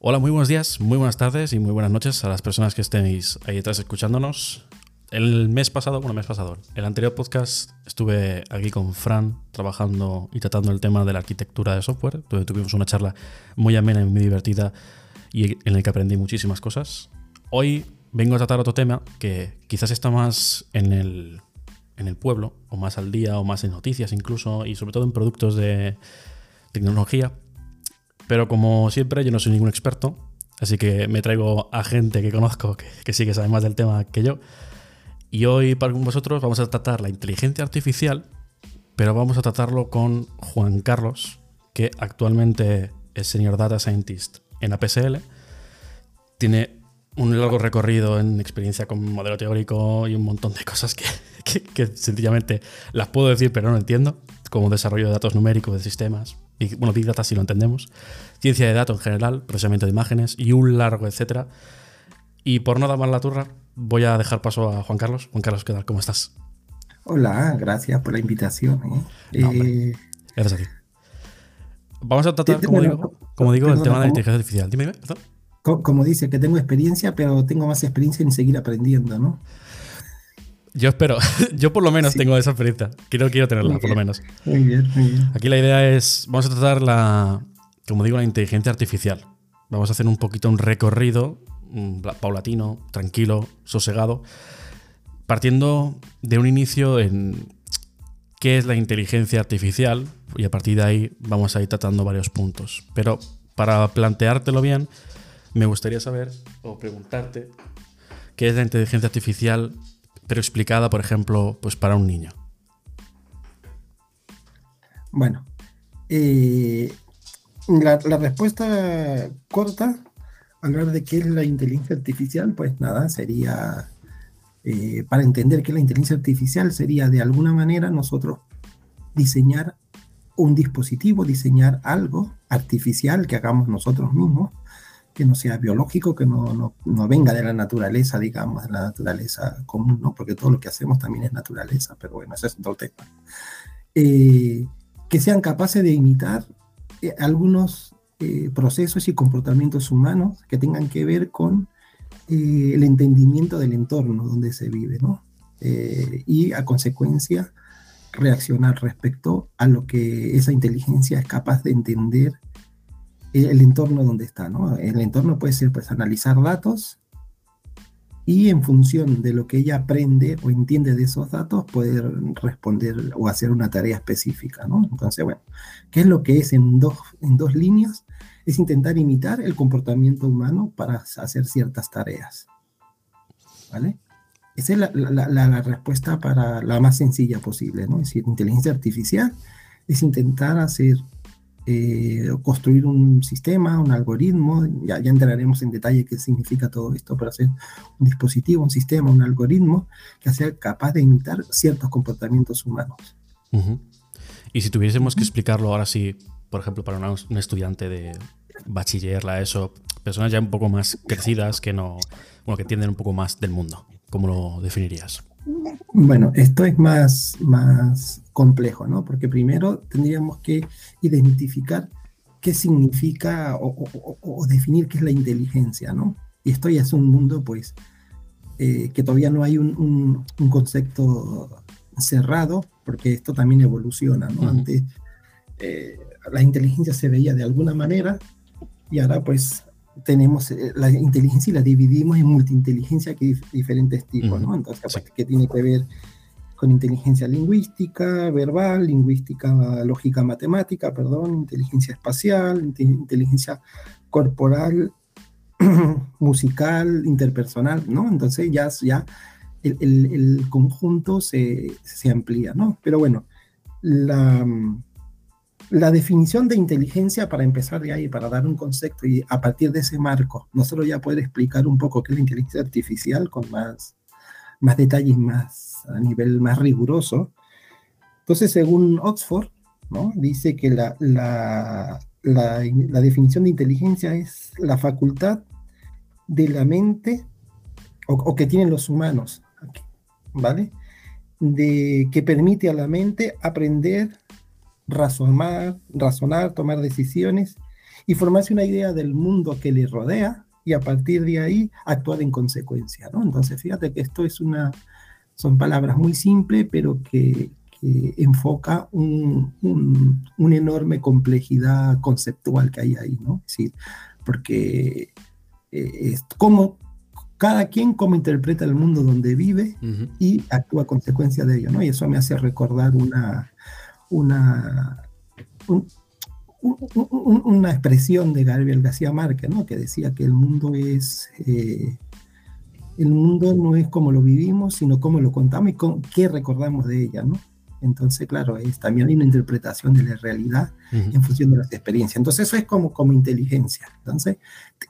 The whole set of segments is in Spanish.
Hola, muy buenos días, muy buenas tardes y muy buenas noches a las personas que estéis ahí detrás escuchándonos. El mes pasado, bueno, mes pasado, el anterior podcast estuve aquí con Fran trabajando y tratando el tema de la arquitectura de software, donde tuvimos una charla muy amena y muy divertida y en el que aprendí muchísimas cosas. Hoy vengo a tratar otro tema que quizás está más en el, en el pueblo, o más al día, o más en noticias incluso, y sobre todo en productos de tecnología, pero como siempre, yo no soy ningún experto, así que me traigo a gente que conozco que, sí que sabe más del tema que yo. Y hoy para vosotros vamos a tratar la inteligencia artificial, pero vamos a tratarlo con Juan Carlos, que actualmente es Senior Data Scientist en APSL. Tiene un largo recorrido en experiencia con modelo teórico y un montón de cosas que, que sencillamente las puedo decir, pero no entiendo, como desarrollo de datos numéricos de sistemas, bueno, Big Data si lo entendemos, ciencia de datos en general, procesamiento de imágenes y un largo etcétera. Y por no dar más la turra, voy a dejar paso a Juan Carlos. Juan Carlos, ¿qué tal? ¿Cómo estás? Hola, gracias por la invitación. ¿eh? eh gracias a ti. Vamos a tratar, como digo, como digo el tema de la inteligencia artificial. Dime, perdón. Como dice, que tengo experiencia, pero tengo más experiencia en seguir aprendiendo, ¿no? Yo espero. Yo por lo menos tengo esa experiencia. Quiero, quiero tenerla, por lo menos. Muy bien, muy bien. Aquí la idea es, vamos a tratar la, como digo, la inteligencia artificial. Vamos a hacer un poquito un recorrido paulatino, tranquilo, sosegado, partiendo de un inicio en qué es la inteligencia artificial y a partir de ahí vamos a ir tratando varios puntos. Pero para planteártelo bien, me gustaría saber o preguntarte qué es la inteligencia artificial pero explicada, por ejemplo, pues para un niño? Bueno, eh, la, respuesta corta, hablar de qué es la inteligencia artificial, pues nada, sería, eh, para entender qué es la inteligencia artificial, sería de alguna manera nosotros diseñar un dispositivo, diseñar algo artificial que hagamos nosotros mismos, que no sea biológico, que no, venga de la naturaleza, digamos, de la naturaleza común, ¿no? Porque todo lo que hacemos también es naturaleza, pero bueno, ese es otro tema. Eh, que sean capaces de imitar eh, algunos eh, procesos y comportamientos humanos que tengan que ver con el entendimiento del entorno donde se vive, ¿no? y a consecuencia reaccionar respecto a lo que esa inteligencia es capaz de entender el entorno donde está, ¿no? El entorno puede ser, pues, analizar datos y en función de lo que ella aprende o entiende de esos datos, poder responder o hacer una tarea específica, ¿no? Entonces, bueno, ¿qué es lo que es en dos, en dos líneas? Es intentar imitar el comportamiento humano para hacer ciertas tareas, ¿vale? Esa es la, la, la respuesta para la más sencilla posible, ¿no? Es decir, inteligencia artificial es intentar hacer eh, construir un sistema, un algoritmo, ya, ya entraremos en detalle qué significa todo esto, para hacer un dispositivo, un sistema, un algoritmo que sea capaz de imitar ciertos comportamientos humanos. Y si tuviésemos que explicarlo ahora sí, por ejemplo, para un estudiante de bachiller, la ESO, personas ya un poco más crecidas que no, bueno, que entienden un poco más del mundo, ¿cómo lo definirías? Bueno, esto es más, más complejo, ¿no? Porque primero tendríamos que identificar qué significa o, definir qué es la inteligencia, ¿no? Y esto ya es un mundo, pues, eh, que todavía no hay un, concepto cerrado, porque esto también evoluciona, ¿no? Antes eh, la inteligencia se veía de alguna manera y ahora, pues, tenemos eh, la inteligencia y la dividimos en multiinteligencia que hay diferentes tipos, ¿no? Entonces, ¿qué tiene que ver con inteligencia lingüística, verbal, lingüística lógica matemática, perdón, inteligencia espacial, inteligencia corporal, musical, interpersonal, ¿no? Entonces ya, ya el, el, conjunto se, se, amplía, ¿no? Pero bueno, la, la definición de inteligencia, para empezar de ahí, para dar un concepto y a partir de ese marco, nosotros ya poder explicar un poco qué es la inteligencia artificial con más, más detalles, más a nivel más riguroso. Entonces, según Oxford, ¿no? dice que la, la, la, definición de inteligencia es la facultad de la mente o, o que tienen los humanos, ¿vale? De que permite a la mente aprender razonar, razonar, tomar decisiones y formarse una idea del mundo que le rodea y a partir de ahí actuar en consecuencia, ¿no? Entonces, fíjate que esto es una, son palabras muy simples, pero que, enfoca un, una enorme complejidad conceptual que hay ahí, ¿no? Es porque eh, es como cada quien cómo interpreta el mundo donde vive y actúa a consecuencia de ello, ¿no? Y eso me hace recordar una, una, una expresión de Gabriel García Márquez, ¿no? Que decía que el mundo es... Eh, el mundo no es como lo vivimos, sino como lo contamos y con, qué recordamos de ella, ¿no? Entonces, claro, es, también hay una interpretación de la realidad en función de las experiencias. Entonces, eso es como, como inteligencia. Entonces,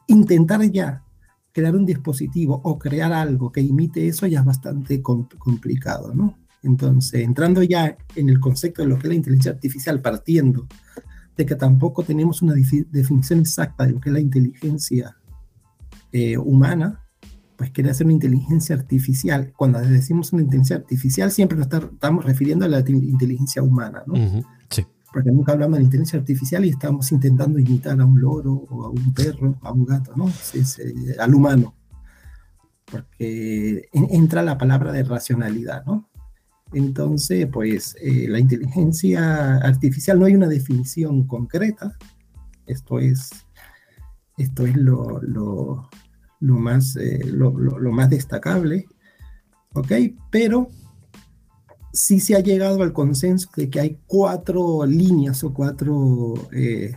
intentar ya crear un dispositivo o crear algo que imite eso ya es bastante complicado, ¿no? Entonces, entrando ya en el concepto de lo que es la inteligencia artificial, partiendo de que tampoco tenemos una definición exacta de lo que es la inteligencia eh, humana, pues quería hacer una inteligencia artificial. Cuando decimos una inteligencia artificial, siempre nos estamos refiriendo a la inteligencia humana, ¿no? sí porque nunca hablamos de inteligencia artificial y estamos intentando imitar a un loro o a un perro, a un gato, ¿no? Eh, al humano, porque entra la palabra de racionalidad, ¿no? Entonces, pues eh, la inteligencia artificial no hay una definición concreta, esto es, esto es lo, lo, más, eh, lo, más destacable, ¿ok? Pero sí se ha llegado al consenso de que hay cuatro líneas o cuatro, eh,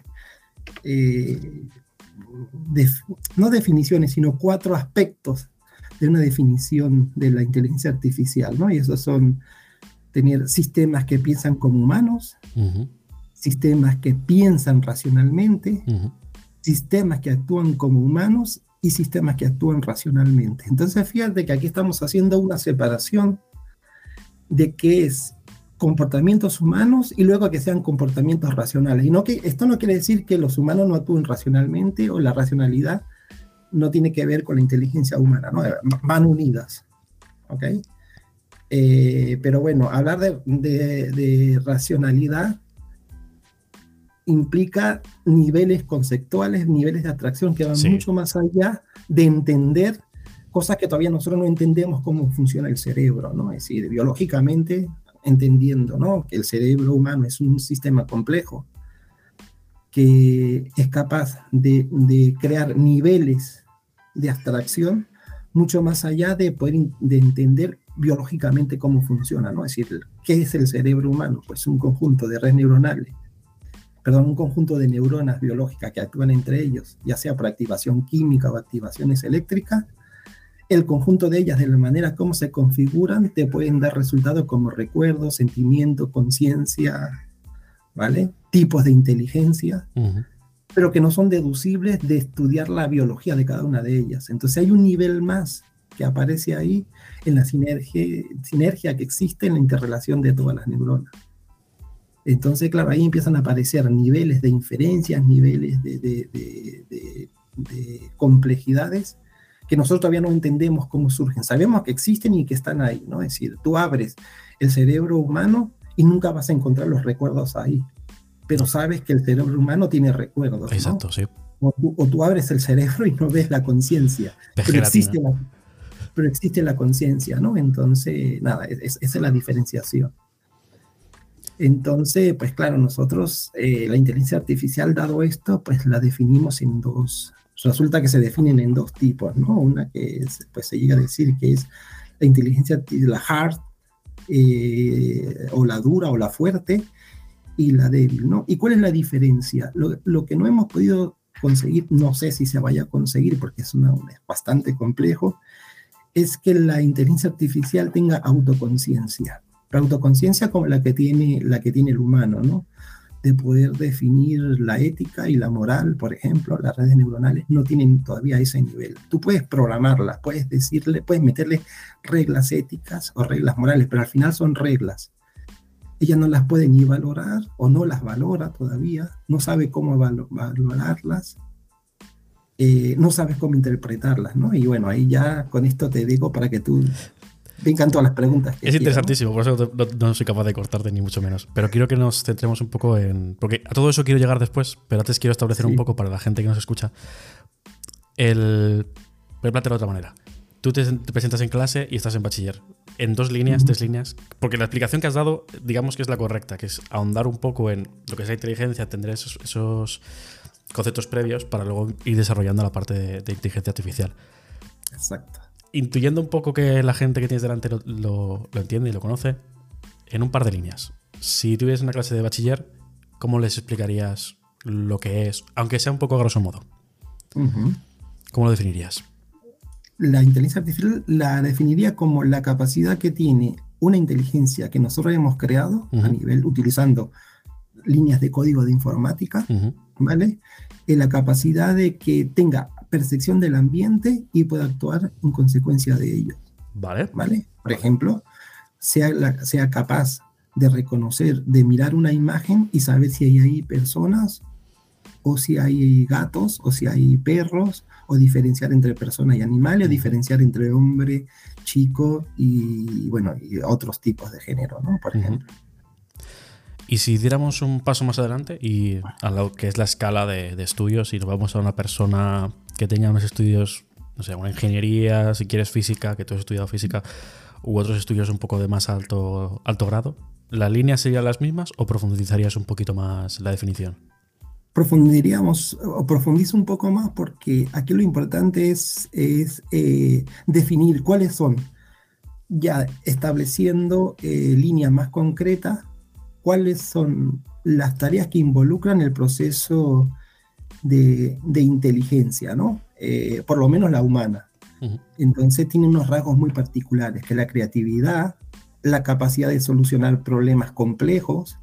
no definiciones, sino cuatro aspectos de una definición de la inteligencia artificial, ¿no? Y esos son tener sistemas que piensan como humanos, sistemas que piensan racionalmente, sistemas que actúan como humanos y sistemas que actúan racionalmente. Entonces, fíjate que aquí estamos haciendo una separación de qué es comportamientos humanos y luego que sean comportamientos racionales. Y no que esto no quiere decir que los humanos no actúen racionalmente o la racionalidad no tiene que ver con la inteligencia humana, ¿no? van unidas. ¿ok? Eh, pero bueno, hablar de, racionalidad implica niveles conceptuales, niveles de atracción que van mucho más allá de entender cosas que todavía nosotros no entendemos cómo funciona el cerebro, ¿no? Es decir, biológicamente entendiendo, ¿no? Que el cerebro humano es un sistema complejo que es capaz de, de crear niveles de abstracción mucho más allá de poder de entender biológicamente cómo funciona, ¿no? Es decir, ¿qué es el cerebro humano? Pues un conjunto de redes neuronales, perdón, un conjunto de neuronas biológicas que actúan entre ellos, ya sea por activación química o activaciones eléctricas, el conjunto de ellas, de la manera como se configuran, te pueden dar resultados como recuerdo, sentimiento, conciencia, ¿vale? Tipos de inteligencia, pero que no son deducibles de estudiar la biología de cada una de ellas. Entonces hay un nivel más que aparece ahí en la sinergia, sinergia que existe en la interrelación de todas las neuronas. Entonces, claro, ahí empiezan a aparecer niveles de inferencias, niveles de, de complejidades que nosotros todavía no entendemos cómo surgen. Sabemos que existen y que están ahí, ¿no? Es decir, tú abres el cerebro humano y nunca vas a encontrar los recuerdos ahí, pero sabes que el cerebro humano tiene recuerdos. Exacto, sí. O tú, abres el cerebro y no ves la conciencia, pero existe la, pero existe la conciencia, ¿no? Entonces, nada, esa es la diferenciación. Entonces, pues claro, nosotros eh, la inteligencia artificial, dado esto, pues la definimos en dos, resulta que se definen en dos tipos, ¿no? Una que pues se llega a decir que es la inteligencia, la hard, eh, o la dura o la fuerte, y la débil, ¿no? ¿Y cuál es la diferencia? Lo, que no hemos podido conseguir, no sé si se vaya a conseguir porque es, una, es bastante complejo, es que la inteligencia artificial tenga autoconciencia, autoconciencia como la que tiene, la que tiene el humano, ¿no? de poder definir la ética y la moral, por ejemplo, las redes neuronales no tienen todavía ese nivel. Tú puedes programarlas, puedes decirle, puedes meterle reglas éticas o reglas morales, pero al final son reglas. Ella no las puede ni valorar o no las valora todavía, no sabe cómo valorarlas, eh, no sabe cómo interpretarlas, ¿no? Y bueno, ahí ya con esto te digo para que tú Me encantan las preguntas. es interesantísimo, por eso no, soy capaz de cortarte ni mucho menos. Pero quiero que nos centremos un poco en. Porque a todo eso quiero llegar después, pero antes quiero establecer un poco para la gente que nos escucha. El. Voy a plantearlo de otra manera. Tú te, presentas en clase y estás en bachiller. En dos líneas, tres líneas. Porque la explicación que has dado, digamos que es la correcta, que es ahondar un poco en lo que es la inteligencia, tendré esos, conceptos previos para luego ir desarrollando la parte de inteligencia artificial. Exacto intuyendo un poco que la gente que tienes delante lo, entiende y lo conoce, en un par de líneas. Si tuvieras una clase de bachiller, ¿cómo les explicarías lo que es, aunque sea un poco a grosso modo? ¿Cómo lo definirías? La inteligencia artificial la definiría como la capacidad que tiene una inteligencia que nosotros hemos creado a nivel utilizando líneas de código de informática, ¿vale? En la capacidad de que tenga percepción del ambiente y pueda actuar en consecuencia de ello. Vale. ¿Vale? Por ejemplo, sea, sea capaz de reconocer, de mirar una imagen y saber si hay ahí personas o si hay gatos o si hay perros o diferenciar entre persona y animales, o diferenciar entre hombre, chico y bueno, y otros tipos de género, ¿no? Por ejemplo. Y si diéramos un paso más adelante y a lo que es la escala de, estudios y nos vamos a una persona que tenga unos estudios, no sé, una ingeniería, si quieres física, que tú has estudiado física, u otros estudios un poco de más alto, alto grado, ¿las líneas serían las mismas o profundizarías un poquito más la definición? Profundiríamos o profundizo un poco más porque aquí lo importante es, es eh, definir cuáles son, ya estableciendo eh, líneas más concretas, cuáles son las tareas que involucran el proceso de, inteligencia, ¿no? Eh, por lo menos la humana. Entonces tiene unos rasgos muy particulares, que la creatividad, la capacidad de solucionar problemas complejos,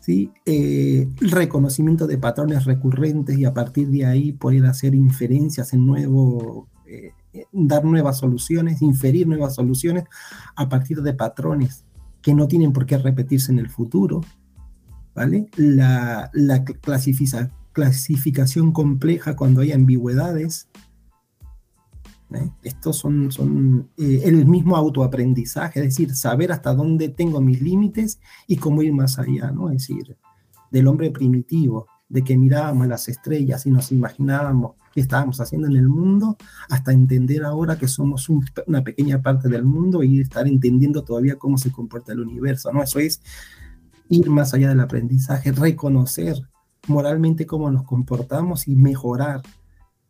¿sí? Eh, el reconocimiento de patrones recurrentes y a partir de ahí poder hacer inferencias en nuevo, eh, dar nuevas soluciones, inferir nuevas soluciones a partir de patrones que no tienen por qué repetirse en el futuro, ¿vale? La, la clasificación clasificación compleja cuando hay ambigüedades. ¿eh? Estos son, son eh, el mismo autoaprendizaje, es decir, saber hasta dónde tengo mis límites y cómo ir más allá, ¿no? Es decir, del hombre primitivo, de que mirábamos las estrellas y nos imaginábamos qué estábamos haciendo en el mundo, hasta entender ahora que somos una pequeña parte del mundo y estar entendiendo todavía cómo se comporta el universo, ¿no? Eso es ir más allá del aprendizaje, reconocer moralmente cómo nos comportamos y mejorar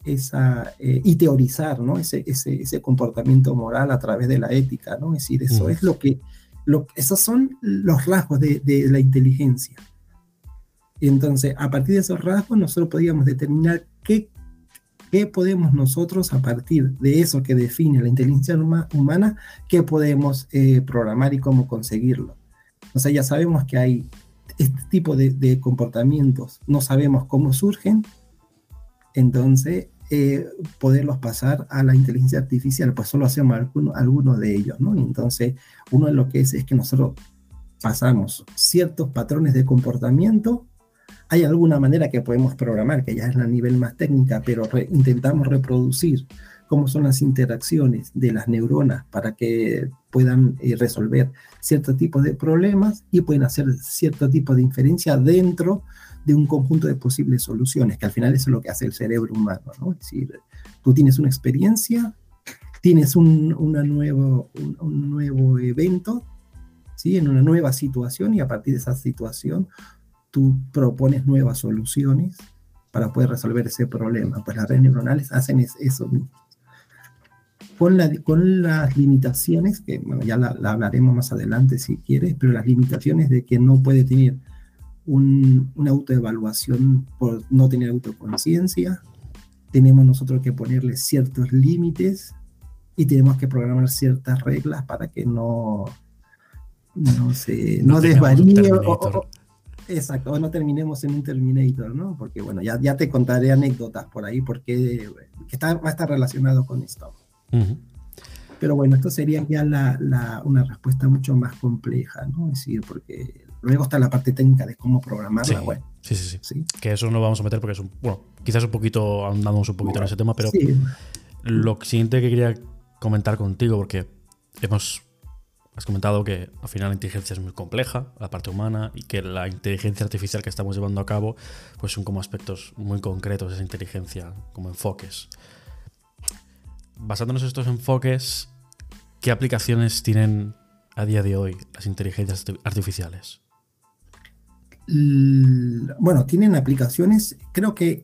esa, eh, y teorizar ¿no? ese, ese, ese, comportamiento moral a través de la ética, ¿no? Es decir, eso es lo que, lo, esos son los rasgos de, de la inteligencia. Entonces, a partir de esos rasgos, nosotros podríamos determinar qué, qué podemos nosotros, a partir de eso que define la inteligencia humana, qué podemos eh, programar y cómo conseguirlo. O sea, ya sabemos que hay este tipo de, comportamientos no sabemos cómo surgen, entonces eh, poderlos pasar a la inteligencia artificial, pues solo hacemos algunos de ellos, ¿no? entonces, uno de lo que es es que nosotros pasamos ciertos patrones de comportamiento, hay alguna manera que podemos programar, que ya es a nivel más técnica, pero intentamos reproducir cómo son las interacciones de las neuronas para que puedan eh, resolver cierto tipo de problemas y pueden hacer cierto tipo de inferencia dentro de un conjunto de posibles soluciones, que al final es lo que hace el cerebro humano, ¿no? Es decir, tú tienes una experiencia, tienes un, nuevo, un, nuevo evento, ¿sí? En una nueva situación y a partir de esa situación tú propones nuevas soluciones para poder resolver ese problema. Pues las redes neuronales hacen eso mismo con, con las limitaciones, que bueno, ya la, hablaremos más adelante si quieres, pero las limitaciones de que no puede tener un, una autoevaluación por no tener autoconciencia, tenemos nosotros que ponerle ciertos límites y tenemos que programar ciertas reglas para que no, no se no, desvaríe exacto, o no terminemos en un Terminator, ¿no? Porque bueno, ya, ya te contaré anécdotas por ahí porque que está, va a estar relacionado con esto. Pero bueno, esto sería ya la, una respuesta mucho más compleja, ¿no? Es decir, porque luego está la parte técnica de cómo programarla. Sí, bueno, sí, sí, sí, Que eso no vamos a meter porque es un. Bueno, quizás un poquito, andamos un poquito en ese tema, pero lo siguiente que quería comentar contigo, porque hemos has comentado que al final la inteligencia es muy compleja, la parte humana, y que la inteligencia artificial que estamos llevando a cabo, pues son como aspectos muy concretos de esa inteligencia, como enfoques. Basándonos en estos enfoques, ¿qué aplicaciones tienen a día de hoy las inteligencias artificiales? Bueno, tienen aplicaciones, creo que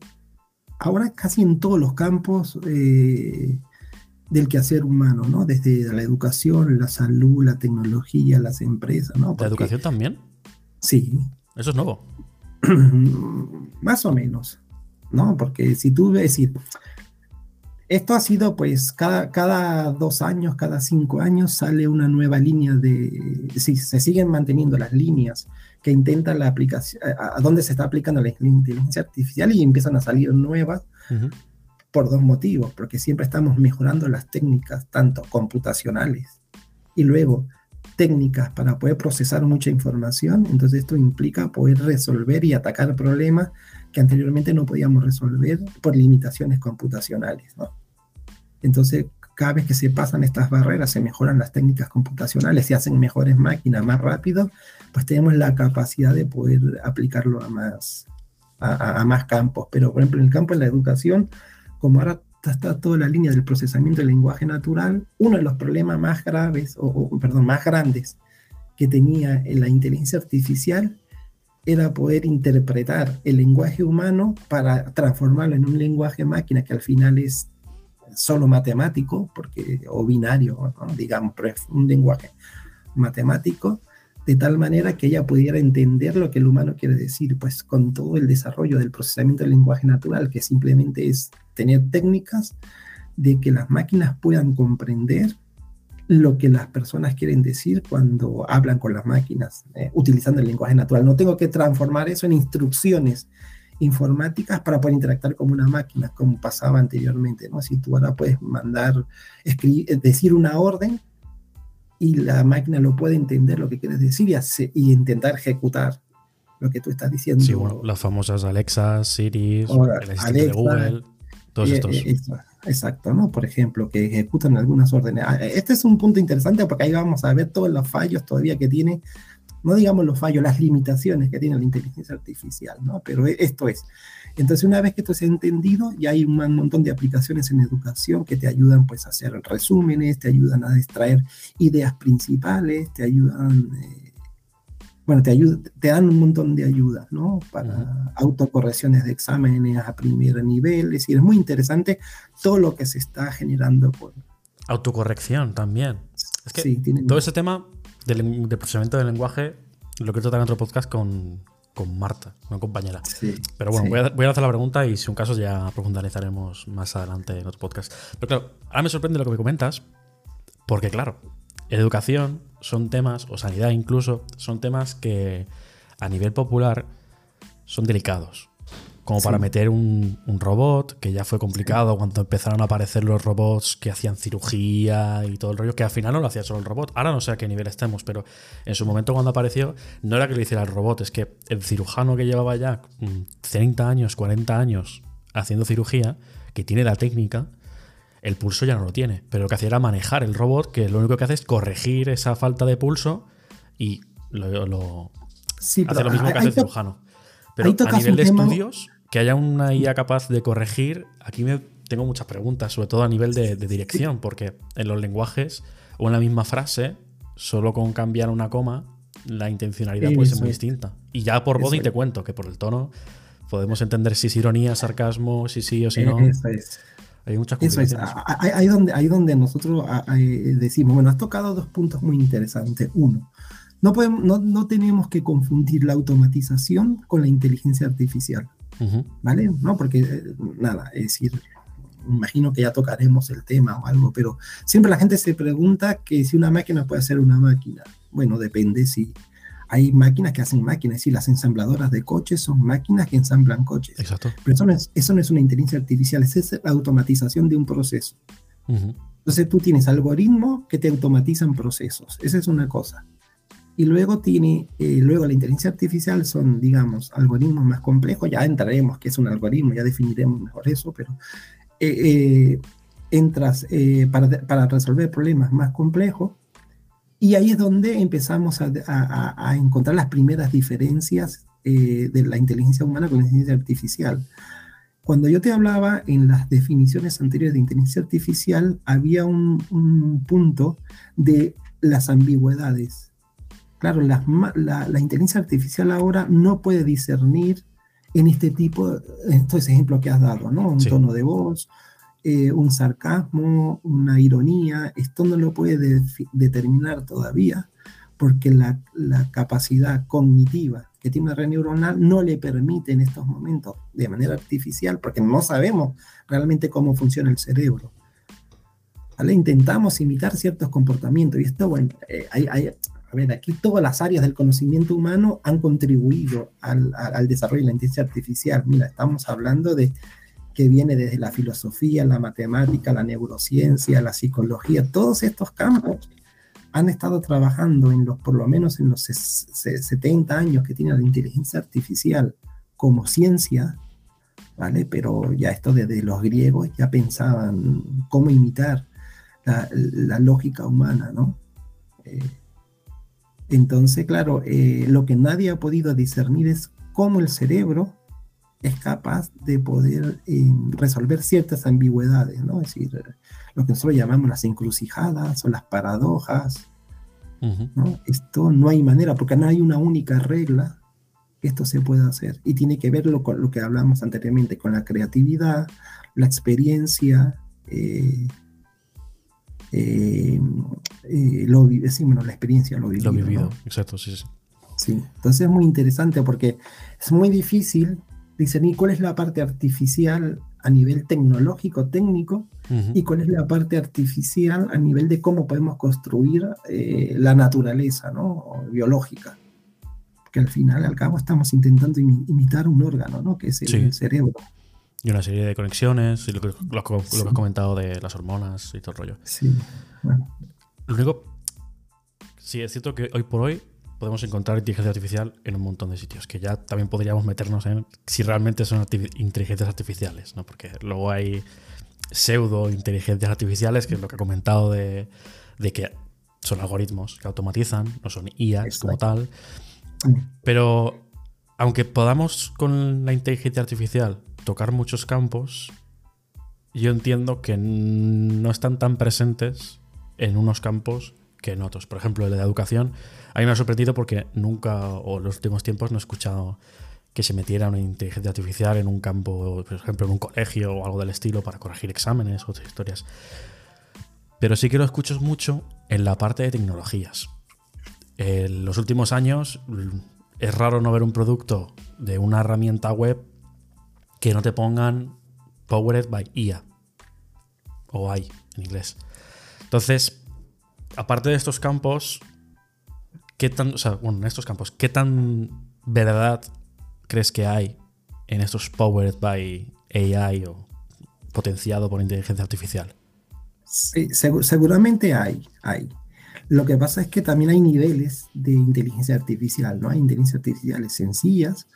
ahora casi en todos los campos eh, del quehacer humano, ¿no? Desde la educación, la salud, la tecnología, las empresas, ¿no? ¿La educación también? Sí. Eso es nuevo. Más o menos, ¿no? Porque si tú ves, decir, esto ha sido pues cada, cada dos años, cada cinco años sale una nueva línea de, sí, se siguen manteniendo las líneas que intentan la aplicación, a, dónde se está aplicando la inteligencia artificial y empiezan a salir nuevas por dos motivos, porque siempre estamos mejorando las técnicas, tanto computacionales y luego técnicas para poder procesar mucha información, entonces esto implica poder resolver y atacar problemas que anteriormente no podíamos resolver por limitaciones computacionales. ¿no? Entonces, cada vez que se pasan estas barreras, se mejoran las técnicas computacionales, se hacen mejores máquinas más rápido, pues tenemos la capacidad de poder aplicarlo a más, a, más campos. Pero, por ejemplo, en el campo de la educación, como ahora está toda la línea del procesamiento del lenguaje natural, uno de los problemas más graves, o, perdón, más grandes que tenía la inteligencia artificial era poder interpretar el lenguaje humano para transformarlo en un lenguaje máquina que al final es solo matemático, porque, o binario, digamos, pero es un lenguaje matemático, de tal manera que ella pudiera entender lo que el humano quiere decir, pues con todo el desarrollo del procesamiento del lenguaje natural, que simplemente es tener técnicas de que las máquinas puedan comprender lo que las personas quieren decir cuando hablan con las máquinas, eh, utilizando el lenguaje natural. No tengo que transformar eso en instrucciones informáticas para poder interactuar con una máquina, como pasaba anteriormente, ¿no? Si tú ahora puedes mandar, escribir, decir una orden y la máquina lo puede entender lo que quieres decir y, y intentar ejecutar lo que tú estás diciendo. Sí, bueno, las famosas Alexa, Siri, Alexa, de Google, todos eh, estos. Eh, exacto, ¿no? Por ejemplo, que ejecutan algunas órdenes. Ah, este es un punto interesante porque ahí vamos a ver todos los fallos todavía que tiene no digamos los fallos, las limitaciones que tiene la inteligencia artificial, ¿no? Pero e, esto es. Entonces, una vez que esto se ha entendido, ya hay un montón de aplicaciones en educación que te ayudan pues a hacer resúmenes, te ayudan a extraer ideas principales, te ayudan, eh, bueno, te, ayudan, te dan un montón de ayudas, ¿no? Para autocorrecciones de exámenes a primer nivel, es decir, es muy interesante todo lo que se está generando por... Autocorrección también. Es que todo ese tema del, procesamiento del lenguaje lo que trata en otro podcast con, con Marta, una compañera. Pero bueno, voy, a, voy, a, hacer la pregunta y si un caso ya profundizaremos más adelante en otro podcast. Pero claro, ahora me sorprende lo que me comentas, porque claro, educación son temas, o sanidad incluso, son temas que a nivel popular son delicados. Como para meter un, robot, que ya fue complicado cuando empezaron a aparecer los robots que hacían cirugía y todo el rollo, que al final no lo hacía solo el robot. Ahora no sé a qué nivel estemos, pero en su momento cuando apareció, no era que lo hiciera el robot, es que el cirujano que llevaba ya 30 años, 40 años haciendo cirugía, que tiene la técnica, el pulso ya no lo tiene. Pero lo que hacía era manejar el robot, que lo único que hace es corregir esa falta de pulso y lo, hace lo mismo que hace el cirujano. Pero a nivel de estudios, que haya una IA capaz de corregir, aquí me tengo muchas preguntas, sobre todo a nivel de, dirección, porque en los lenguajes o en la misma frase, solo con cambiar una coma, la intencionalidad puede ser muy distinta. Y ya por voz y te cuento que por el tono podemos entender si es ironía, sarcasmo, si sí o si no. Hay muchas cosas. Ahí donde, ahí donde nosotros decimos, bueno, has tocado dos puntos muy interesantes. Uno, no, podemos, no, tenemos que confundir la automatización con la inteligencia artificial. ¿Vale? No, porque eh, nada, es decir, imagino que ya tocaremos el tema o algo, pero siempre la gente se pregunta que si una máquina puede ser una máquina. Bueno, depende si hay máquinas que hacen máquinas, es decir, las ensambladoras de coches son máquinas que ensamblan coches. Exacto. Pero eso no es, eso no es una inteligencia artificial, es la automatización de un proceso. Entonces tú tienes algoritmos que te automatizan procesos, esa es una cosa. Y luego tiene, eh, luego la inteligencia artificial son, digamos, algoritmos más complejos, ya entraremos que es un algoritmo, ya definiremos mejor eso, pero eh, eh, entras para, para, resolver problemas más complejos, Y ahí es donde empezamos a, encontrar las primeras diferencias eh, de la inteligencia humana con la inteligencia artificial. Cuando yo te hablaba en las definiciones anteriores de inteligencia artificial, había un, punto de las ambigüedades. Claro, la, la, inteligencia artificial ahora no puede discernir en este tipo, estos ejemplos que has dado, ¿no? Un tono de voz, eh, un sarcasmo, una ironía, esto no lo puede determinar todavía porque la, capacidad cognitiva que tiene una red neuronal no le permite en estos momentos de manera artificial, porque no sabemos realmente cómo funciona el cerebro. ¿Vale? Intentamos imitar ciertos comportamientos y esto, bueno, eh, hay, a ver, aquí todas las áreas del conocimiento humano han contribuido al, al desarrollo de la inteligencia artificial. Mira, estamos hablando de que viene desde la filosofía, la matemática, la neurociencia, la psicología, todos estos campos han estado trabajando en los, por lo menos en los 70 años que tiene la inteligencia artificial como ciencia, ¿vale? Pero ya esto desde los griegos ya pensaban cómo imitar la, lógica humana, ¿no? Eh, entonces, claro, eh, lo que nadie ha podido discernir es cómo el cerebro es capaz de poder eh, resolver ciertas ambigüedades, ¿no? Es decir, lo que nosotros llamamos las encrucijadas o las paradojas. ¿no? Esto no hay manera, porque no hay una única regla que esto se pueda hacer. Y tiene que ver con lo que hablamos anteriormente, con la creatividad, la experiencia, eh, eh, lo, decimos, la experiencia, lo vivido. Lo vivido, exacto, sí, sí. Sí, entonces es muy interesante porque es muy difícil discernir cuál es la parte artificial a nivel tecnológico, técnico, y cuál es la parte artificial a nivel de cómo podemos construir eh, la naturaleza ¿no? biológica. Que al final, al cabo, estamos intentando imitar un órgano, ¿no? que es el, cerebro. Y una serie de conexiones, y lo que, lo, que has comentado de las hormonas y todo el rollo. Sí, bueno. Lo único, sí, es cierto que hoy por hoy podemos encontrar inteligencia artificial en un montón de sitios, que ya también podríamos meternos en si realmente son inteligencias artificiales, ¿no? Porque luego hay pseudo inteligencias artificiales, que es lo que he comentado de, que son algoritmos que automatizan, no son IAs como tal. Pero aunque podamos con la inteligencia artificial tocar muchos campos, yo entiendo que no están tan presentes en unos campos que en otros. Por ejemplo, el de educación a mí me ha sorprendido porque nunca, o en los últimos tiempos, no he escuchado que se metiera una inteligencia artificial en un campo, por ejemplo, en un colegio o algo del estilo para corregir exámenes o otras historias. Pero sí que lo escucho mucho en la parte de tecnologías. En los últimos años es raro no ver un producto de una herramienta web que no te pongan Powered by IA o AI en inglés. Entonces, aparte de estos campos, ¿qué tan, o sea, bueno, en estos campos, ¿qué tan verdad crees que hay en estos powered by AI o potenciado por inteligencia artificial? Sí, seguramente hay, hay. Lo que pasa es que también hay niveles de inteligencia artificial, ¿no? Hay inteligencias artificiales sencillas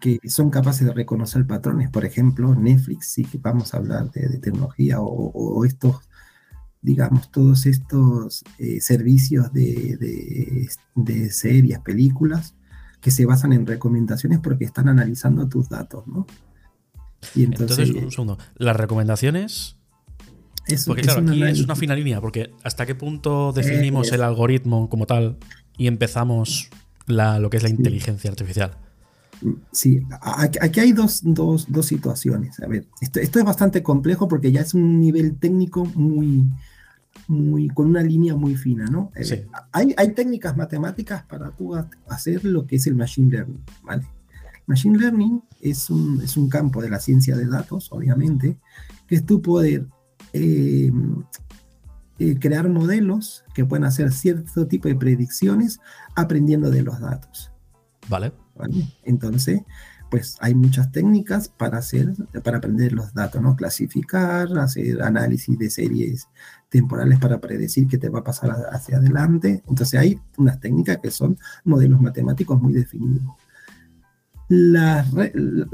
que son capaces de reconocer patrones. Por ejemplo, Netflix, sí que vamos a hablar de, tecnología o, estos digamos, todos estos eh, servicios de, series, películas, que se basan en recomendaciones porque están analizando tus datos, ¿no? Y entonces, un segundo, las recomendaciones... porque claro, aquí es una fina línea, porque ¿hasta qué punto definimos el algoritmo como tal y empezamos lo que es la inteligencia artificial? Sí, aquí hay dos, situaciones. A ver, esto, esto, es bastante complejo porque ya es un nivel técnico muy, muy, con una línea muy fina, ¿no? Eh, hay, hay, técnicas matemáticas para tú hacer lo que es el machine learning, ¿vale? Machine learning es un, es un campo de la ciencia de datos, obviamente, que es tú poder eh, eh, crear modelos que pueden hacer cierto tipo de predicciones aprendiendo de los datos. Vale. ¿Vale? Entonces, pues hay muchas técnicas para hacer, para aprender los datos, ¿no? Clasificar, hacer análisis de series temporales para predecir qué te va a pasar hacia adelante. Entonces hay unas técnicas que son modelos matemáticos muy definidos. La,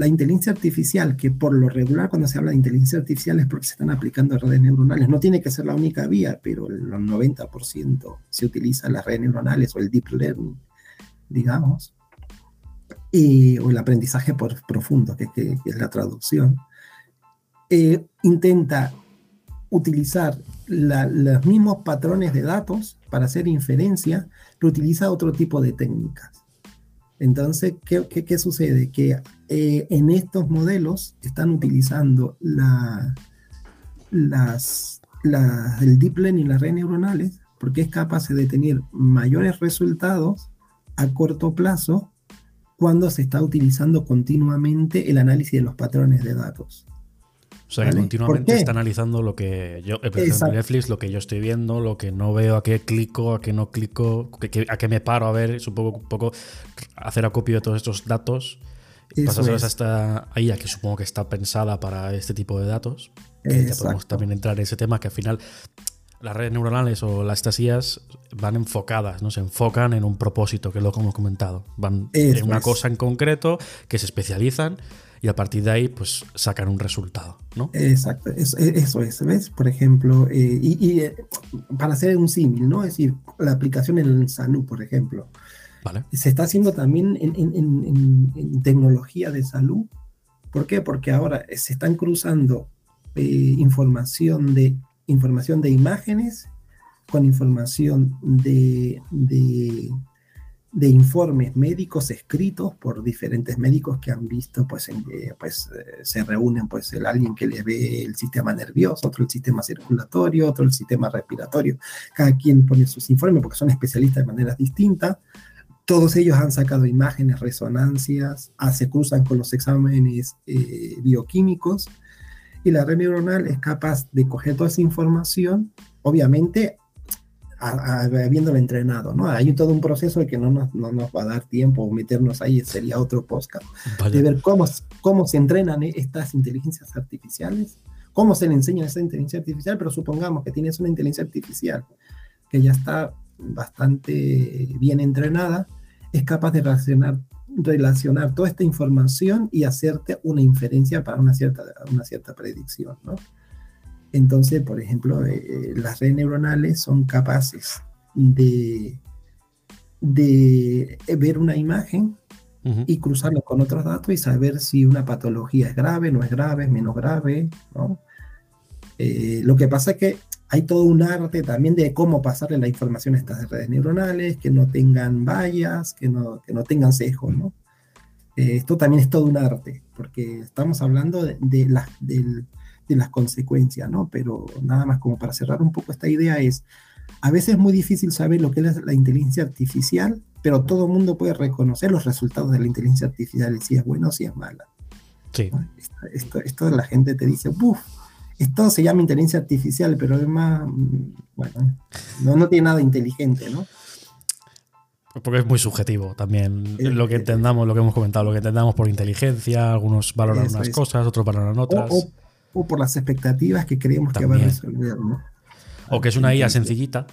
inteligencia artificial, que por lo regular cuando se habla de inteligencia artificial es porque se están aplicando redes neuronales, no tiene que ser la única vía, pero el 90% se utiliza las redes neuronales o el deep learning, digamos, o el aprendizaje por, profundo, que, es la traducción, eh, intenta utilizar los mismos patrones de datos para hacer inferencia, pero utiliza otro tipo de técnicas. Entonces, ¿qué, sucede? Que eh, en estos modelos están utilizando la, las, el deep learning, las redes neuronales, porque es capaz de tener mayores resultados a corto plazo cuando se está utilizando continuamente el análisis de los patrones de datos. O sea, que continuamente está analizando lo que yo, Netflix, lo que yo estoy viendo, lo que no veo, a qué clico, a qué no clico, a qué me paro a ver, es un poco, un poco hacer acopio de todos estos datos, pasárselos hasta ahí, que supongo que está pensada para este tipo de datos. ya podemos también entrar en ese tema que al final las redes neuronales o las estasías van enfocadas, ¿no? Se enfocan en un propósito, que es lo que hemos comentado. Van en una cosa en concreto, que se especializan y a partir de ahí pues sacan un resultado, ¿no? Exacto, eso, es, ¿ves? Por ejemplo, eh, y, eh, para hacer un símil, ¿no? Es decir, la aplicación en el salud, por ejemplo. Vale. Se está haciendo también en, tecnología de salud. ¿Por qué? Porque ahora se están cruzando eh, información, de, información de imágenes con información de de informes médicos escritos por diferentes médicos que han visto, pues, pues eh, se reúnen, pues, el, alguien que le ve el sistema nervioso, otro el sistema circulatorio, otro el sistema respiratorio. Cada quien pone sus informes porque son especialistas de maneras distintas. Todos ellos han sacado imágenes, resonancias, ah, se cruzan con los exámenes eh, bioquímicos y la red neuronal es capaz de coger toda esa información, obviamente habiéndolo entrenado, ¿no? Hay todo un proceso de que no nos, no nos va a dar tiempo meternos ahí, sería otro podcast, de ver cómo, cómo se entrenan estas inteligencias artificiales, cómo se le enseña esa inteligencia artificial, pero supongamos que tienes una inteligencia artificial que ya está bastante bien entrenada, es capaz de relacionar, relacionar toda esta información y hacerte una inferencia para una cierta, una cierta predicción, ¿no? Entonces, por ejemplo, eh, eh, las redes neuronales son capaces de, de ver una imagen y cruzarla con otros datos y saber si una patología es grave, no es grave, es menos grave. Eh, lo que pasa es que hay todo un arte también de cómo pasarle la información a estas redes neuronales, que no tengan vallas, que no, que no tengan sesgos. ¿no? esto también es todo un arte, porque estamos hablando de, de la, del de las consecuencias, ¿no? Pero nada más como para cerrar un poco esta idea es, a veces es muy difícil saber lo que es la inteligencia artificial, pero todo el mundo puede reconocer los resultados de la inteligencia artificial, si es bueno o si es mala. Sí. Esto, esto, la gente te dice, uff, esto se llama inteligencia artificial, pero además, mm, bueno, no, no tiene nada inteligente, ¿no? Porque es muy subjetivo también lo que entendamos, lo que hemos comentado, lo que entendamos por inteligencia, algunos valoran unas cosas, otros valoran otras o por las expectativas que creemos que va a resolver, ¿no? O que es una IA sencillita.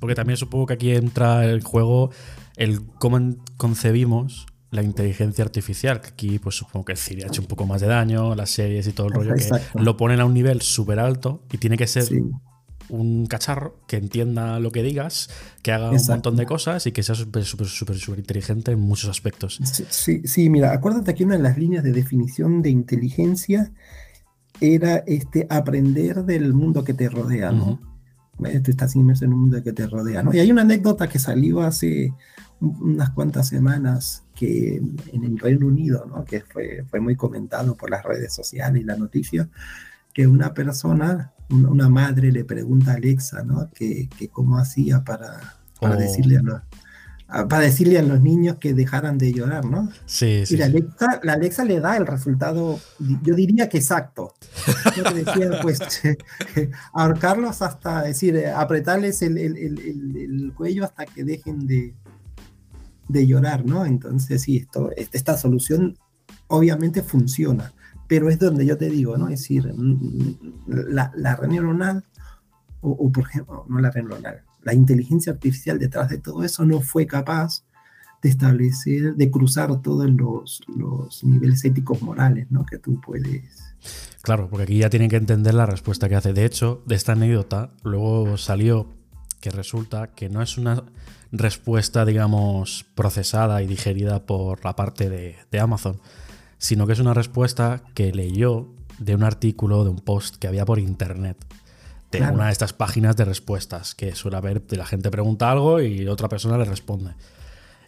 porque también supongo que aquí entra el juego el cómo concebimos la inteligencia artificial, que aquí pues supongo que Siri ha hecho un poco más de daño, las series y todo el rollo, que lo ponen a un nivel súper alto y tiene que ser un cacharro que entienda lo que digas, que haga un montón de cosas y que sea súper, súper, súper, súper inteligente en muchos aspectos. Sí, sí, mira, acuérdate que una de las líneas de definición de inteligencia era este aprender del mundo que te rodea, ¿no? Tú estás inmerso en un mundo que te rodea, ¿no? Y hay una anécdota que salió hace unas cuantas semanas que en el Reino Unido, ¿no? Que fue, fue muy comentado por las redes sociales y la noticia, que una persona una madre le pregunta a Alexa, ¿no? Que, cómo hacía para, para, oh. decirle a los, para decirle a los niños que dejaran de llorar, ¿no? Sí, sí. Y la Alexa, la Alexa le da el resultado, yo diría que exacto. Yo te decía, pues, ahorcarlos hasta, decir, apretarles el, el, el, cuello hasta que dejen de, de llorar, ¿no? Entonces, sí, esto, esta solución obviamente funciona pero es donde yo te digo, ¿no? Es decir, mm, mm, la, la neuronal, o, por ejemplo, no la red neuronal, la inteligencia artificial detrás de todo eso no fue capaz de establecer, de cruzar todos los, los niveles éticos morales, ¿no? Que tú puedes. Claro, porque aquí ya tienen que entender la respuesta que hace. De hecho, de esta anécdota luego salió que resulta que no es una respuesta, digamos, procesada y digerida por la parte de, de Amazon, sino que es una respuesta que leyó de un artículo, de un post que había por internet de una de estas páginas de respuestas que suele haber, la gente pregunta algo y otra persona le responde.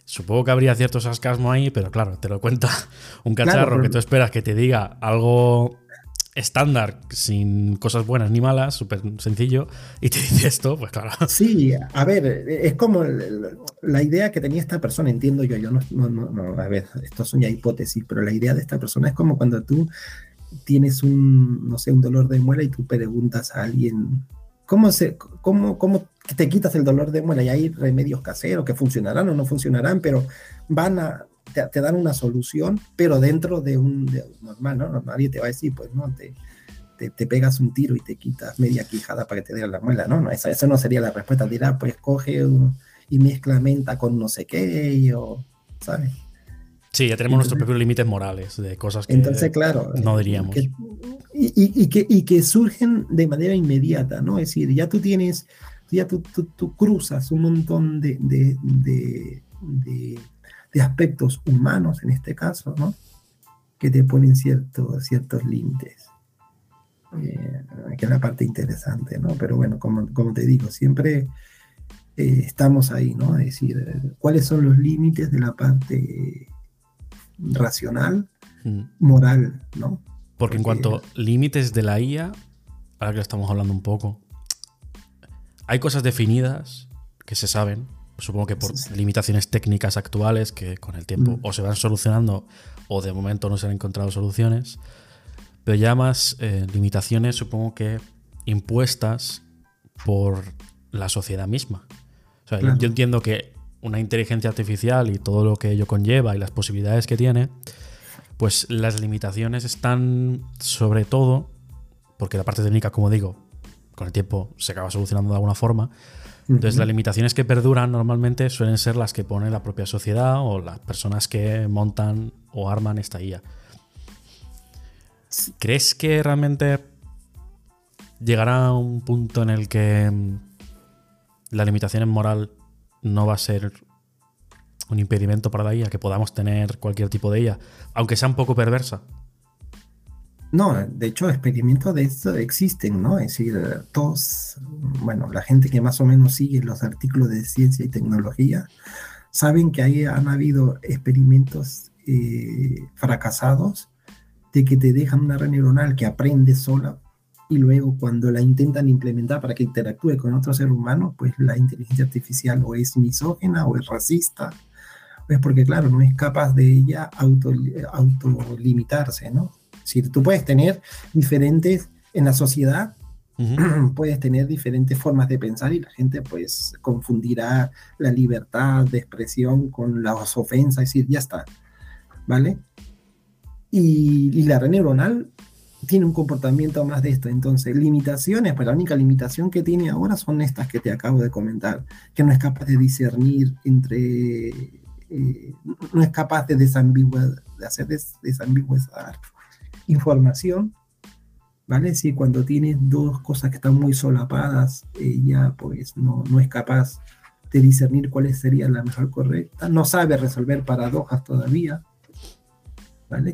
Supongo que habría cierto sarcasmo ahí, pero claro, te lo cuenta un cacharro que tú esperas que te diga algo estándar, sin cosas buenas ni malas, súper sencillo, y te dice esto, pues claro. Sí, a ver, es como la idea que tenía esta persona, entiendo yo, yo no, a ver, esto son ya hipótesis, pero la idea de esta persona es como cuando tú tienes un, no sé, un dolor de muela y tú preguntas a alguien, ¿cómo, se, cómo, cómo te quitas el dolor de muela? Y hay remedios caseros que funcionarán o no funcionarán, pero van a, te, dan una solución, pero dentro de un, normal, ¿no? Nadie te va a decir, pues, ¿no? Te, te, pegas un tiro y te quitas media quijada para que te dé la muela, ¿no? no esa, esa no sería la respuesta. Dirá, pues, coge y mezcla menta con no sé qué, o, ¿sabes? Sí, ya tenemos nuestros propios límites morales de cosas que entonces, claro, no diríamos. y, y, que, y, que, surgen de manera inmediata, ¿no? Es decir, ya tú tienes, ya tú, tú, cruzas un montón de, de, de, de, aspectos humanos en este caso, ¿no? Que te ponen ciertos, ciertos límites. Eh, que es la parte interesante, ¿no? Pero bueno, como, como te digo, siempre eh, estamos ahí, ¿no? Es decir, ¿cuáles son los límites de la parte racional, mm. moral, ¿no? Porque, en cuanto a límites de la IA, ahora que estamos hablando un poco, hay cosas definidas que se saben, supongo que por limitaciones técnicas actuales que con el tiempo mm. o se van solucionando o de momento no se han encontrado soluciones, pero ya más eh, limitaciones supongo que impuestas por la sociedad misma. O sea, yo entiendo que una inteligencia artificial y todo lo que ello conlleva y las posibilidades que tiene, pues las limitaciones están sobre todo, porque la parte técnica, como digo, con el tiempo se acaba solucionando de alguna forma. Entonces, las limitaciones que perduran normalmente suelen ser las que pone la propia sociedad o las personas que montan o arman esta IA. ¿Crees que realmente llegará a un punto en el que mm, la limitación en moral no va a ser un impedimento para la IA, que podamos tener cualquier tipo de IA, aunque sea un poco perversa. No, de hecho, experimentos de esto existen, ¿no? Es decir, todos, bueno, la gente que más o menos sigue los artículos de ciencia y tecnología, saben que ahí han habido experimentos eh, fracasados de que te dejan una red neuronal que aprende sola y luego cuando la intentan implementar para que interactúe con otro ser humano, pues la inteligencia artificial o es misógena o es racista, pues porque claro, no es capaz de ella auto, autolimitarse, ¿no? Si tú puedes tener diferentes, en la sociedad, puedes tener diferentes formas de pensar y la gente pues confundirá la libertad de expresión con las ofensas, es decir, ya está, ¿vale? Y, y la red neuronal tiene un comportamiento más de esto. Entonces, limitaciones, pues la única limitación que tiene ahora son estas que te acabo de comentar, que no es capaz de discernir entre, eh, no es capaz de desambiguar, de hacer des, desambiguar información, ¿vale? Si cuando tienes dos cosas que están muy solapadas, ella pues no, no es capaz de discernir cuál sería la mejor correcta, no sabe resolver paradojas todavía,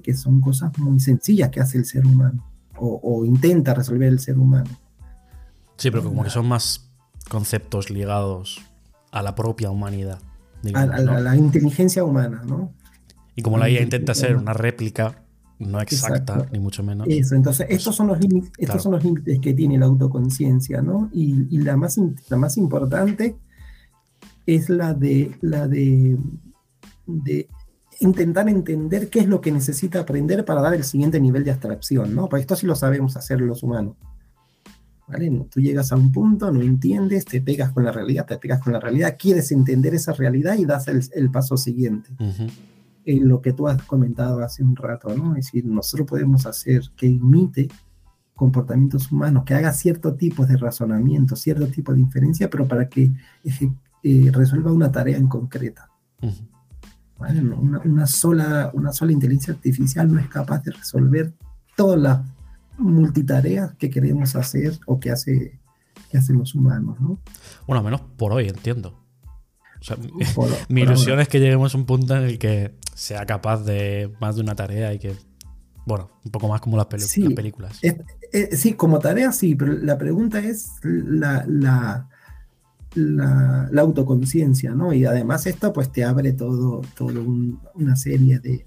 que son cosas muy sencillas que hace el ser humano o, intenta resolver el ser humano. Sí, pero como que son más conceptos ligados a la propia humanidad. a, la, inteligencia humana, ¿no? Y como la IA intenta ser una réplica no exacta, ni mucho menos. Eso, entonces estos son los límites, estos son los límites que tiene la autoconciencia, ¿no? Y, la, más, la más importante es la de la de, de intentar entender qué es lo que necesita aprender para dar el siguiente nivel de abstracción, ¿no? Porque esto sí lo sabemos hacer los humanos. ¿Vale? Tú llegas a un punto, no entiendes, te pegas con la realidad, te pegas con la realidad, quieres entender esa realidad y das el, paso siguiente. En lo que tú has comentado hace un rato, ¿no? Es decir, nosotros podemos hacer que imite comportamientos humanos, que haga cierto tipo de razonamiento, cierto tipo de inferencia, pero para que eh, resuelva una tarea en concreta. Una, sola, una sola inteligencia artificial no es capaz de resolver todas las multitareas que queremos hacer o que, hace, que hacen los humanos. ¿no? Bueno, al menos por hoy entiendo. mi ilusión es que lleguemos a un punto en el que sea capaz de más de una tarea y que, bueno, un poco más como las, películas. sí, como tarea sí, pero la pregunta es la, la, la, autoconciencia, ¿no? Y además esto pues te abre todo, todo una serie de...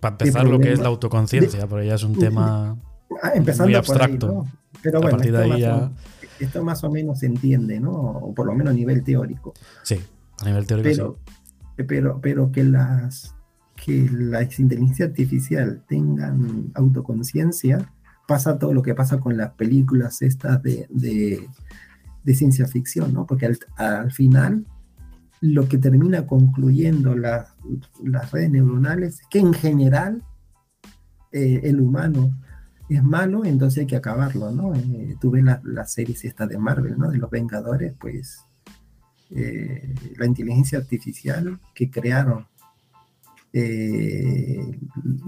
Para empezar lo que es la autoconciencia, pero ya es un tema ah, muy abstracto. Pero bueno, esto, más o, menos se entiende, ¿no? O por lo menos a nivel teórico. Sí, a nivel teórico pero, sí. Pero, pero que las que la inteligencia artificial tengan autoconciencia, pasa todo lo que pasa con las películas estas de de ciencia ficción, ¿no? Porque al, final lo que termina concluyendo las redes neuronales es que en general eh, el humano es malo, entonces hay que acabarlo, ¿no? Eh, tú ves las la series esta de Marvel, ¿no? De los Vengadores, pues eh, la inteligencia artificial que crearon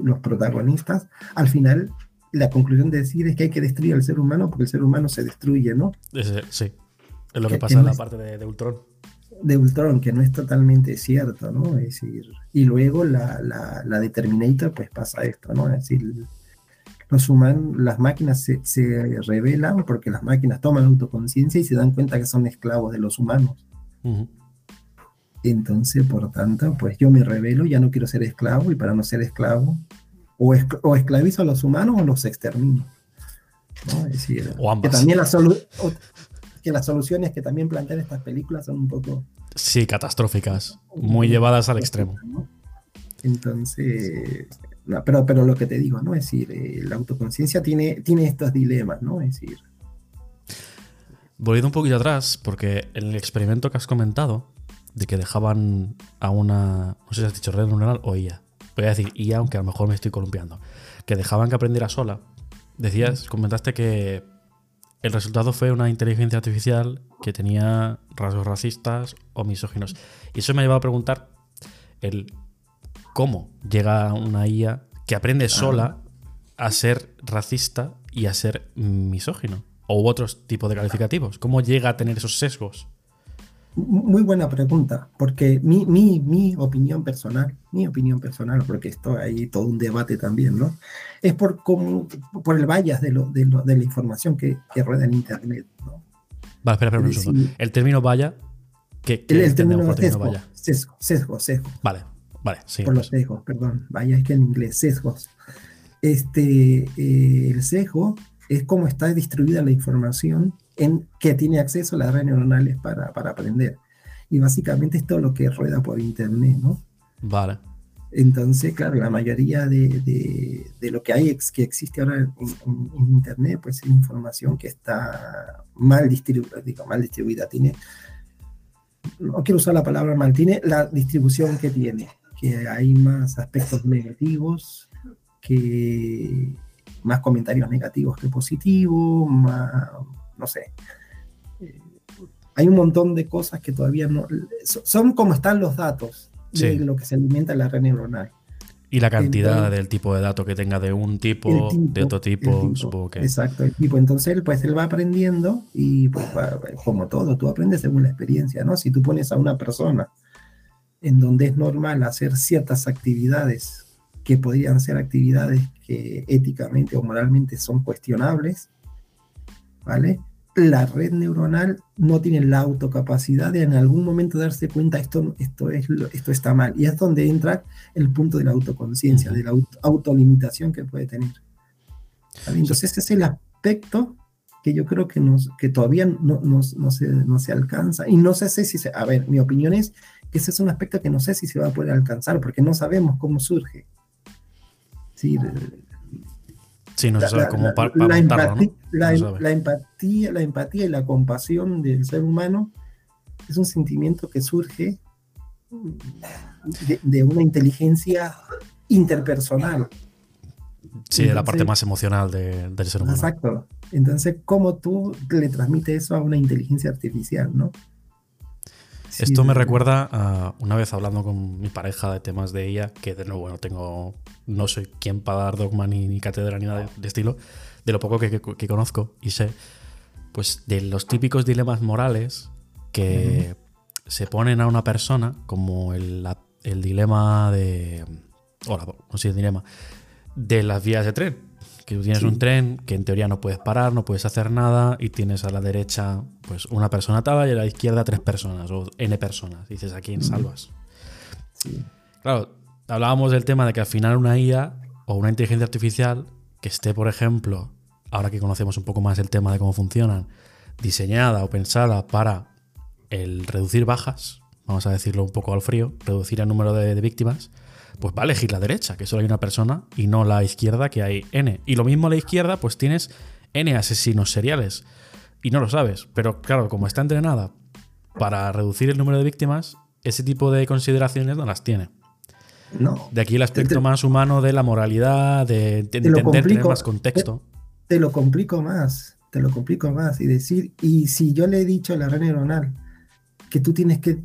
los protagonistas, al final la conclusión de decir es que hay que destruir al ser humano porque el ser humano se destruye, ¿no? sí. Es lo que, pasa en la parte de, Ultron. De Ultron, que no es totalmente cierto, ¿no? Es decir, y luego la, la, la Determinator, pues pasa esto, ¿no? Es decir, los humanos, las máquinas se, se, revelan porque las máquinas toman autoconciencia y se dan cuenta que son esclavos de los humanos. Entonces, por tanto, pues yo me revelo, ya no quiero ser esclavo y para no ser esclavo, o, o esclavizo a los humanos o los extermino. ¿no? Es decir, o ambas. Que también la, que las soluciones que también plantean estas películas son un poco... Sí, catastróficas, muy llevadas al extremo. Entonces, pero, pero lo que te digo, ¿no? Es decir, eh, la autoconciencia tiene, tiene estos dilemas, ¿no? Es decir... Volviendo un poquito atrás, porque en el experimento que has comentado, de que dejaban a una, no sé si has dicho red neuronal o IA, voy a decir IA, aunque a lo mejor me estoy columpiando, que dejaban que aprendiera sola, decías, comentaste que el resultado fue una inteligencia artificial que tenía rasgos racistas o misóginos. Y eso me ha llevado a preguntar el cómo llega una IA que aprende sola a ser racista y a ser misógino. O otros tipos de calificativos. ¿Cómo llega a tener esos sesgos? Muy buena pregunta, porque mi, mi, opinión personal, mi opinión personal, porque esto hay todo un debate también, ¿no? Es por, como, por el bias de, lo, de, de la información que, que, rueda en Internet, ¿no? Vale, espera, espera un segundo. El término vaya, ¿qué, qué el, término, por término vaya? Sesgo, sesgo, sesgo. Vale, vale, sí. Por los sesgos, perdón. Vaya, es que en inglés, sesgos. Este, eh, el sesgo es cómo está distribuida la información en que tiene acceso a las redes neuronales para, para aprender. Y básicamente es todo lo que rueda por Internet, ¿no? Vale. Entonces, claro, la mayoría de, de, lo que hay, que existe ahora en, Internet, pues es información que está mal distribuida, digo, mal distribuida, tiene, no quiero usar la palabra mal, tiene la distribución que tiene, que hay más aspectos negativos, que más comentarios negativos que positivos, más, no sé. Eh, hay un montón de cosas que todavía no... Son como están los datos de lo que se alimenta la red neuronal. Y la cantidad del tipo de datos que tenga de un tipo, de otro tipo, supongo que. Exacto, el tipo. Entonces, pues él va aprendiendo y, pues, como todo, tú aprendes según la experiencia, ¿no? Si tú pones a una persona en donde es normal hacer ciertas actividades que podrían ser actividades que éticamente o moralmente son cuestionables, ¿vale? la red neuronal no tiene la autocapacidad de en algún momento darse cuenta esto, esto, es, esto está mal. Y es donde entra el punto de la autoconciencia, de la autolimitación que puede tener. Entonces ese es el aspecto que yo creo que, nos, que todavía no, no, se, no se alcanza. Y no sé si se... A ver, mi opinión es ese es un aspecto que no sé si se va a poder alcanzar porque no sabemos cómo surge. Sí, Sí, no se sabe cómo la, empatía, la, empatía, la empatía y la compasión del ser humano es un sentimiento que surge de, una inteligencia interpersonal. Sí, de la parte más emocional del ser humano. Exacto. Entonces, ¿cómo tú le transmites eso a una inteligencia artificial, no? Esto me recuerda a una vez hablando con mi pareja de temas de ella, que de nuevo no tengo, no soy quien para dar dogma ni, cátedra ni nada de, estilo, de lo poco que, conozco y sé, pues de los típicos dilemas morales que se ponen a una persona, como el, dilema de, hola, no sé el dilema, de las vías de tren que tú tienes un tren que en teoría no puedes parar, no puedes hacer nada y tienes a la derecha pues una persona atada y a la izquierda tres personas o n personas. dices, ¿a quién salvas? Claro, hablábamos del tema de que al final una IA o una inteligencia artificial que esté, por ejemplo, ahora que conocemos un poco más el tema de cómo funcionan, diseñada o pensada para el reducir bajas, vamos a decirlo un poco al frío, reducir el número de víctimas, pues va a elegir la derecha, que solo hay una persona, y no la izquierda, que hay N. Y lo mismo a la izquierda, pues tienes N asesinos seriales. Y no lo sabes. Pero claro, como está entrenada para reducir el número de víctimas, ese tipo de consideraciones no las tiene. No. De aquí el aspecto más humano de la moralidad, de, entender, tener más contexto. Te, te, lo complico más, te lo complico más. Y decir, y si yo le he dicho a la red neuronal que tú tienes que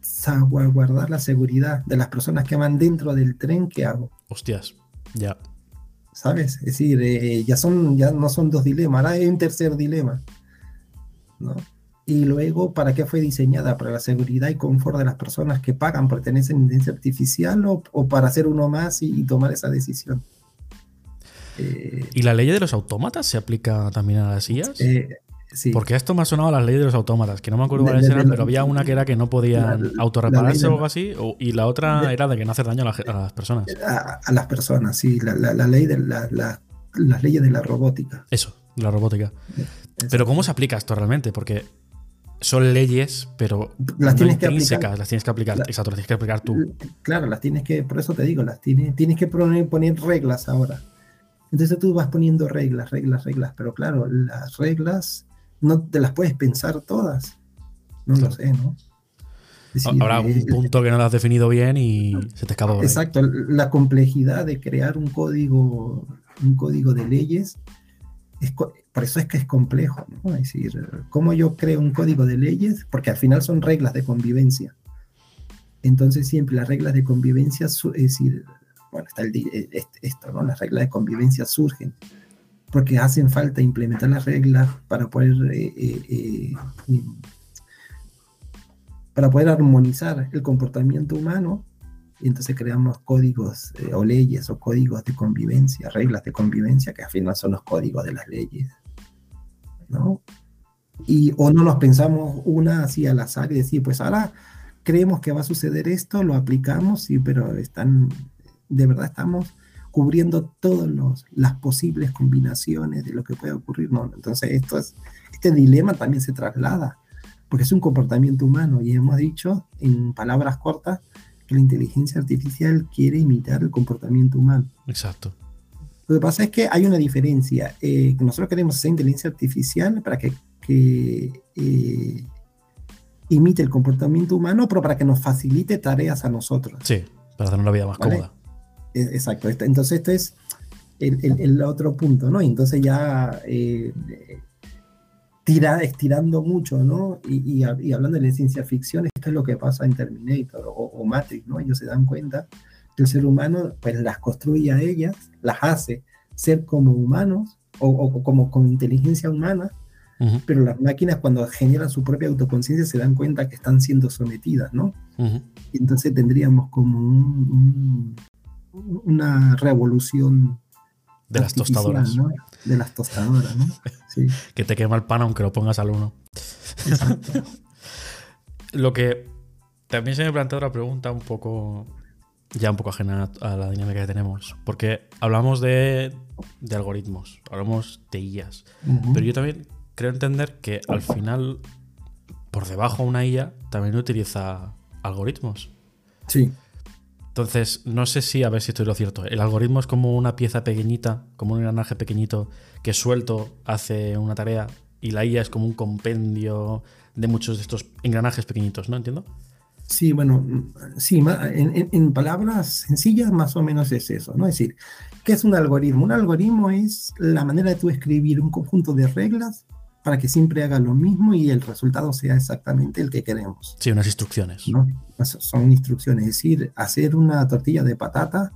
salvaguardar la seguridad de las personas que van dentro del tren, ¿qué hago? Hostias, ya. ¿Sabes? Es decir, eh, ya, son, ya no son dos dilemas, ahora hay un tercer dilema. ¿no? Y luego, ¿para qué fue diseñada? ¿Para la seguridad y confort de las personas que pagan por tener inteligencia artificial o, para hacer uno más y, tomar esa decisión? Eh, ¿Y la ley de los autómatas se aplica también a las IAS? Eh, porque esto me ha sonado a las leyes de los autómatas, que no me acuerdo cuáles eran, pero había una que era que no podían autorrepararse o algo así, y la otra era de que no hacer daño a, las personas. A, las personas, sí, la, ley de las leyes de la robótica. Eso, la robótica. Pero ¿cómo se aplica esto realmente? Porque son leyes, pero las tienes que aplicar. las tienes que aplicar, exacto, las tienes que aplicar tú. Claro, las tienes que, por eso te digo, las tienes, tienes que poner, poner reglas ahora. Entonces tú vas poniendo reglas, reglas, reglas, pero claro, las reglas no te las puedes pensar todas. No lo sé, ¿no? Habrá un eh, punto que no lo has definido bien y se te escapa. Exacto, la complejidad de crear un código, un código de leyes, es, por eso es que es complejo, ¿no? Es decir, ¿cómo yo creo un código de leyes? Porque al final son reglas de convivencia. Entonces siempre las reglas de convivencia, es decir, bueno, está el, eh, esto, ¿no? Las reglas de convivencia surgen porque hacen falta implementar las reglas para poder, eh, eh, eh, para poder armonizar el comportamiento humano. Y entonces creamos códigos o leyes o códigos de convivencia, reglas de convivencia, que al final son los códigos de las leyes. ¿no? Y, o no nos pensamos una así al azar y decir, pues ahora creemos que va a suceder esto, lo aplicamos, sí, pero están, de verdad estamos cubriendo todas las posibles combinaciones de lo que puede ocurrir. ¿no? Entonces, esto es, este dilema también se traslada, porque es un comportamiento humano y hemos dicho en palabras cortas que la inteligencia artificial quiere imitar el comportamiento humano. Exacto. Lo que pasa es que hay una diferencia. Eh, nosotros queremos hacer inteligencia artificial para que, eh, imite el comportamiento humano, pero para que nos facilite tareas a nosotros. Sí, para hacer la vida más cómoda. Exacto. Entonces, este es el, otro punto, ¿no? entonces ya eh, tira, estirando mucho, ¿no? Y, hablando de ciencia ficción, esto es lo que pasa en Terminator o, Matrix, ¿no? Ellos se dan cuenta que el ser humano, pues las construye a ellas, las hace ser como humanos o, como con inteligencia humana, pero las máquinas cuando generan su propia autoconciencia se dan cuenta que están siendo sometidas, ¿no? y entonces tendríamos como un, una revolución de las tostadoras. De las tostadoras, ¿no? que te quema el pan aunque lo pongas al uno. lo que también se me plantea otra pregunta un poco, ya un poco ajena a la dinámica que tenemos, porque hablamos de, de algoritmos, hablamos de IAs, pero yo también creo entender que al final, por debajo una IA también utiliza algoritmos. Sí. Entonces, no sé si, a ver si estoy lo cierto. El algoritmo es como una pieza pequeñita, como un engranaje pequeñito que suelto hace una tarea y la IA es como un compendio de muchos de estos engranajes pequeñitos, ¿no? ¿Entiendo? Sí, bueno, sí, en, palabras sencillas más o menos es eso, ¿no? Es decir, ¿qué es un algoritmo? Un algoritmo es la manera de tú escribir un conjunto de reglas para que siempre haga lo mismo y el resultado sea exactamente el que queremos. Sí, unas instrucciones. ¿no? Son instrucciones, es decir, hacer una tortilla de patata,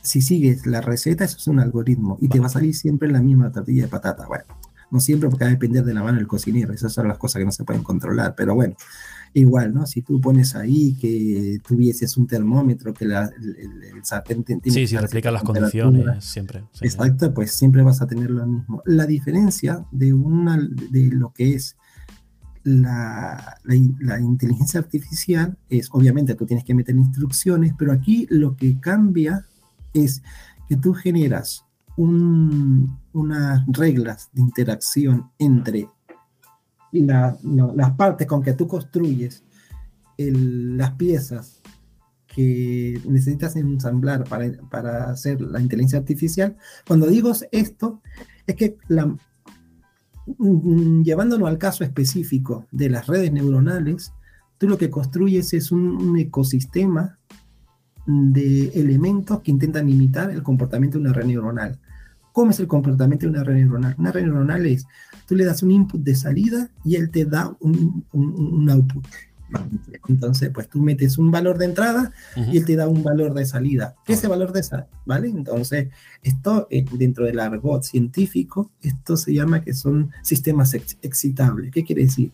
si sigues la receta, eso es un algoritmo y te va a salir siempre la misma tortilla de patata. Bueno, no siempre porque va a depender de la mano del cocinero, esas son las cosas que no se pueden controlar, pero bueno, igual, ¿no? Si tú pones ahí que tuvieses un termómetro, que la, el, sartén tiene Sí, si replica las condiciones siempre. exacto, pues siempre vas a tener lo mismo. La diferencia de, una, de lo que es la, la, inteligencia artificial es, obviamente, tú tienes que meter instrucciones, pero aquí lo que cambia es que tú generas un, unas reglas de interacción entre las partes con que tú construyes las piezas que necesitas ensamblar para, para, hacer la inteligencia artificial, cuando digo esto, es que la, llevándolo al caso específico de las redes neuronales, tú lo que construyes es un, ecosistema de elementos que intentan imitar el comportamiento de una red neuronal. ¿Cómo es el comportamiento de una red neuronal? Una red neuronal es tú le das un input de salida y él te da un, un, output. Entonces, pues tú metes un valor de entrada y él te da un valor de salida. ¿Qué es ese valor de salida? ¿Vale? Entonces, esto eh, dentro del argot científico, esto se llama que son sistemas excitables. ¿Qué quiere decir?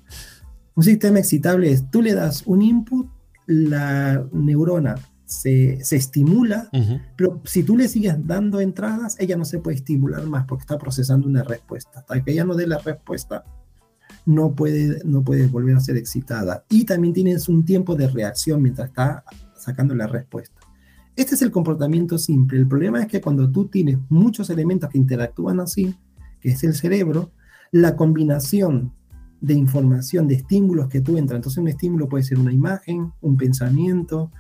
Un sistema excitable es, tú le das un input, la neurona se, estimula, pero si tú le sigues dando entradas, ella no se puede estimular más porque está procesando una respuesta. Hasta que ella no dé la respuesta, no puede, no puede volver a ser excitada. Y también tienes un tiempo de reacción mientras está sacando la respuesta. Este es el comportamiento simple. El problema es que cuando tú tienes muchos elementos que interactúan así, que es el cerebro, la combinación de información, de estímulos que tú entras, entonces un estímulo puede ser una imagen, un pensamiento,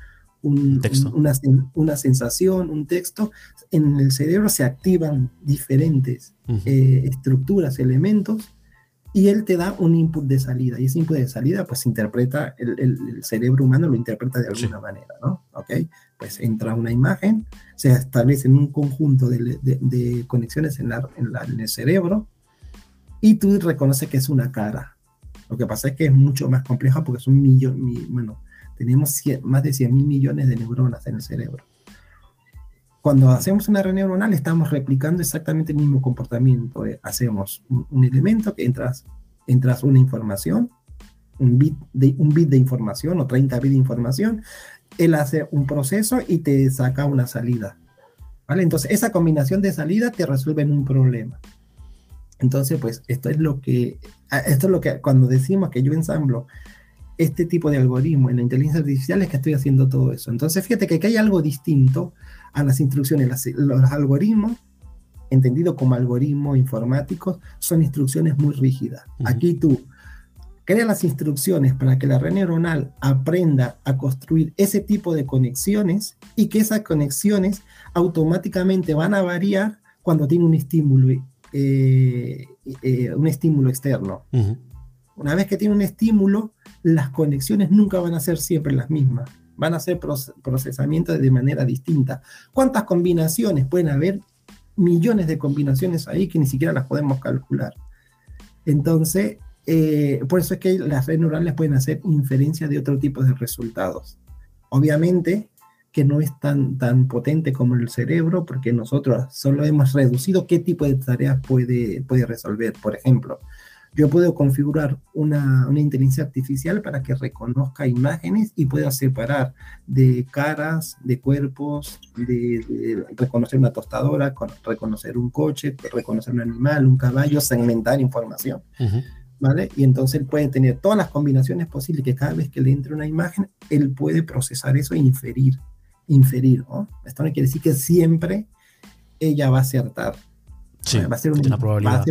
una, sensación, un texto, en el cerebro se activan diferentes eh, estructuras, elementos, y él te da un input de salida. Y ese input de salida, pues interpreta, el, cerebro humano lo interpreta de alguna manera, ¿no? ¿Ok? Pues entra una imagen, se establece un conjunto de, conexiones en, en, el cerebro, y tú reconoces que es una cara. Lo que pasa es que es mucho más compleja porque es un millón, bueno, tenemos más de 100 mil millones de neuronas en el cerebro. Cuando hacemos una red neuronal estamos replicando exactamente el mismo comportamiento. Eh, hacemos un, elemento que entras, entras una información, un bit, de, un bit de información o 30 bits de información, él hace un proceso y te saca una salida. ¿Vale? Entonces, esa combinación de salida te resuelve un problema. Entonces, pues, esto es lo que, esto es lo que, cuando decimos que yo ensamblo este tipo de algoritmo en la inteligencia artificial es que estoy haciendo todo eso. Entonces, fíjate que aquí hay algo distinto a las instrucciones. los algoritmos, entendido como algoritmos informáticos, son instrucciones muy rígidas. Aquí tú creas las instrucciones para que la red neuronal aprenda a construir ese tipo de conexiones y que esas conexiones automáticamente van a variar cuando tiene un estímulo, eh, eh, un estímulo externo. Una vez que tiene un estímulo, las conexiones nunca van a ser siempre las mismas. Van a ser procesamientos de manera distinta. ¿Cuántas combinaciones pueden haber? Millones de combinaciones ahí que ni siquiera las podemos calcular. Entonces, eh, por eso es que las redes neurales pueden hacer inferencia de otro tipo de resultados. Obviamente que no es tan, tan potente como el cerebro, porque nosotros solo hemos reducido qué tipo de tareas puede, puede resolver. Por ejemplo, yo puedo configurar una, inteligencia artificial para que reconozca imágenes y pueda separar de caras, de cuerpos, de, reconocer una tostadora, reconocer un coche, reconocer un animal, un caballo, segmentar información. ¿Vale? Y entonces él puede tener todas las combinaciones posibles que cada vez que le entre una imagen, él puede procesar eso e inferir. Inferir, ¿no? Esto no quiere decir que siempre ella va a acertar. Sí, va a ser una probabilidad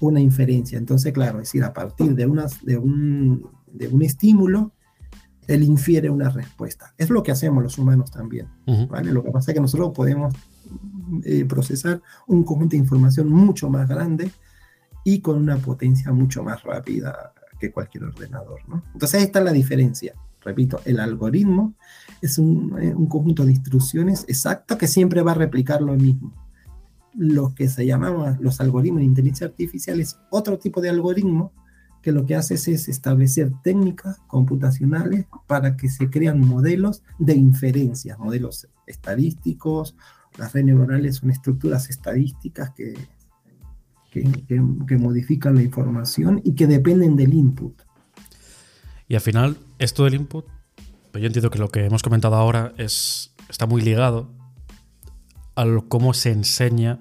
una inferencia. Entonces, claro, es decir, a partir de, unas, de, un, de un estímulo, él infiere una respuesta. Es lo que hacemos los humanos también. ¿vale? Lo que pasa es que nosotros podemos eh, procesar un conjunto de información mucho más grande y con una potencia mucho más rápida que cualquier ordenador. ¿no? Entonces, ahí está la diferencia. Repito, el algoritmo es un, eh, un conjunto de instrucciones exacto que siempre va a replicar lo mismo lo que se llamaban los algoritmos de inteligencia artificial es otro tipo de algoritmo que lo que hace es, establecer técnicas computacionales para que se crean modelos de inferencia, modelos estadísticos. Las redes neuronales son estructuras estadísticas que, que, modifican la información y que dependen del input. Y al final, esto del input, pues yo entiendo que lo que hemos comentado ahora es, está muy ligado a cómo se enseña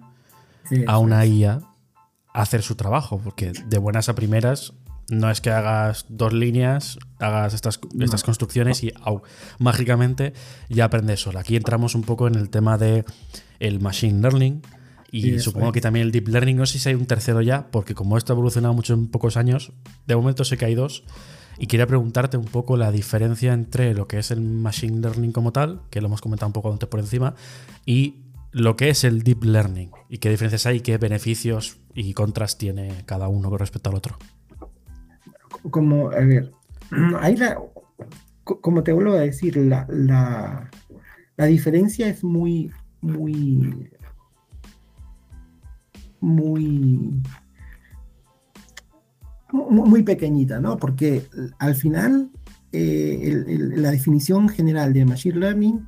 a una IA a hacer su trabajo, porque de buenas a primeras no es que hagas dos líneas, hagas estas, estas construcciones y mágicamente ya aprendes sola. Aquí entramos un poco en el tema de el machine learning y supongo que también el deep learning. No sé si hay un tercero ya, porque como esto ha evolucionado mucho en pocos años, de momento sé que hay dos. Y quería preguntarte un poco la diferencia entre lo que es el machine learning como tal, que lo hemos comentado un poco antes por encima, y lo que es el deep learning y qué diferencias hay, qué beneficios y contras tiene cada uno con respecto al otro como, como te vuelvo a decir, la, la, la diferencia es muy, muy, muy, muy pequeñita, ¿no? Porque al final eh, la definición general de Machine Learning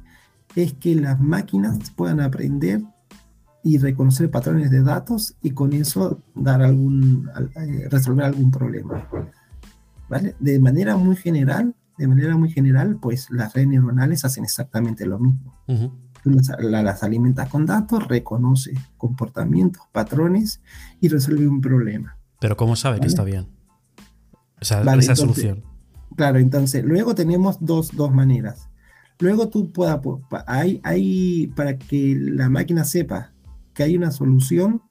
es que las máquinas puedan aprender y reconocer patrones de datos y con eso dar algún, eh, resolver algún problema. De manera muy general, de manera muy general, pues las redes neuronales hacen exactamente lo mismo. las, alimentas con datos, reconoce comportamientos, patrones y resuelve un problema. Pero ¿cómo sabe que está bien? esa solución. Claro, entonces, luego tenemos dos, maneras. Luego tú puedas, hay, hay, para que la máquina sepa que hay una solución,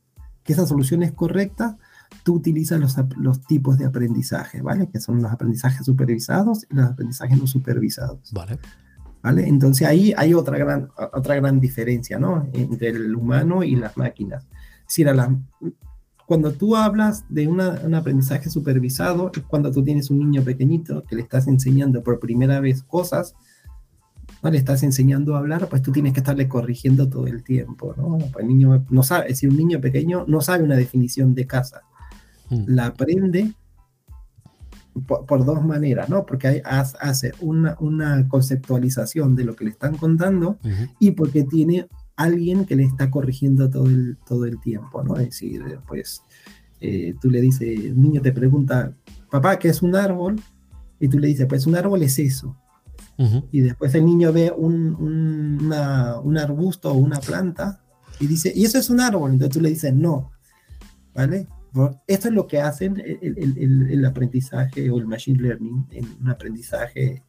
que esa solución es correcta, tú utilizas los, tipos de aprendizaje, ¿vale? Que son los aprendizajes supervisados y los aprendizajes no supervisados. Vale. ¿Vale? Entonces ahí hay otra gran, otra gran diferencia, ¿no? Entre el humano y las máquinas. Es decir, cuando tú hablas de un aprendizaje supervisado, es cuando tú tienes un niño pequeñito que le estás enseñando por primera vez cosas, ¿no? le estás enseñando a hablar, pues tú tienes que estarle corrigiendo todo el tiempo, ¿no? Pues el niño no sabe, es decir, un niño pequeño no sabe una definición de casa. Mm. la aprende por, dos maneras, ¿no? Porque hace una, conceptualización de lo que le están contando y porque tiene alguien que le está corrigiendo todo el, todo el tiempo, ¿no? Es decir, pues eh, tú le dices, el niño te pregunta, papá, ¿qué es un árbol? Y tú le dices, pues un árbol es eso. Y después el niño ve un, un arbusto o una planta y dice, ¿y eso es un árbol? Entonces tú le dices, no, ¿vale? Esto es lo que hacen el, aprendizaje o el machine learning en un aprendizaje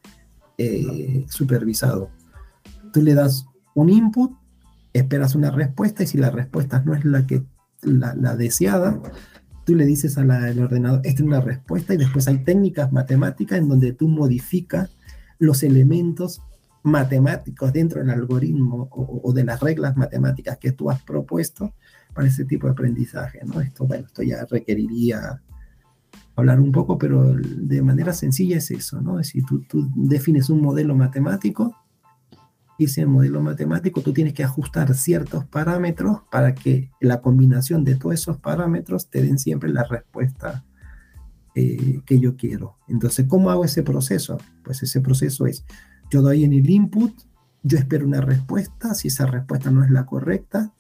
eh, supervisado. Tú le das un input, esperas una respuesta y si la respuesta no es la, que, la, deseada, tú le dices al ordenador, esta es una respuesta y después hay técnicas matemáticas en donde tú modificas los elementos matemáticos dentro del algoritmo o, de las reglas matemáticas que tú has propuesto para ese tipo de aprendizaje, ¿no? Esto, bueno, esto ya requeriría hablar un poco, pero de manera sencilla es eso, ¿no? Es decir, tú, tú defines un modelo matemático y ese modelo matemático tú tienes que ajustar ciertos parámetros para que la combinación de todos esos parámetros te den siempre la respuesta eh, que yo quiero. Entonces, ¿cómo hago ese proceso? Pues ese proceso es, yo doy en el input, yo espero una respuesta, si esa respuesta no es la correcta,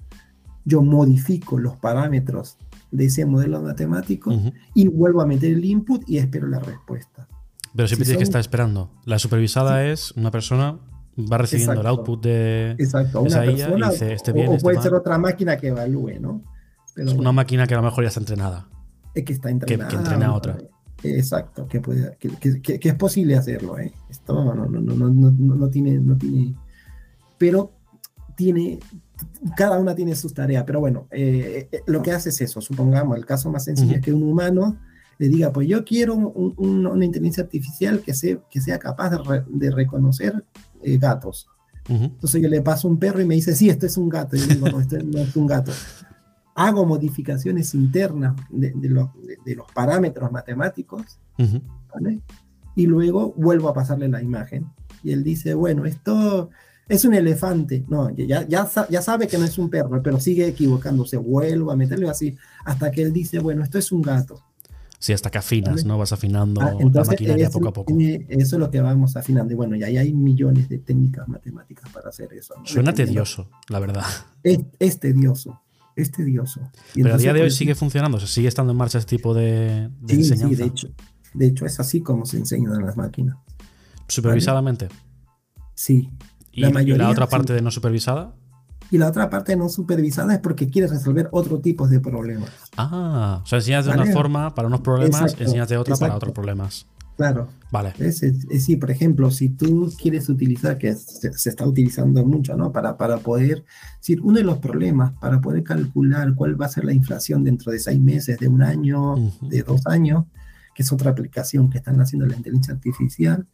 yo modifico los parámetros de ese modelo matemático y vuelvo a meter el input y espero la respuesta. Pero siempre si que está esperando. La supervisada es una persona va recibiendo el output de Exacto, una persona, dice, este bien, o, este puede ser otra máquina que evalúe, ¿no? es una máquina que a lo mejor ya está entrenada. Es que está entrenada. Que, entrena a otra. Exacto, que, puede, que, es posible hacerlo. ¿eh? Esto no, no, no, no, no, tiene, no tiene. Pero tiene, cada una tiene sus tareas, pero bueno, eh, eh, lo que hace es eso, supongamos, el caso más sencillo es que un humano le diga, pues yo quiero una inteligencia artificial que, sea, que sea capaz de, reconocer eh, gatos. Entonces yo le paso un perro y me dice, sí, esto es un gato. Y yo digo, no, esto no es un gato. Hago modificaciones internas de, los parámetros matemáticos, Y luego vuelvo a pasarle la imagen. Y él dice, bueno, esto es un elefante. No, ya, ya, ya sabe que no es un perro, pero sigue equivocándose. Vuelvo a meterle así hasta que él dice, bueno, esto es un gato. Sí, hasta que afinas, ¿no? Vas afinando ah, la maquinaria poco a poco. Eso es lo que vamos afinando. Y bueno, y ahí hay millones de técnicas matemáticas para hacer eso. Suena tedioso, la verdad. Es, tedioso. Es tedioso. Pero a día de hoy sigue funcionando, ¿se sigue estando en marcha este tipo de, de sí, Sí, de hecho, de hecho es así como se enseñan las máquinas. ¿Supervisadamente? Sí. ¿Y la, mayoría, la otra parte de no supervisada? y la otra parte no supervisada es porque quieres resolver otro tipo de problemas. Ah, o sea, enseñas de una forma para unos problemas, enseñas de otra para otros problemas. Claro. Vale. Es, es, por ejemplo, si tú quieres utilizar, que se, está utilizando mucho, ¿no? Para, para poder, decir, uno de los problemas para poder calcular cuál va a ser la inflación dentro de seis meses, de un año, de dos años, que es otra aplicación que están haciendo la inteligencia artificial,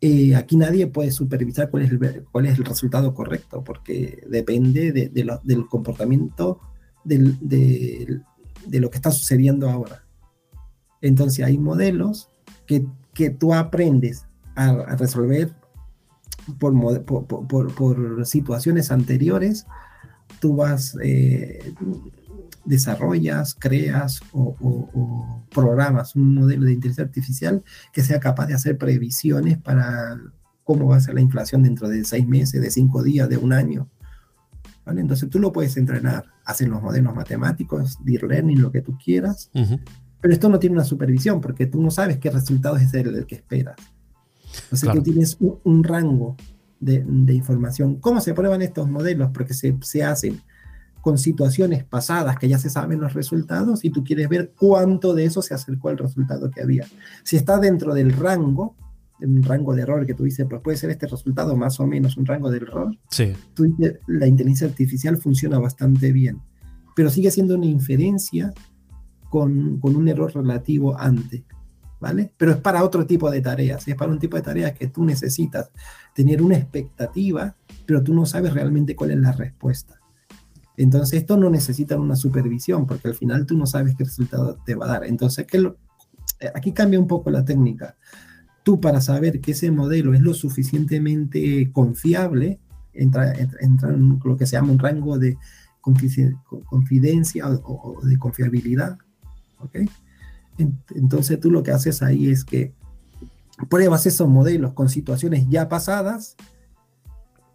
eh, aquí nadie puede supervisar cuál es, el, cuál es el resultado correcto, porque depende de, del comportamiento de, lo que está sucediendo ahora. Entonces hay modelos que, que tú aprendes a, resolver por, por, por, situaciones anteriores, tú vas eh, desarrollas, creas o, programas un modelo de inteligencia artificial que sea capaz de hacer previsiones para cómo va a ser la inflación dentro de seis meses, de cinco días, de un año. ¿Vale? Entonces tú lo puedes entrenar, hacen los modelos matemáticos, deep learning, lo que tú quieras, pero esto no tiene una supervisión porque tú no sabes qué resultado es el, que esperas. Entonces tú tienes un, rango de, información. ¿Cómo se prueban estos modelos? Porque se, se hacen con situaciones pasadas que ya se saben los resultados y tú quieres ver cuánto de eso se acercó al resultado que había. Si está dentro del rango, un rango de error que tú dices, pues puede ser este resultado más o menos un rango de error, sí. la inteligencia artificial funciona bastante bien, pero sigue siendo una inferencia con, con un error relativo antes. ¿Vale? Pero es para otro tipo de tareas, es para un tipo de tareas que tú necesitas tener una expectativa, pero tú no sabes realmente cuál es la respuesta. Entonces, esto no necesita una supervisión, porque al final tú no sabes qué resultado te va a dar. Entonces, eh, aquí cambia un poco la técnica. Tú para saber que ese modelo es lo suficientemente confiable, entra, entra en lo que se llama un rango de confidencia o, de confiabilidad. Entonces tú lo que haces ahí es que pruebas esos modelos con situaciones ya pasadas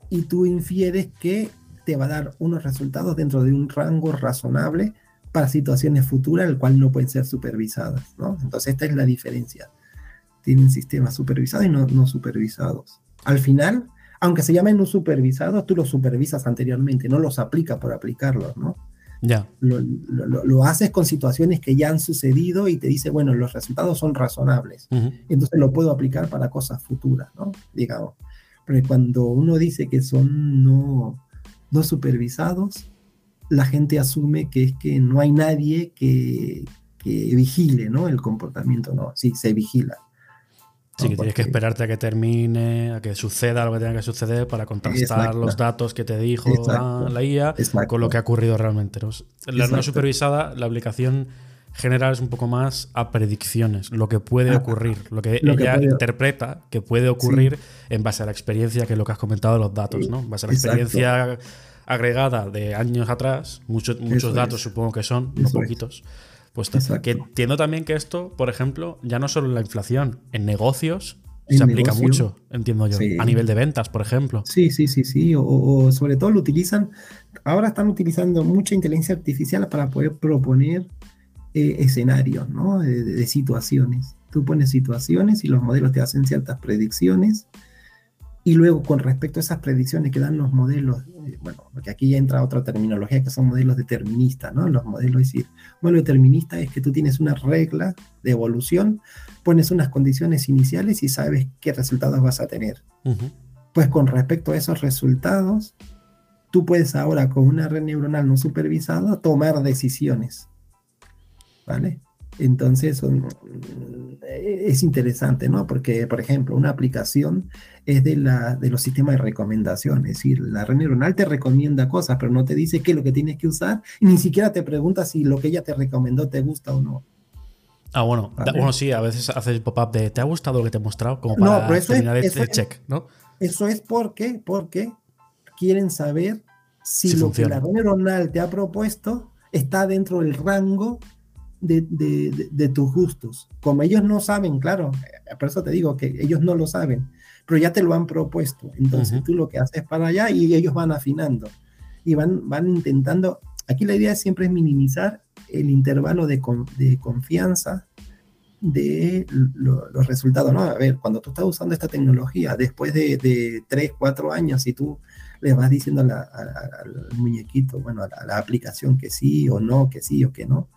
y tú infieres que te va a dar unos resultados dentro de un rango razonable para situaciones futuras, el cual no pueden ser supervisadas. ¿no? Entonces esta es la diferencia. Tienen sistemas supervisados y no, no supervisados. Al final, aunque se llamen no supervisados, tú los supervisas anteriormente, no los aplicas por aplicarlos, ¿no? Ya. Lo, lo, haces con situaciones que ya han sucedido y te dice, bueno, los resultados son razonables. Entonces lo puedo aplicar para cosas futuras, ¿no? Digamos. Pero cuando uno dice que son no, no supervisados, la gente asume que es que no hay nadie que, vigile ¿no? el comportamiento, no, sí, se vigila. Sí, que tienes que esperarte a que termine, a que suceda lo que tenga que suceder para contrastar los datos que te dijo la, IA con lo que ha ocurrido realmente. La no supervisada, la aplicación general es un poco más a predicciones, lo que puede ocurrir, lo que ella interpreta que puede ocurrir en base a la experiencia, que es lo que has comentado de los datos, ¿no? En base a la experiencia agregada de años atrás, muchos, muchos datos supongo que son, no poquitos. Pues que entiendo también que esto, por ejemplo, ya no solo en la inflación, en negocios se aplica mucho, entiendo yo, a nivel de ventas, por ejemplo. Sí, sí, sí, sí, o, sobre todo lo utilizan, ahora están utilizando mucha inteligencia artificial para poder proponer eh, escenarios, ¿no? De, situaciones. Tú pones situaciones y los modelos te hacen ciertas predicciones. Y luego, con respecto a esas predicciones que dan los modelos, eh, bueno, porque aquí ya entra otra terminología que son modelos deterministas, ¿no? Los modelos, es decir, modelo determinista es que tú tienes una regla de evolución, pones unas condiciones iniciales y sabes qué resultados vas a tener. Pues con respecto a esos resultados, tú puedes ahora con una red neuronal no supervisada tomar decisiones. ¿vale? Entonces es interesante, ¿no? Porque, por ejemplo, una aplicación es de, la, de los sistemas de recomendación, es decir, la red neuronal te recomienda cosas, pero no te dice qué es lo que tienes que usar, y ni siquiera te pregunta si lo que ella te recomendó te gusta o no. Ah, bueno, bueno, sí, a veces haces pop-up de ¿te ha gustado lo que te he mostrado? Como para no, terminar el check, ¿no? Eso es porque, porque quieren saber si, Si lo funciona. que la red neuronal te ha propuesto está dentro del rango de, de- de- tus gustos. Como ellos no saben, claro, eh, por eso te digo que ellos no lo saben, pero ya te lo han propuesto. Entonces tú lo que haces para allá y ellos van afinando y van, van intentando. Aquí la idea siempre es minimizar el intervalo de, con- de confianza de lo- los resultados, ¿no? A ver, cuando tú estás usando esta tecnología, después de, de 3, 4 años, y tú le vas diciendo a la- a- a- al muñequito, bueno, a la, a la aplicación que sí o no, que sí o que no,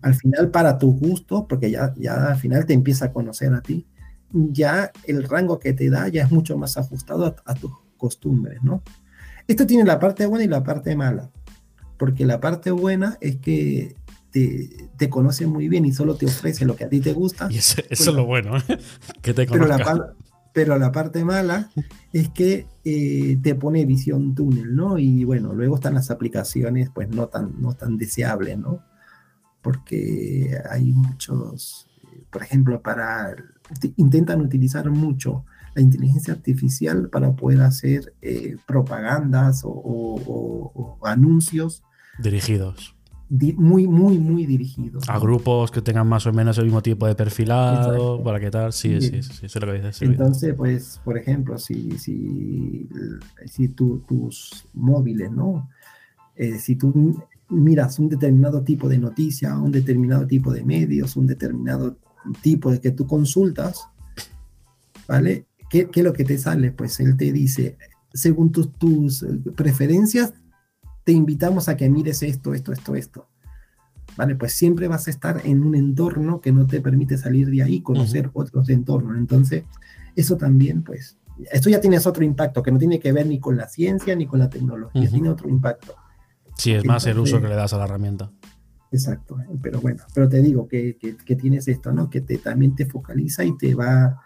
al final para tu gusto, porque ya, ya al final te empieza a conocer a ti, ya el rango que te da ya es mucho más ajustado a, a tus costumbres, ¿no? Esto tiene la parte buena y la parte mala, porque la parte buena es que te, te conoce muy bien y solo te ofrece lo que a ti te gusta, Y eso es lo bueno, ¿eh? que te pero la, conozca. Pero la parte mala es que eh, te pone visión túnel, ¿no? Y bueno, luego están las aplicaciones pues no tan, no tan deseables, ¿no? Porque hay muchos, eh, por ejemplo, para intentan utilizar mucho la inteligencia artificial para poder hacer eh, propagandas o, anuncios Dirigidos di- muy, muy, muy dirigidos. a grupos que tengan más o menos el mismo tipo de perfilado, Exacto. para qué tal. Sí, Sí. sí, sí, sí, lo que dices. Entonces, pues, por ejemplo, si, si, si tu- tus móviles, ¿no? Eh, si tú miras un determinado tipo de noticia, un determinado tipo de medios, un determinado tipo de que tú consultas, ¿vale? ¿Qué, qué es lo que te sale? Pues él te dice, según tus, tus preferencias, te invitamos a que mires esto, esto, esto, esto. ¿Vale? Pues siempre vas a estar en un entorno que no te permite salir de ahí, conocer otros entornos. Entonces, eso también, pues, esto ya tienes otro impacto que no tiene que ver ni con la ciencia ni con la tecnología, Ujú. tiene otro impacto. Sí, es más el uso que le das a la herramienta. Exacto, ¿eh? pero bueno, pero te digo que, que- que tienes esto, ¿no? Que te, también te focaliza y te va,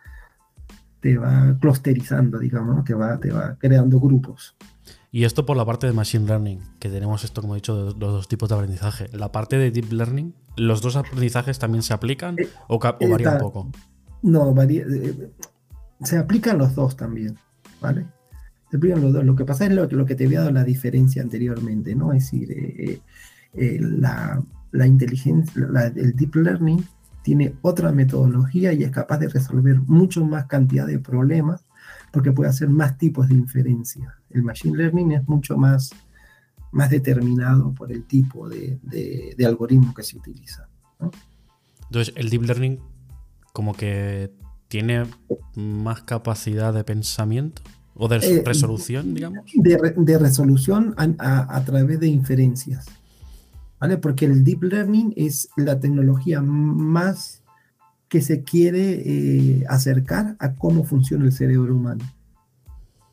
te va clusterizando, digamos, ¿no? Te va, te va creando grupos. Y esto por la parte de Machine Learning, que tenemos esto, como he dicho, de los dos tipos de aprendizaje. La parte de Deep Learning, ¿los dos aprendizajes también se aplican Eh, o, o eh, varía un poco? No, varía- eh, se aplican los dos también, ¿vale? Se aplican los dos. Lo que pasa es lo, que- lo que te había dado la diferencia anteriormente, ¿no? Es decir, eh, la, la inteligencia, la- el deep learning tiene otra metodología y es capaz de resolver mucho más cantidad de problemas porque puede hacer más tipos de inferencia. El machine learning es mucho más, más determinado por el tipo de, de- de algoritmo que se utiliza. Entonces, el Deep Learning como que tiene más capacidad de pensamiento o de Eh, resolución, digamos. de, re- de resolución a, a- a través de inferencias. ¿Vale? Porque el deep learning es la tecnología más que se quiere eh, acercar a cómo funciona el cerebro humano.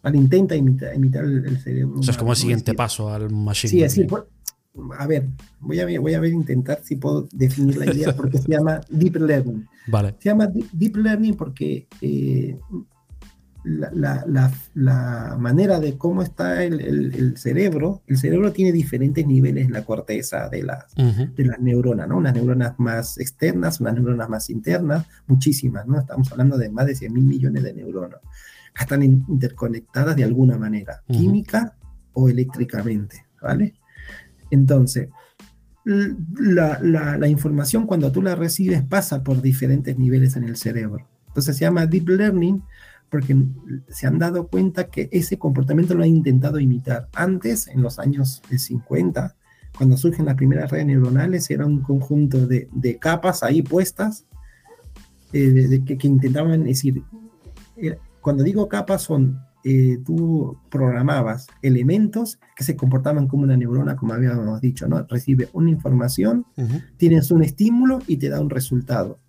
¿Vale? Intenta imitar, imitar el, el cerebro O sea, es como el siguiente paso al Machine Sí, Learning. decir, por- a ver, voy a voy a ver, intentar si puedo definir la idea porque se llama deep learning. Vale. Se llama deep, learning porque eh, la, la- la- la manera de cómo está el, el- el cerebro, el cerebro tiene diferentes niveles en la corteza de las, Ujú. de las neuronas, ¿no? Unas neuronas más externas, unas neuronas más internas, muchísimas, ¿no? Estamos hablando de más de 100 mil millones de neuronas. Están in- interconectadas de alguna manera, química o eléctricamente, ¿vale? Entonces, la, la- la información cuando tú la recibes pasa por diferentes niveles en el cerebro. Entonces se llama deep learning porque se han dado cuenta que ese comportamiento lo han intentado imitar. Antes, en los años eh, 50, cuando surgen las primeras redes neuronales, era un conjunto de, de capas ahí puestas eh, de- de que, que intentaban decir, cuando digo capas son, eh, tú programabas elementos que se comportaban como una neurona, como habíamos dicho, ¿no? Recibe una información, tienes un estímulo y te da un resultado.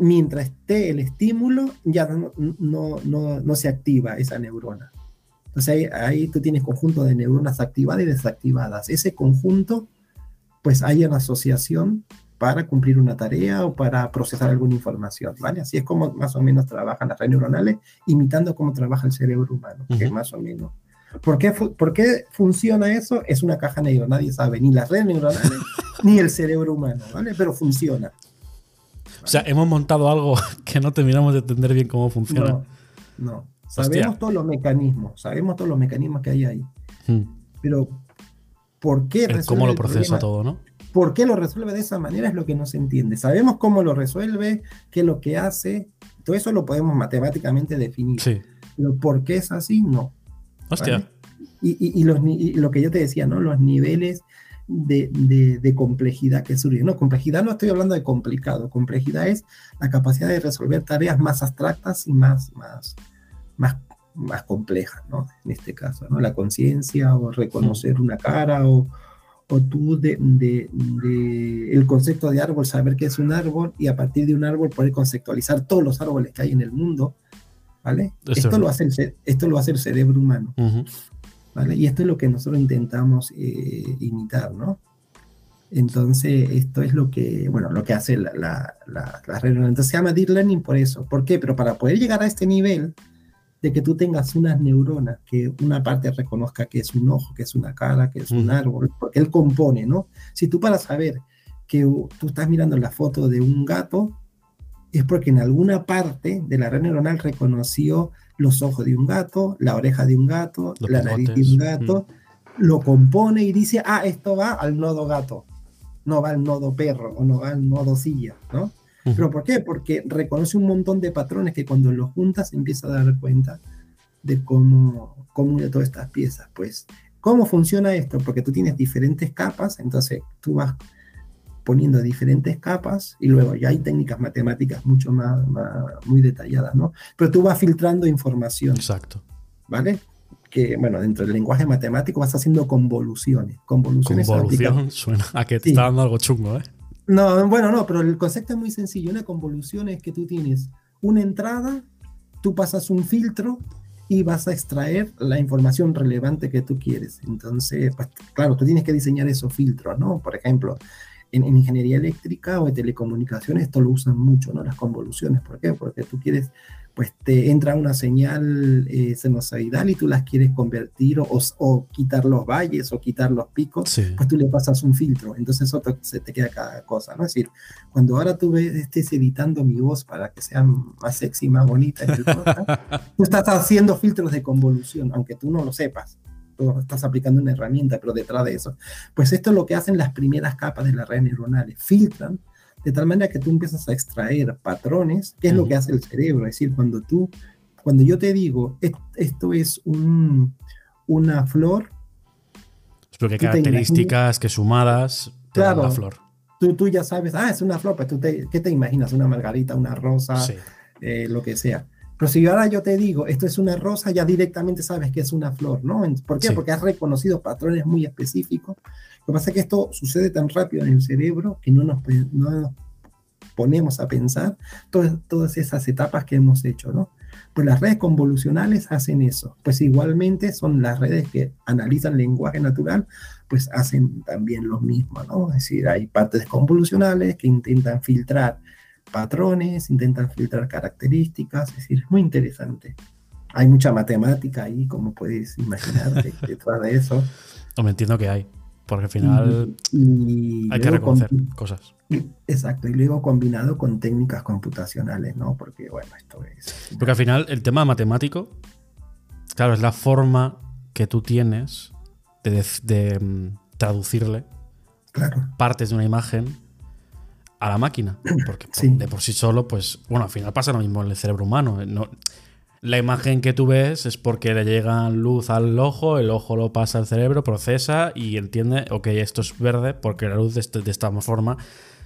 Mientras esté el estímulo, ya no, no, no, no se activa esa neurona. Entonces ahí, ahí tú tienes conjunto de neuronas activadas y desactivadas. Ese conjunto, pues hay una asociación para cumplir una tarea o para procesar alguna información, ¿vale? Así es como más o menos trabajan las redes neuronales, imitando cómo trabaja el cerebro humano, que Ujú. más o menos. ¿Por qué, ¿Por qué funciona eso? Es una caja negra, nadie sabe, ni las redes neuronales ni el cerebro humano, ¿vale? Pero funciona. O sea, hemos montado algo que no terminamos de entender bien cómo funciona. No, no. Sabemos todos los mecanismos, sabemos todos los mecanismos que hay ahí. Hmm. Pero, ¿por qué ¿Cómo lo procesa todo, no? ¿Por qué lo resuelve de esa manera? Es lo que no se entiende. Sabemos cómo lo resuelve, qué es lo que hace, todo eso lo podemos matemáticamente definir. Sí. Pero ¿por qué es así? No. Hostia. Y, lo que yo te decía, ¿no? Los niveles de, complejidad que surge. No, complejidad no estoy hablando de complicado. Complejidad es la capacidad de resolver tareas más abstractas y más, más, más, más complejas, ¿no? En este caso, ¿no? La conciencia o reconocer una cara o, o tú de, el concepto de árbol, saber qué es un árbol y a partir de un árbol poder conceptualizar todos los árboles que hay en el mundo, ¿vale? esto, lo hace el, esto lo hace el cerebro humano, ¿vale? Y esto es lo que nosotros intentamos eh, imitar, ¿no? Entonces, esto es lo que, bueno, lo que hace la, la, la, la red Entonces se llama Deep Learning por eso. ¿Por qué? Pero para poder llegar a este nivel, de que tú tengas unas neuronas, que una parte reconozca que es un ojo, que es una cara, que es un árbol, porque él compone, ¿no? Si tú para saber que tú estás mirando la foto de un gato, es porque en alguna parte de la red neuronal reconoció los ojos de un gato, la oreja de un gato, la nariz de un gato, lo compone y dice, ah, esto va al nodo gato, no va al nodo perro o no va al nodo silla, ¿no? ¿Pero por qué? Porque reconoce un montón de patrones que cuando los juntas empieza a dar cuenta de cómo, cómo de todas estas piezas. Pues, ¿cómo funciona esto? Porque tú tienes diferentes capas, entonces tú vas poniendo diferentes capas y luego ya hay técnicas matemáticas mucho más, muy detalladas, ¿no? Pero tú vas filtrando información. Exacto. ¿Vale? Que, bueno, dentro del lenguaje matemático vas haciendo convoluciones. Convoluciones Convolución suena a que te está dando algo chungo, ¿eh? No, bueno, no, pero el concepto es muy sencillo. Una convolución es que tú tienes una entrada, tú pasas un filtro y vas a extraer la información relevante que tú quieres. Entonces, claro, tú tienes que diseñar esos filtros, ¿no? Por ejemplo, en, en, ingeniería eléctrica o de telecomunicaciones esto lo usan mucho, ¿no? Las convoluciones. ¿Por qué? Porque tú quieres pues te entra una señal eh, sinusoidal y tú las quieres convertir o, quitar los valles o quitar los picos, pues tú le pasas un filtro, entonces eso se te queda cada cosa, ¿no? Es decir, cuando ahora tú estés editando mi voz para que sea más sexy, más bonita, tú estás haciendo filtros de convolución, aunque tú no lo sepas. Tú estás aplicando una herramienta, pero detrás de eso. Pues esto es lo que hacen las primeras capas de las redes neuronales. Filtran de tal manera que tú empiezas a extraer patrones, que es lo que hace el cerebro, es decir, cuando tú, cuando yo te digo, esto es un, una flor. Porque características que sumadas te dan la flor. Tú, tú, ya sabes, ah, es una flor, pues tú te, ¿qué te imaginas? Una margarita, una rosa, eh, lo que sea. Pero si ahora yo te digo, esto es una rosa, ya directamente sabes que es una flor, ¿no? ¿Por qué? Porque has reconocido patrones muy específicos lo que pasa es que esto sucede tan rápido en el cerebro que no nos, ponemos a pensar todas esas etapas que hemos hecho, ¿no? Pues las redes convolucionales hacen eso. Pues igualmente son las redes que analizan lenguaje natural, pues hacen también lo mismo, ¿no? Es decir, hay partes convolucionales que intentan filtrar patrones, intentan filtrar características, es decir, es muy interesante. Hay mucha matemática ahí, como puedes imaginar, detrás de eso. No me entiendo que hay. Porque al final hay que reconocer cosas. Exacto, y luego combinado con técnicas computacionales, ¿no? Porque, bueno, esto es. Porque al final el tema matemático, claro, es la forma que tú tienes de, mm, traducirle partes de una imagen a la máquina. Porque de por sí solo, pues, bueno, al final pasa lo mismo en el cerebro humano. No, la imagen que tú ves es porque le llega luz al ojo, el ojo lo pasa al cerebro, procesa y entiende, ok, esto es verde porque la luz de, este, esta forma.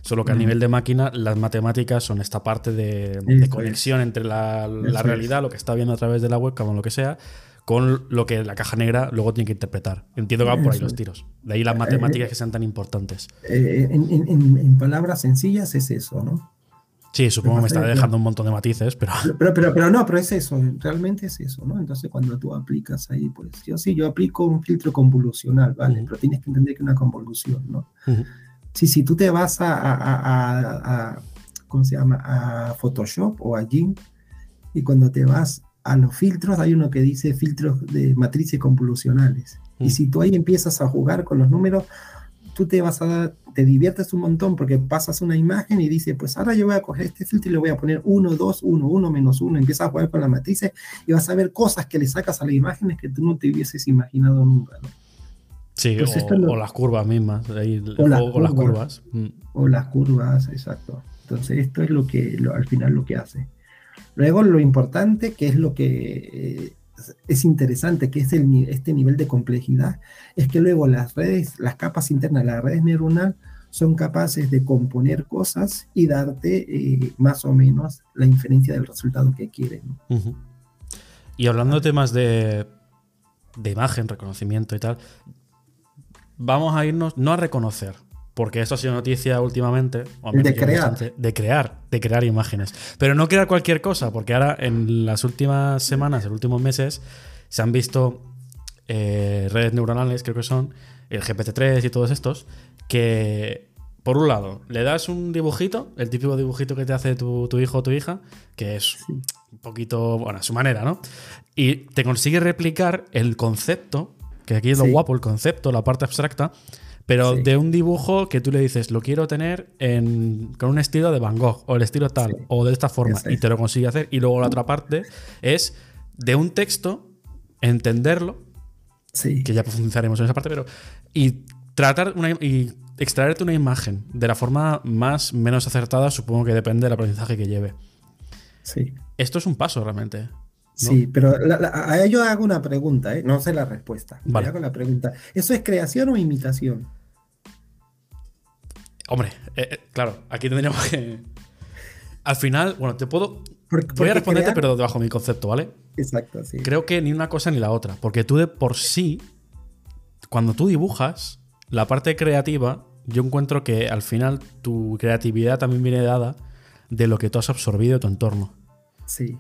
Solo que a nivel de máquina, las matemáticas son esta parte de, conexión entre la, realidad, lo que está viendo a través de la webcam o lo que sea, con lo que la caja negra luego tiene que interpretar. Entiendo que van por ahí los tiros. De ahí las eh, matemáticas que sean tan importantes. Eh, en palabras sencillas es eso, ¿no? Sí, supongo que me está dejando un montón de matices, pero... pero... Pero, pero... no, pero es eso, realmente es eso, ¿no? Entonces cuando tú aplicas ahí, pues yo sí, yo aplico un filtro convolucional, ¿vale? Pero tienes que entender que es una convolución, ¿no? Sí, si tú te vas a, a, a, ¿cómo se llama? A Photoshop o a GIMP y cuando te vas a los filtros hay uno que dice filtros de matrices convolucionales. Y si tú ahí empiezas a jugar con los números, tú te vas a te diviertes un montón porque pasas una imagen y dices, pues ahora yo voy a coger este filtro y le voy a poner 1, 2, 1, 1, menos 1, empiezas a jugar con las matrices y vas a ver cosas que le sacas a las imágenes que tú no te hubieses imaginado nunca, ¿no? Sí, pues o, las curvas mismas, o, las curvas. Mm. O las curvas, exacto. Entonces esto es lo que al final lo que hace. Luego lo importante, que es lo que eh, es interesante, que es el, este nivel de complejidad, es que luego las redes, las capas internas de la red neuronal son capaces de componer cosas y darte eh, más o menos la inferencia del resultado que quieren. Y hablando de temas de, de imagen, reconocimiento y tal, vamos a irnos no a reconocer, porque eso ha sido noticia últimamente. de crear. De crear, de crear imágenes. Pero no crear cualquier cosa, porque ahora en las últimas semanas, en los últimos meses, se han visto eh, redes neuronales, creo que son, el GPT-3 y todos estos, que por un lado, le das un dibujito, el típico dibujito que te hace tu, hijo o tu hija, que es un poquito, bueno, a su manera, ¿no? Y te consigue replicar el concepto, que aquí es lo guapo, el concepto, la parte abstracta, pero de un dibujo que tú le dices, lo quiero tener con un estilo de Van Gogh, o el estilo tal, o de esta forma, y te lo consigue hacer. Y luego la otra parte es de un texto, entenderlo, que ya profundizaremos en esa parte, pero. Y tratar una, y extraerte una imagen de la forma más menos acertada, supongo que depende del aprendizaje que lleve. Sí. Esto es un paso realmente. Sí, pero a ello hago una pregunta, ¿eh? no sé la respuesta. Vale. Hago la pregunta. ¿Eso es creación o imitación? Hombre, eh, eh, claro, aquí tendríamos que. Al final, bueno, te puedo. voy a responderte, pero debajo de mi concepto, ¿vale? Exacto, sí. Creo que ni una cosa ni la otra. Porque tú de por sí, cuando tú dibujas, la parte creativa, yo encuentro que al final tu creatividad también viene dada de lo que tú has absorbido de tu entorno. Sí.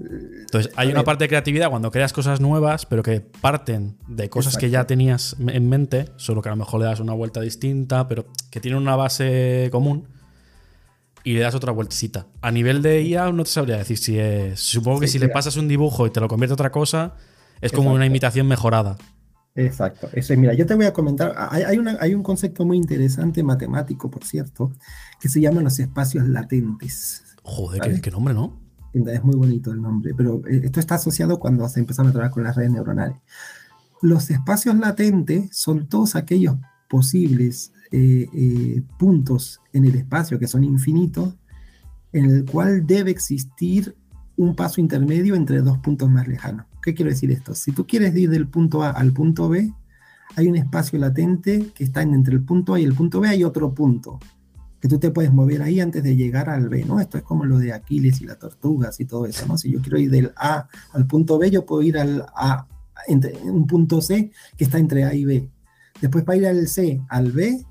Entonces, hay una parte de creatividad cuando creas cosas nuevas, pero que parten de cosas que ya tenías en mente, solo que a lo mejor le das una vuelta distinta, pero que tienen una base común y le das otra vueltecita. A nivel de IA no te sabría decir si es... Supongo que si le pasas un dibujo y te lo convierte en otra cosa, es como una imitación mejorada. Exacto. Eso, mira, yo te voy a comentar, hay, hay, un concepto muy interesante matemático, por cierto, que se llama los espacios latentes. Joder, qué nombre, ¿no? Es muy bonito el nombre, pero eh, esto está asociado cuando se empezaron a trabajar con las redes neuronales. Los espacios latentes son todos aquellos posibles eh, eh, puntos en el espacio que son infinitos, en el cual debe existir un paso intermedio entre dos puntos más lejanos. ¿Qué quiero decir esto? Si tú quieres ir del punto A al punto B, hay un espacio latente que está entre el punto A y el punto B, hay otro punto que tú te puedes mover ahí antes de llegar al B, ¿no? Esto es como lo de Aquiles y las tortugas y todo eso, ¿no? Si yo quiero ir del A al punto B, yo puedo ir al A, entre, un punto C que está entre A y B. Después para ir al C al B,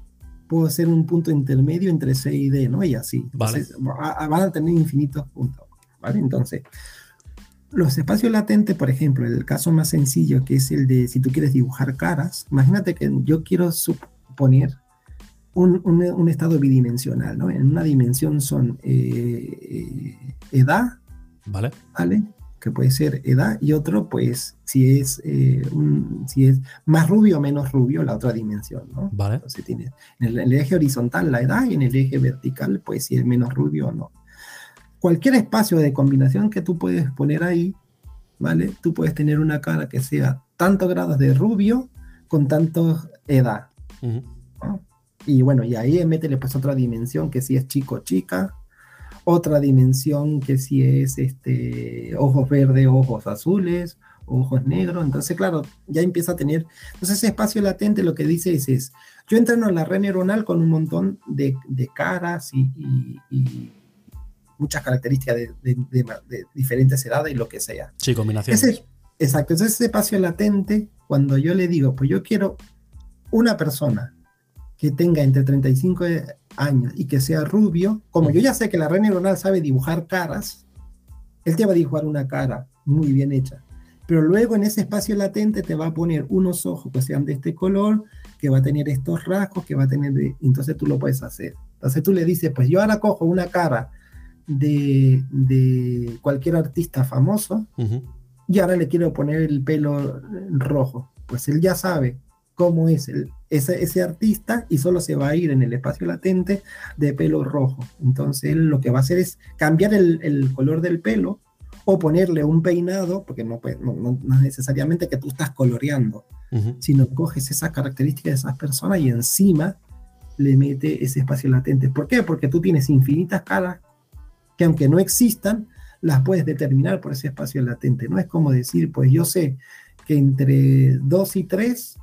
puedo hacer un punto intermedio entre C y D, ¿no? Y así. Vale. van a tener infinitos puntos, ¿vale? Entonces, los espacios latentes, por ejemplo, el caso más sencillo, que es el de si tú quieres dibujar caras, imagínate que yo quiero suponer un, estado bidimensional, ¿no? En una dimensión son eh, eh, edad, ¿Vale? ¿vale? Que puede ser edad, y otro, pues, si es, eh, si es más rubio o menos rubio, la otra dimensión, ¿no? Vale. Entonces tiene en el, eje horizontal la edad y en el eje vertical, pues, si es menos rubio o no. Cualquier espacio de combinación que tú puedes poner ahí, ¿vale? Tú puedes tener una cara que sea tantos grados de rubio con tanto edad. Y bueno, y ahí métele pues otra dimensión que si es chico o chica, otra dimensión que si es este, ojos verdes, ojos azules, ojos negros. Entonces, claro, ya empieza a tener. Entonces, ese espacio latente lo que dice es: es yo entreno en la red neuronal con un montón de, caras y, muchas características de, diferentes edades y lo que sea. Sí, combinaciones. exacto. Entonces, ese espacio latente, cuando yo le digo, pues yo quiero una persona que tenga entre 35 años y que sea rubio, como yo ya sé que la red neuronal sabe dibujar caras, él te va a dibujar una cara muy bien hecha. Pero luego en ese espacio latente te va a poner unos ojos que sean de este color, que va a tener estos rasgos, que va a tener... Entonces tú lo puedes hacer. Entonces tú le dices, pues yo ahora cojo una cara de, de cualquier artista famoso y ahora le quiero poner el pelo rojo. Pues él ya sabe cómo es el, ese, ese artista y solo se va a ir en el espacio latente de pelo rojo. Entonces él lo que va a hacer es cambiar el, el color del pelo o ponerle un peinado, porque no, no, no, es necesariamente que tú estás coloreando, sino coges esa característica de esas personas y encima le mete ese espacio latente. ¿Por qué? Porque tú tienes infinitas caras que aunque no existan, las puedes determinar por ese espacio latente. No es como decir, pues yo sé que entre 2 y 3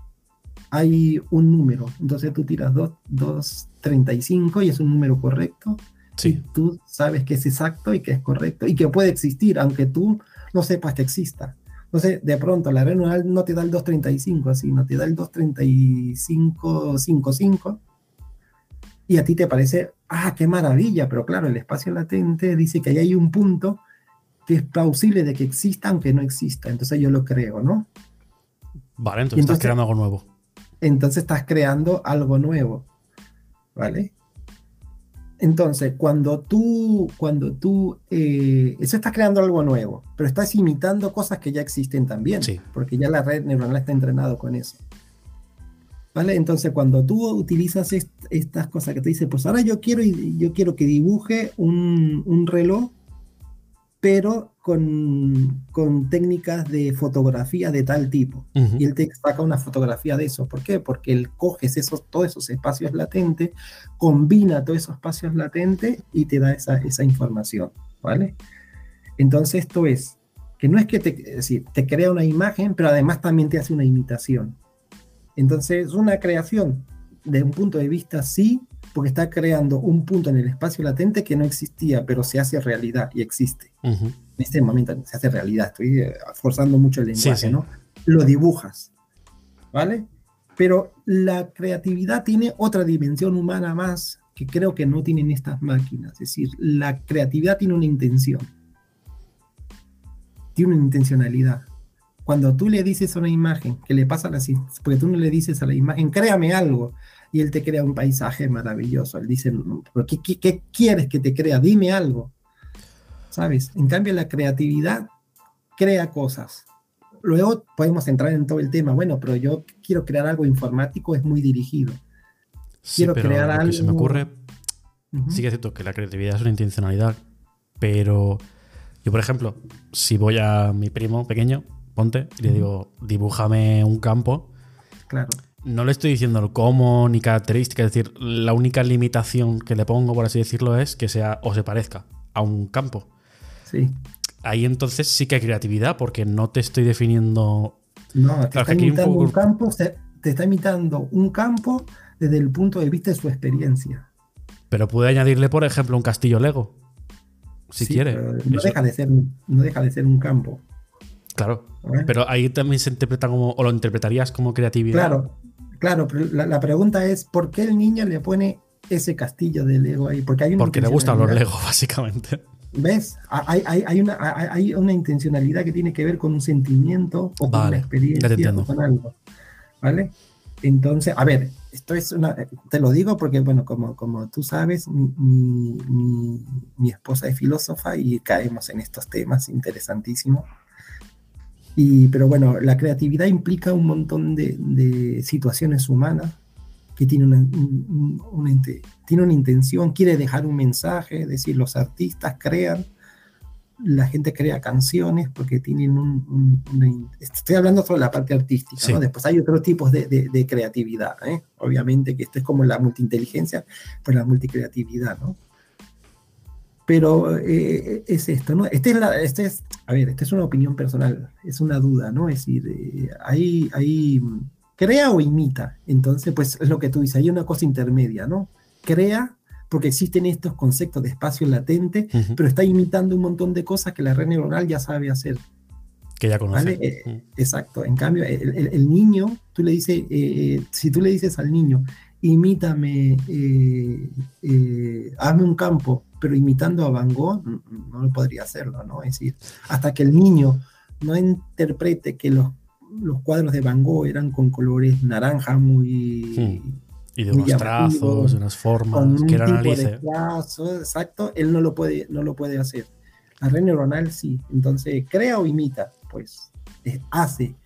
hay un número. Entonces tú tiras 2.35 y es un número correcto. Sí. tú sabes que es exacto y que es correcto y que puede existir, aunque tú no sepas que exista. Entonces, de pronto, la red neural no te da el 235, sino te da el 235.55 y a ti te parece, ah, qué maravilla, pero claro, el espacio latente dice que ahí hay un punto que es plausible de que exista aunque no exista. Entonces yo lo creo, ¿no? Vale, entonces, estás creando algo nuevo. Entonces estás creando algo nuevo, ¿vale? Entonces, cuando tú, cuando tú, eh, eso estás creando algo nuevo, pero estás imitando cosas que ya existen también, sí. porque ya la red neuronal está entrenado con eso. ¿Vale? Entonces, cuando tú utilizas estas cosas que te dice, pues ahora yo quiero, yo quiero que dibuje un, un reloj pero con, con, técnicas de fotografía de tal tipo. Y él te saca una fotografía de eso. ¿Por qué? Porque él coge esos, todos esos espacios latentes, combina todos esos espacios latentes y te da esa, esa información. ¿Vale? Entonces esto es, que no es que te, decir, te crea una imagen, pero además también te hace una imitación. Entonces, una creación de un punto de vista sí, porque está creando un punto en el espacio latente que no existía, pero se hace realidad y existe. En este momento se hace realidad, estoy eh, forzando mucho el lenguaje, ¿no? Lo dibujas, ¿vale? Pero la creatividad tiene otra dimensión humana más que creo que no tienen estas máquinas. Es decir, la creatividad tiene una intención, tiene una intencionalidad. Cuando tú le dices a una imagen, que le pasa así, porque tú no le dices a la imagen, créame algo, y él te crea un paisaje maravilloso. Él dice, ¿qué, qué, qué quieres que te crea? Dime algo. ¿Sabes? En cambio, la creatividad crea cosas. Luego podemos entrar en todo el tema. Bueno, pero yo quiero crear algo informático, es muy dirigido. Quiero crear algo. Que se me ocurre, sí que es cierto que la creatividad es una intencionalidad, pero yo, por ejemplo, si voy a mi primo pequeño, ponte, y le digo, dibújame un campo. Claro no le estoy diciendo el cómo ni características, es decir, la única limitación que le pongo, por así decirlo, es que sea o se parezca a un campo. Sí. Ahí entonces sí que hay creatividad, porque no te estoy definiendo. No, te está imitando un, campo, te está imitando un campo desde el punto de vista de su experiencia. Pero puede añadirle, por ejemplo, un castillo Lego. Si quiere. No deja, de ser, no deja de ser un campo. Claro. Pero ahí también se interpreta como, o lo interpretarías como creatividad. Claro, Claro, pero la, pregunta es, ¿por qué el niño le pone ese castillo de Lego ahí? Porque, hay Porque le gustan los Lego, básicamente. ¿Ves? Hay, hay, una, hay, una, intencionalidad que tiene que ver con un sentimiento o con una experiencia o con algo. ¿Vale? Entonces, a ver, esto es una. Te lo digo porque, bueno, como, como tú sabes, mi, mi, mi esposa es filósofa y caemos en estos temas interesantísimos pero bueno, la creatividad implica un montón de, situaciones humanas que tienen una, tiene una intención, quiere dejar un mensaje, es decir, los artistas crean, la gente crea canciones porque tienen un... estoy hablando solo de la parte artística, ¿no? Después hay otros tipos de, creatividad, ¿eh? Obviamente que esto es como la multiinteligencia, pues la multicreatividad, ¿no? Pero eh, es esto, ¿no? Este es, la, este es, a ver, esta es una opinión personal, es una duda, ¿no? Es decir, eh, ahí, ahí crea o imita. Entonces, pues es lo que tú dices, hay una cosa intermedia, ¿no? Crea porque existen estos conceptos de espacio latente, pero está imitando un montón de cosas que la red neuronal ya sabe hacer. Que ya conoce. Eh, exacto. En cambio, el, niño, tú le dices, si tú le dices al niño, imítame, hazme un campo, pero imitando a Van Gogh no, lo podría hacerlo, ¿no? Es decir, hasta que el niño no interprete que los, los cuadros de Van Gogh eran con colores naranja muy... Y de unos trazos, de unas formas, que eran de exacto, él no lo, puede, no lo puede hacer. La red neuronal sí, entonces crea o imita, pues hace,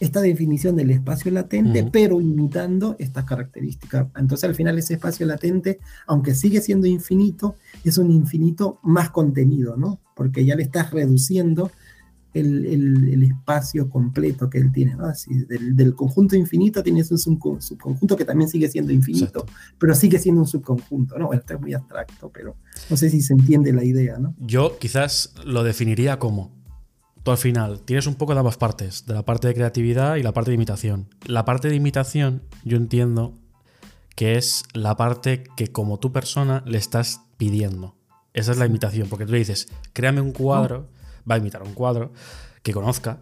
esta definición del espacio latente, pero imitando estas características. Entonces al final ese espacio latente, aunque sigue siendo infinito, es un infinito más contenido, ¿no? Porque ya le estás reduciendo el, espacio completo que él tiene, ¿no? Así, del, conjunto infinito tienes un subconjunto que también sigue siendo infinito, pero sigue siendo un subconjunto, ¿no? Esto es muy abstracto, pero no sé si se entiende la idea, ¿no? Yo quizás lo definiría como tú al final tienes un poco de ambas partes, de la parte de creatividad y la parte de imitación. La parte de imitación yo entiendo que es la parte que como tu persona le estás pidiendo. Esa es la imitación, porque tú le dices, créame un cuadro, va a imitar un cuadro que conozca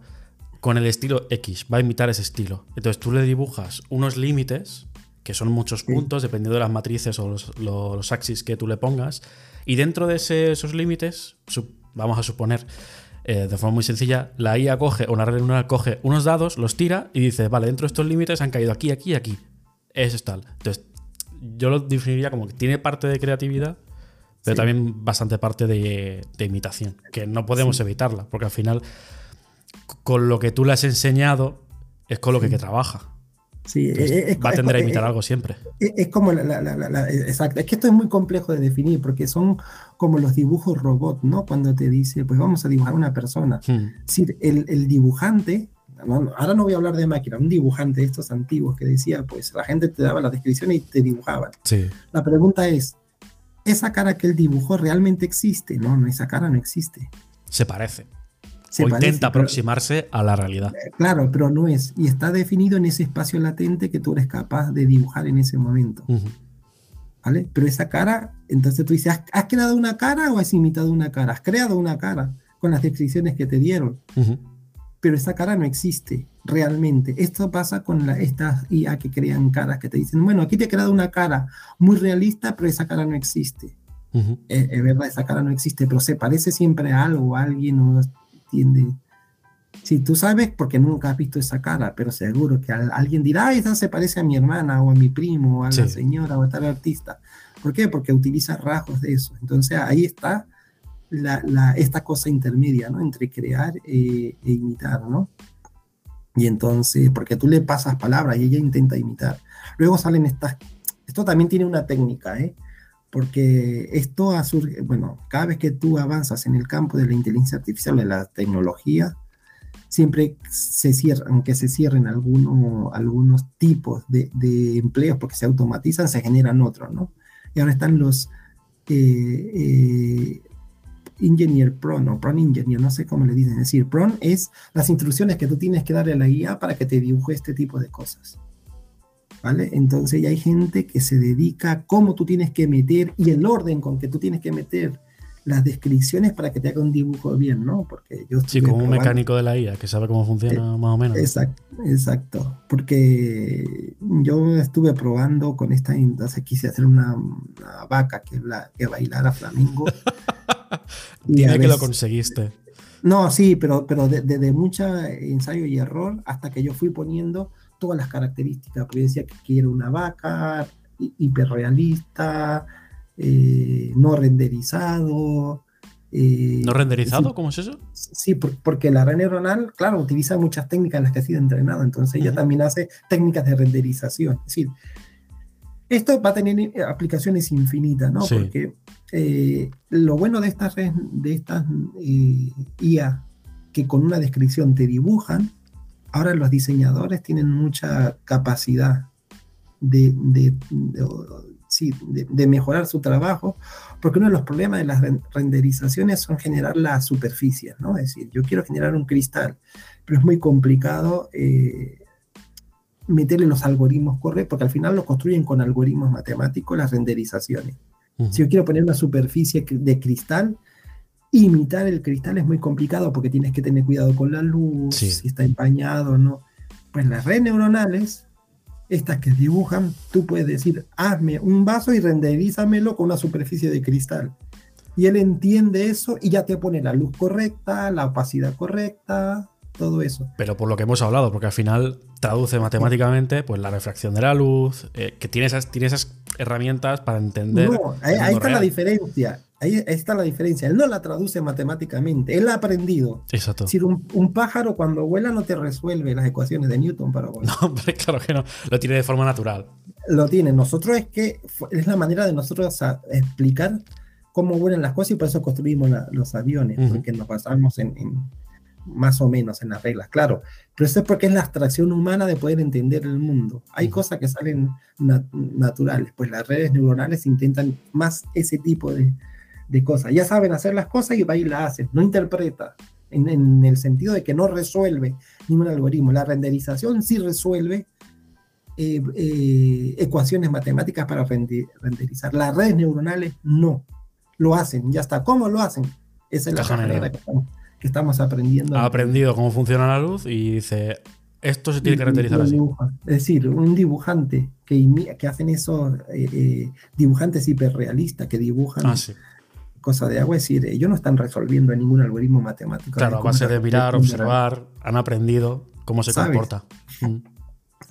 con el estilo X, va a imitar ese estilo. Entonces tú le dibujas unos límites, que son muchos puntos, dependiendo de las matrices o los, axis que tú le pongas, y dentro de esos límites, vamos a suponer eh, de forma muy sencilla, la IA coge, o la red neuronal coge unos dados, los tira y dice, vale, dentro de estos límites han caído aquí, aquí y aquí. Es tal. Entonces, yo lo definiría como que tiene parte de creatividad, pero también bastante parte de, imitación, que no podemos evitarla, porque al final, con lo que tú le has enseñado, es con lo que, que trabaja. Sí, es, va a tender a imitar algo siempre. Es, como la, exacto. Es que esto es muy complejo de definir porque son como los dibujos robot, ¿no? Cuando te dice, pues vamos a dibujar una persona. Hmm. Es decir, el, dibujante, ahora no voy a hablar de máquina, un dibujante de estos antiguos que decía, pues la gente te daba la descripción y te dibujaban. Sí. La pregunta es, ¿esa cara que él dibujó realmente existe? No, no, esa cara no existe. Se parece o intenta aproximarse a la realidad. Eh, claro, pero no es. Y está definido en ese espacio latente que tú eres capaz de dibujar en ese momento. ¿Vale? Pero esa cara, entonces tú dices, ¿has, creado una cara o has imitado una cara? Has creado una cara con las descripciones que te dieron. Pero esa cara no existe realmente. Esto pasa con la, estas IA que crean caras, que te dicen, bueno, aquí te he creado una cara muy realista, pero esa cara no existe. es, verdad, esa cara no existe, pero se parece siempre a algo, a alguien, o entiende. Si tú sabes, porque nunca has visto esa cara, pero seguro que alguien dirá, esa se parece a mi hermana o a mi primo o a la señora o a tal artista. ¿Por qué? Porque utiliza rasgos de eso. Entonces ahí está la, esta cosa intermedia, ¿no? Entre crear e, e imitar, ¿no? Y entonces, porque tú le pasas palabras y ella intenta imitar. Luego salen estas, esto también tiene una técnica, ¿eh? Porque esto ha surgido, bueno, cada vez que tú avanzas en el campo de la inteligencia artificial, de la tecnología, siempre se cierran, aunque se cierren algunos, algunos tipos de, empleos porque se automatizan, se generan otros, ¿no? Y ahora están los eh, eh, Engineer Prone o Engineer, no sé cómo le dicen, es decir, Prone es las instrucciones que tú tienes que darle a la IA para que te dibuje este tipo de cosas. ¿Vale? Entonces ya hay gente que se dedica a cómo tú tienes que meter y el orden con que tú tienes que meter las descripciones para que te haga un dibujo bien, ¿no? Porque yo sí, como un mecánico de la IA que sabe cómo funciona eh, más o menos. Exacto, exacto. Porque yo estuve probando con esta, entonces quise hacer una, vaca que, la, que bailara flamenco. Tiene que lo conseguiste. No, sí, pero, pero desde de, mucho ensayo y error hasta que yo fui poniendo todas las características, porque decía que quiero una vaca hiperrealista, eh, no renderizado. Eh, ¿No renderizado? ¿Cómo es eso? Sí, porque la red neuronal, claro, utiliza muchas técnicas en las que ha sido entrenada, entonces ella también hace técnicas de renderización. Es decir, esto va a tener aplicaciones infinitas, ¿no? Porque eh, lo bueno de estas, de estas IA que con una descripción te dibujan, ahora los diseñadores tienen mucha capacidad de, de, mejorar su trabajo, porque uno de los problemas de las renderizaciones son generar las superficies, ¿no? Es decir, yo quiero generar un cristal, pero es muy complicado eh, meterle los algoritmos correctos, porque al final lo construyen con algoritmos matemáticos las renderizaciones. Si yo quiero poner una superficie de cristal, Imitar el cristal es muy complicado porque tienes que tener cuidado con la luz, si está empañado o no. Pues las redes neuronales, estas que dibujan, tú puedes decir, hazme un vaso y renderízamelo con una superficie de cristal. Y él entiende eso y ya te pone la luz correcta, la opacidad correcta, todo eso. Pero por lo que hemos hablado, porque al final traduce matemáticamente pues la refracción de la luz, eh, que tiene esas, tiene esas herramientas para entender. No, ahí, está la diferencia. Ahí está la diferencia. Él no la traduce matemáticamente, él ha aprendido. Exacto. Es decir, un, pájaro cuando vuela no te resuelve las ecuaciones de Newton para volar. No, hombre, claro que no. Lo tiene de forma natural. Lo tiene. Nosotros es que es la manera de nosotros explicar cómo vuelan las cosas y por eso construimos los aviones, porque nos basamos en, más o menos en las reglas, claro. Pero eso es porque es la abstracción humana de poder entender el mundo. Hay cosas que salen naturales, pues las redes neuronales intentan más ese tipo de, de cosas. Ya saben hacer las cosas y va y la hacen, no interpreta, en, el sentido de que no resuelve ningún algoritmo. La renderización sí resuelve eh, eh, ecuaciones matemáticas para renderizar. Las redes neuronales no, lo hacen, ya está. ¿Cómo lo hacen? Esa es la manera que estamos, aprendiendo. Ha aprendido cómo funciona la luz y dice, esto se tiene que renderizar así. Es decir, un dibujante que, que hacen esos eh, dibujantes hiperrealistas que dibujan ah, cosa de agua, es decir, ellos no están resolviendo ningún algoritmo matemático. Claro, a base de mirar, observar, han aprendido cómo se comporta. Mm.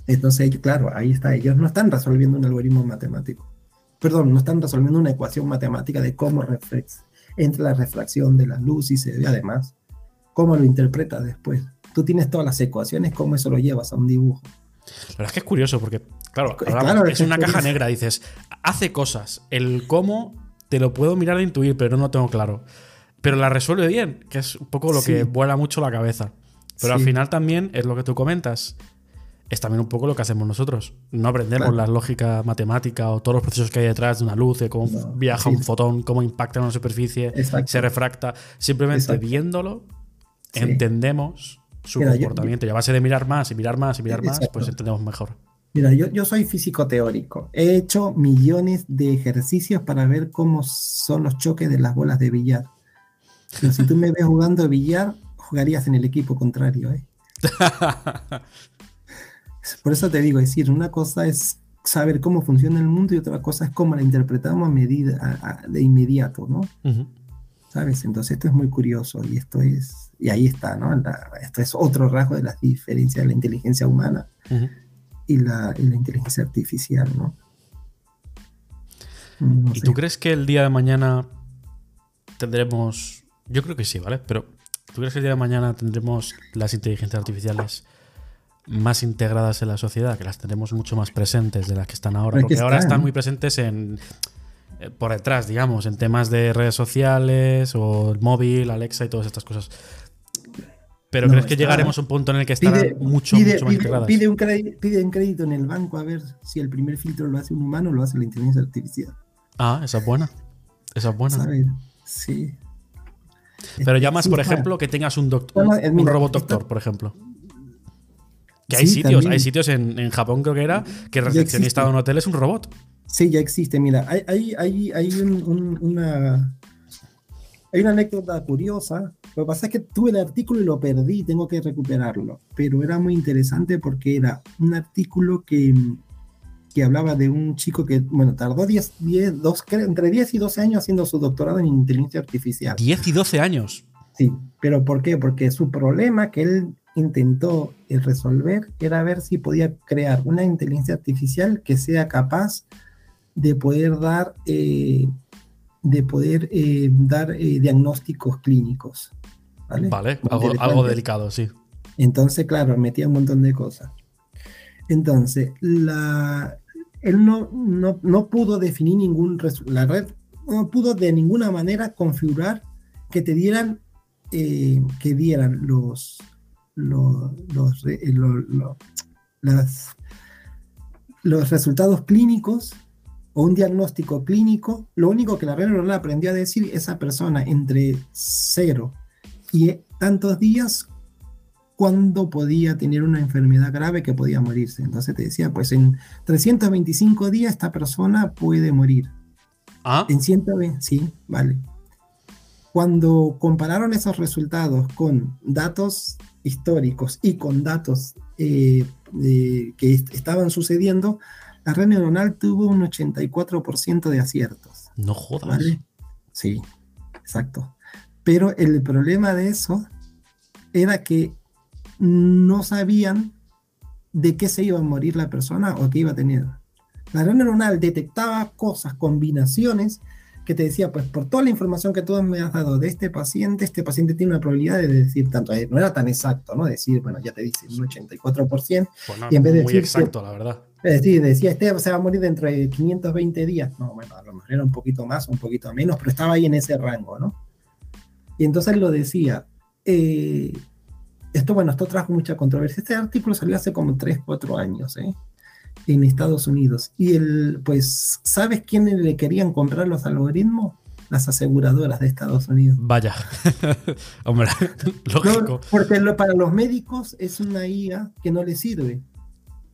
Entonces, claro, ahí está, ellos no están resolviendo un algoritmo matemático. Perdón, no están resolviendo una ecuación matemática de cómo entre la refracción de la luz y se ve además cómo lo interpretas después. Tú tienes todas las ecuaciones, cómo eso lo llevas a un dibujo. La verdad es que es curioso porque, claro, es, una caja negra, dices, hace cosas, el cómo te lo puedo mirar e intuir, pero no lo tengo claro. Pero la resuelve bien, que es un poco lo que vuela mucho la cabeza. Pero al final también es lo que tú comentas. Es también un poco lo que hacemos nosotros. No aprendemos la lógica matemática o todos los procesos que hay detrás de una luz, de cómo viaja un fotón, cómo impacta en una superficie, se refracta. Simplemente viéndolo, entendemos su comportamiento. y a base de mirar más y mirar más y mirar más, pues entendemos mejor. Mira, yo, yo soy físico teórico. He hecho millones de ejercicios para ver cómo son los choques de las bolas de billar. si tú me ves jugando billar, jugarías en el equipo contrario. ¿eh? Por eso te digo, es decir, una cosa es saber cómo funciona el mundo y otra cosa es cómo la interpretamos a medida de inmediato, ¿no? ¿Sabes? Entonces esto es muy curioso y esto es, y ahí está, ¿no? esto es otro rasgo de las diferencias de la inteligencia humana y la, inteligencia artificial, ¿no? ¿Y tú crees que el día de mañana tendremos, yo creo que sí, ¿vale? Pero ¿tú crees que el día de mañana tendremos las inteligencias artificiales más integradas en la sociedad, que las tendremos mucho más presentes de las que están ahora? Porque ahora están muy presentes en eh, por detrás, digamos, en temas de redes sociales o el móvil, Alexa y todas estas cosas. Pero ¿crees que llegaremos a un punto en el que estarán mucho, mucho más integradas? Pide un, crédito, pide un crédito en el banco a ver si el primer filtro lo hace un humano o lo hace la inteligencia artificial. Ah, esa es buena. Esa es buena. Sí. Pero ya más, por ejemplo, que tengas un, doctor, un robot doctor, por ejemplo. Que hay sitios, hay sitios en, Japón, creo que era, que el recepcionista de un hotel es un robot. Sí, ya existe. Mira, hay, hay, hay una, hay una anécdota curiosa. Lo que pasa es que tuve el artículo y lo perdí, tengo que recuperarlo. Pero era muy interesante porque era un artículo que, que hablaba de un chico que, bueno, tardó 10, 10 dos, entre 10 y 12 años haciendo su doctorado en inteligencia artificial. 10 y 12 años. Sí, pero ¿por qué? Porque su problema que él intentó resolver era ver si podía crear una inteligencia artificial que sea capaz de poder dar eh, de poder eh, dar eh, diagnósticos clínicos. Vale, algo, delicado, sí. Entonces, claro, metía un montón de cosas. Entonces, la, él no, no, pudo definir ningún, la red no pudo de ninguna manera configurar que te dieran, eh, que dieran los, los, los, las, los resultados clínicos o un diagnóstico clínico, lo único que la neuronal aprendió a decir, esa persona entre cero y tantos días, cuando podía tener una enfermedad grave que podía morirse. Entonces te decía, pues en 325 días esta persona puede morir. ¿Ah? En 120, sí, vale. Cuando compararon esos resultados con datos históricos y con datos eh, que estaban sucediendo, la red neuronal tuvo un 84% de aciertos. No jodas. Sí, exacto. Pero el problema de eso era que no sabían de qué se iba a morir la persona o qué iba a tener. La red neuronal detectaba cosas, combinaciones que te decía, pues por toda la información que tú me has dado de este paciente, este paciente tiene una probabilidad de decir tanto, eh, no era tan exacto, ¿no? Decir, bueno, ya te dice un 84%, Pues no, y en vez de muy decir exacto, la verdad. Decir, decía, este se va a morir dentro de 520 días. No, bueno, a lo mejor era un poquito más, un poquito menos, pero estaba ahí en ese rango, ¿no? Y entonces lo decía. eh, esto, bueno, esto trajo mucha controversia. Este artículo salió hace como 3, 4 años, ¿eh? En Estados Unidos. Y el, pues, ¿sabes quiénes le querían comprar los algoritmos? Las aseguradoras de Estados Unidos. Vaya. Hombre, No, lógico. porque lo- para los médicos es una IA que no les sirve.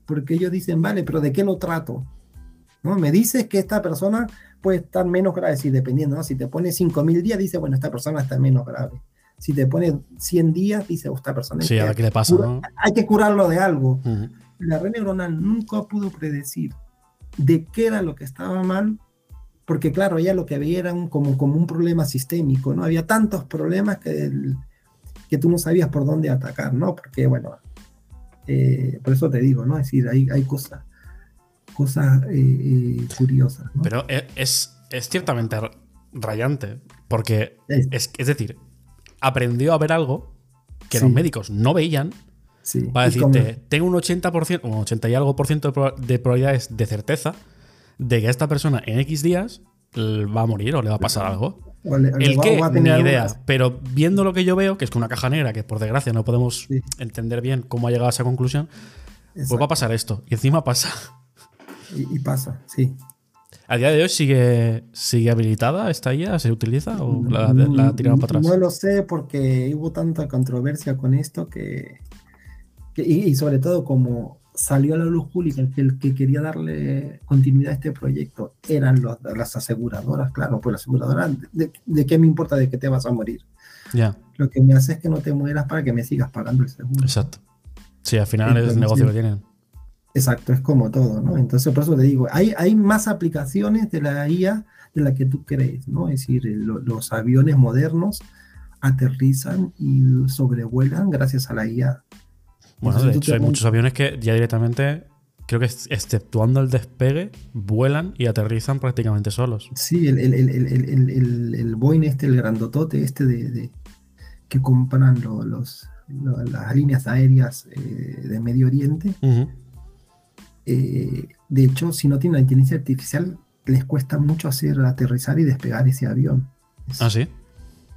Porque ellos dicen, vale, pero ¿de qué lo trato? ¿No? Me dices que esta persona puede estar menos grave, si dependiendo, ¿no? Si te pone 5.000 días, dice, bueno, esta persona está menos grave. Si te pone 100 días, dice, "Oh, esta persona Sí, a qué le pasa, cura- ¿no? hay que curarlo de algo. Ujú. La red neuronal nunca pudo predecir de qué era lo que estaba mal, porque claro, ella lo que veía era un- como, como un problema sistémico, ¿no? Había tantos problemas que, el- que tú no sabías por dónde atacar, ¿no? Porque, bueno, eh, por eso te digo, ¿no? Es decir, hay, hay cosas, cosas eh, eh, curiosas, ¿no? Pero e- es, es ciertamente rayante, porque Es- es, es decir, aprendió a ver algo que Sí. los médicos no veían sí, para como- decirte, tengo un 80%, un 80 y algo por ciento de, proba- de probabilidades de certeza de que esta persona en X días va a morir o le va a pasar algo. O le- o le El va- qué, va a ni tener idea. algunas- Pero viendo lo que yo veo, que es que una caja negra, que por desgracia no podemos Sí. entender bien cómo ha llegado a esa conclusión, pues va a Exacto, pasar esto. Y encima pasa. y, y pasa, sí. ¿A día de hoy sigue, sigue habilitada esta IA? ¿Se utiliza o la, la tiraron para atrás? No lo sé porque hubo tanta controversia con esto que, que- y, y sobre todo como salió a la luz pública que el que quería darle continuidad a este proyecto eran los- las aseguradoras, claro, pues la aseguradora, de, de qué me importa de que te vas a morir? Ya, Lo que me hace es que no te mueras para que me sigas pagando el seguro. exacto. Sí, al final es el negocio que tienen. Exacto, es como todo, ¿no? Entonces, por eso te digo, hay, hay más aplicaciones de la IA de la que tú crees, ¿no? Es decir, lo- los aviones modernos aterrizan y sobrevuelan gracias a la IA. Bueno, de hecho, hay muchos aviones que ya directamente, creo que ex- exceptuando el despegue, vuelan y aterrizan prácticamente solos. Sí, el, el, el, el, Boeing este, el grandotote este de, de- que compran lo- los, lo- las líneas aéreas eh, de Medio Oriente, eh, de hecho, si no tienen la inteligencia artificial, les cuesta mucho hacer aterrizar y despegar ese avión. Es- Ah, sí.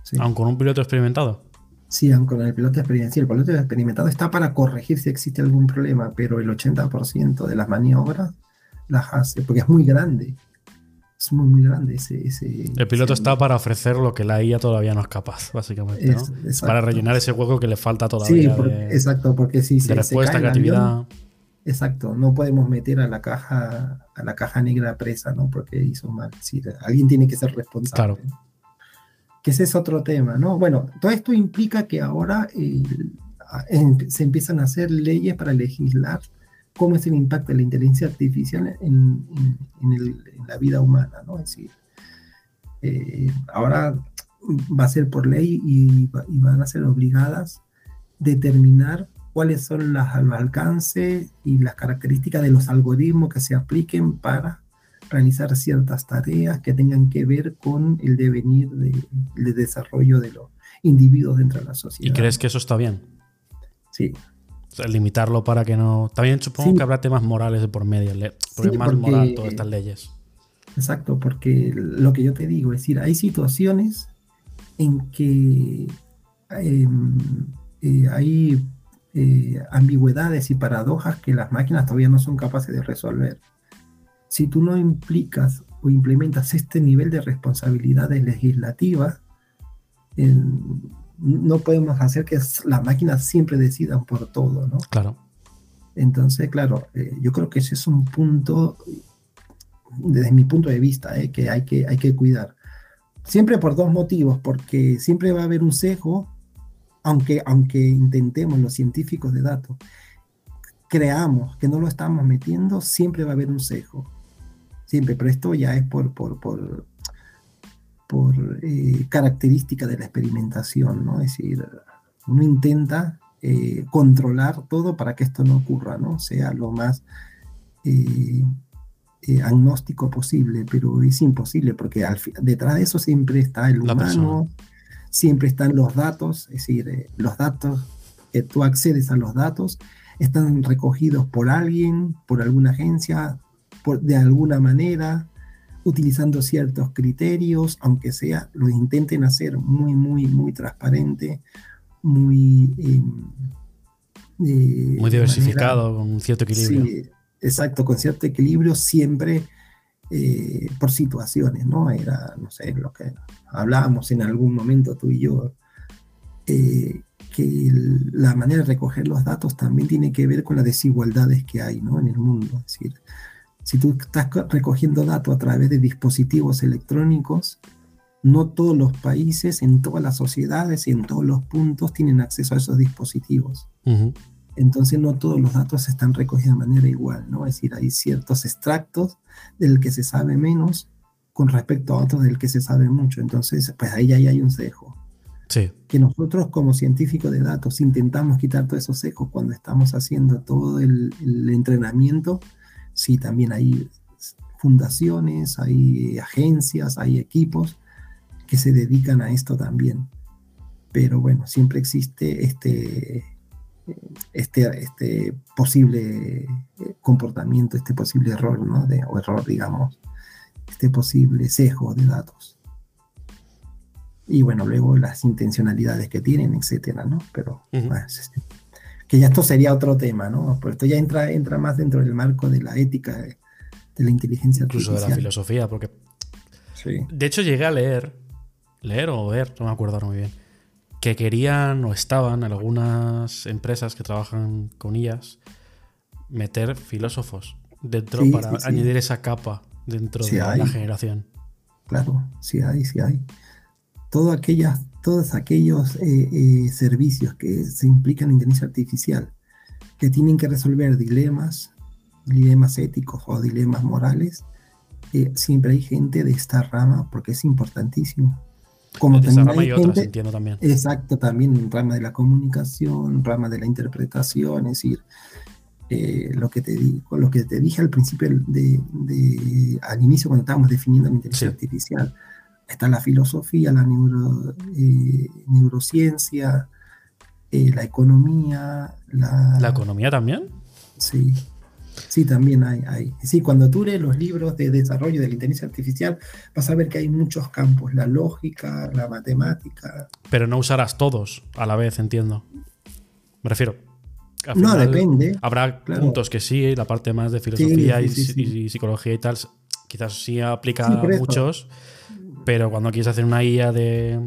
sí. Aun con un piloto experimentado. Sí, aunque con el piloto experimental. El piloto experimentado está para corregir si existe algún problema, pero el 80% de las maniobras las hace, porque es muy grande. Es muy, muy grande ese... ese El piloto ese- está para ofrecer lo que la IA todavía no es capaz, básicamente. ¿no? es-. Para rellenar ese hueco que le falta Sí, todavía porque- de, exacto, porque si se, se respuesta, cae el creatividad. avión, exacto, no podemos meter a la caja a la caja negra presa, ¿no? Porque hizo mal. Sí, alguien tiene que ser responsable. Claro. Que ese es otro tema, ¿no? Bueno, todo esto implica que ahora eh, a- se empiezan a hacer leyes para legislar cómo es el impacto de la inteligencia artificial en, la vida humana, ¿no? Es decir, eh, ahora va a ser por ley y, va- y van a ser obligadas determinar cuáles son los alcances y las características de los algoritmos que se apliquen para realizar ciertas tareas que tengan que ver con el devenir de, de desarrollo de los individuos dentro de la sociedad. ¿Y crees que eso está bien? Sí, O sea, limitarlo para que no. También supongo Sí. que habrá temas morales de por medio, porque Sí, es más porque- moral todas estas leyes. exacto, porque lo que yo te digo, es decir, hay situaciones en que em, eh, hay eh, ambigüedades y paradojas que las máquinas todavía no son capaces de resolver. Si tú no implicas o implementas este nivel de responsabilidades legislativas, eh, no podemos hacer que las máquinas siempre decidan por todo, ¿no? Claro. Entonces, claro, eh, yo creo que ese es un punto, desde mi punto de vista, eh, que, hay que hay que cuidar. Siempre por dos motivos, porque siempre va a haber un sesgo, aunque, aunque intentemos los científicos de datos, creamos que no lo estamos metiendo, siempre va a haber un sesgo. Siempre, pero esto ya es por, por, por, por eh, característica de la experimentación, ¿no? Es decir, uno intenta eh, controlar todo para que esto no ocurra, ¿no? Sea lo más, eh, agnóstico posible, pero es imposible porque detrás de eso siempre está el humano, siempre están los datos, es decir, los datos, que tú accedes a los datos, están recogidos por alguien, por alguna agencia, por, de alguna manera, utilizando ciertos criterios, aunque sea, lo intenten hacer muy, muy, muy transparente, muy... Em, muy diversificado, con cierto equilibrio. Sí, exacto, con cierto equilibrio siempre eh, por situaciones, ¿no? Era, no sé, lo que hablábamos en algún momento tú y yo, eh, que la manera de recoger los datos también tiene que ver con las desigualdades que hay, ¿no? En el mundo. Es decir, si tú estás recogiendo datos a través de dispositivos electrónicos, no todos los países, en todas las sociedades y en todos los puntos tienen acceso a esos dispositivos. Entonces no todos los datos están recogidos de manera igual, ¿no? Es decir, hay ciertos extractos del que se sabe menos con respecto a otros del que se sabe mucho. Entonces, pues ahí, ahí hay un cejo. Sí. Que nosotros como científicos de datos intentamos quitar todos esos cejos cuando estamos haciendo todo el, el entrenamiento. Sí, también hay fundaciones, hay agencias, hay equipos que se dedican a esto también. Pero bueno, siempre existe este, este, este posible eh, comportamiento, este posible error, ¿no? De, o error, digamos, este posible sesgo de datos. Y bueno, luego las intencionalidades que tienen, etcétera, ¿no? Pero que ya esto sería otro tema, ¿no? Pero esto ya entra, entra más dentro del marco de la ética de, la inteligencia artificial. Incluso de la filosofía, porque. De hecho, llegué a leer, leer o ver, no me acuerdo muy bien que querían o estaban algunas empresas que trabajan con ellas meter filósofos dentro para añadir esa capa dentro de la generación. Claro, sí hay, sí hay. Todo aquellas, todos aquellos eh, eh, servicios que se implican en inteligencia artificial, que tienen que resolver dilemas, dilemas éticos o dilemas morales, eh, siempre hay gente de esta rama porque es importantísimo. Como también rama y otras, entiendo también. Exacto, también rama de la comunicación, rama de la interpretación, es decir, eh, lo, que te digo, lo que te dije al principio, de, al inicio cuando estábamos definiendo la inteligencia artificial, está la filosofía, la neuro, eh, neurociencia, eh, la economía. La, ¿La economía también? Sí. Sí, también hay, hay. Sí, cuando tú lees los libros de desarrollo de la inteligencia artificial, vas a ver que hay muchos campos, la lógica, la matemática. Pero no usarás todos a la vez, entiendo. Me refiero. no, depende. Habrá puntos que sí, la parte más de filosofía y, psicología y tal, quizás sí aplica a muchos, pero cuando quieres hacer una guía de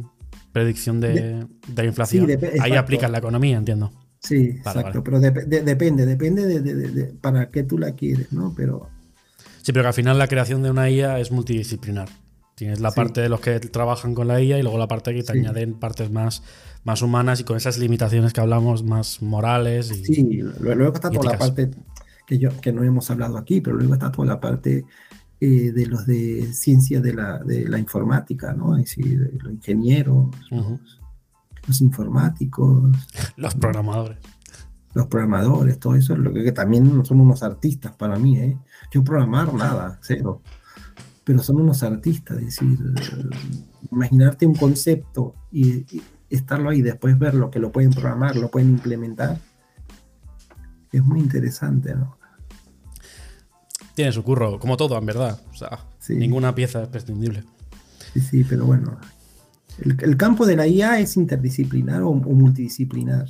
predicción de, la inflación, ahí aplicas la economía, entiendo. Sí, exacto, pero depende, depende de, para qué tú la quieres, ¿no? Pero... Sí, pero que al final la creación de una IA es multidisciplinar. Tienes la parte de los que trabajan con la IA y luego la parte que te añaden partes más, más humanas y con esas limitaciones que hablamos más morales. Y, sí, luego está toda la parte que, yo, que no hemos hablado aquí, pero luego está toda la parte eh, de los de ciencia de la, de la informática, ¿no? Es decir, los ingenieros, los informáticos. Los programadores. Los programadores, todo eso es lo que, también son unos artistas para mí, ¿eh? Yo programar nada, cero. Pero son unos artistas, es decir, imaginarte un concepto y, estarlo ahí, después verlo, que lo pueden programar, lo pueden implementar, es muy interesante, ¿no? Tiene su curro, como todo, en verdad. O sea, ninguna pieza es prescindible. Sí, sí, pero bueno, el, campo de la IA es interdisciplinar o, multidisciplinar,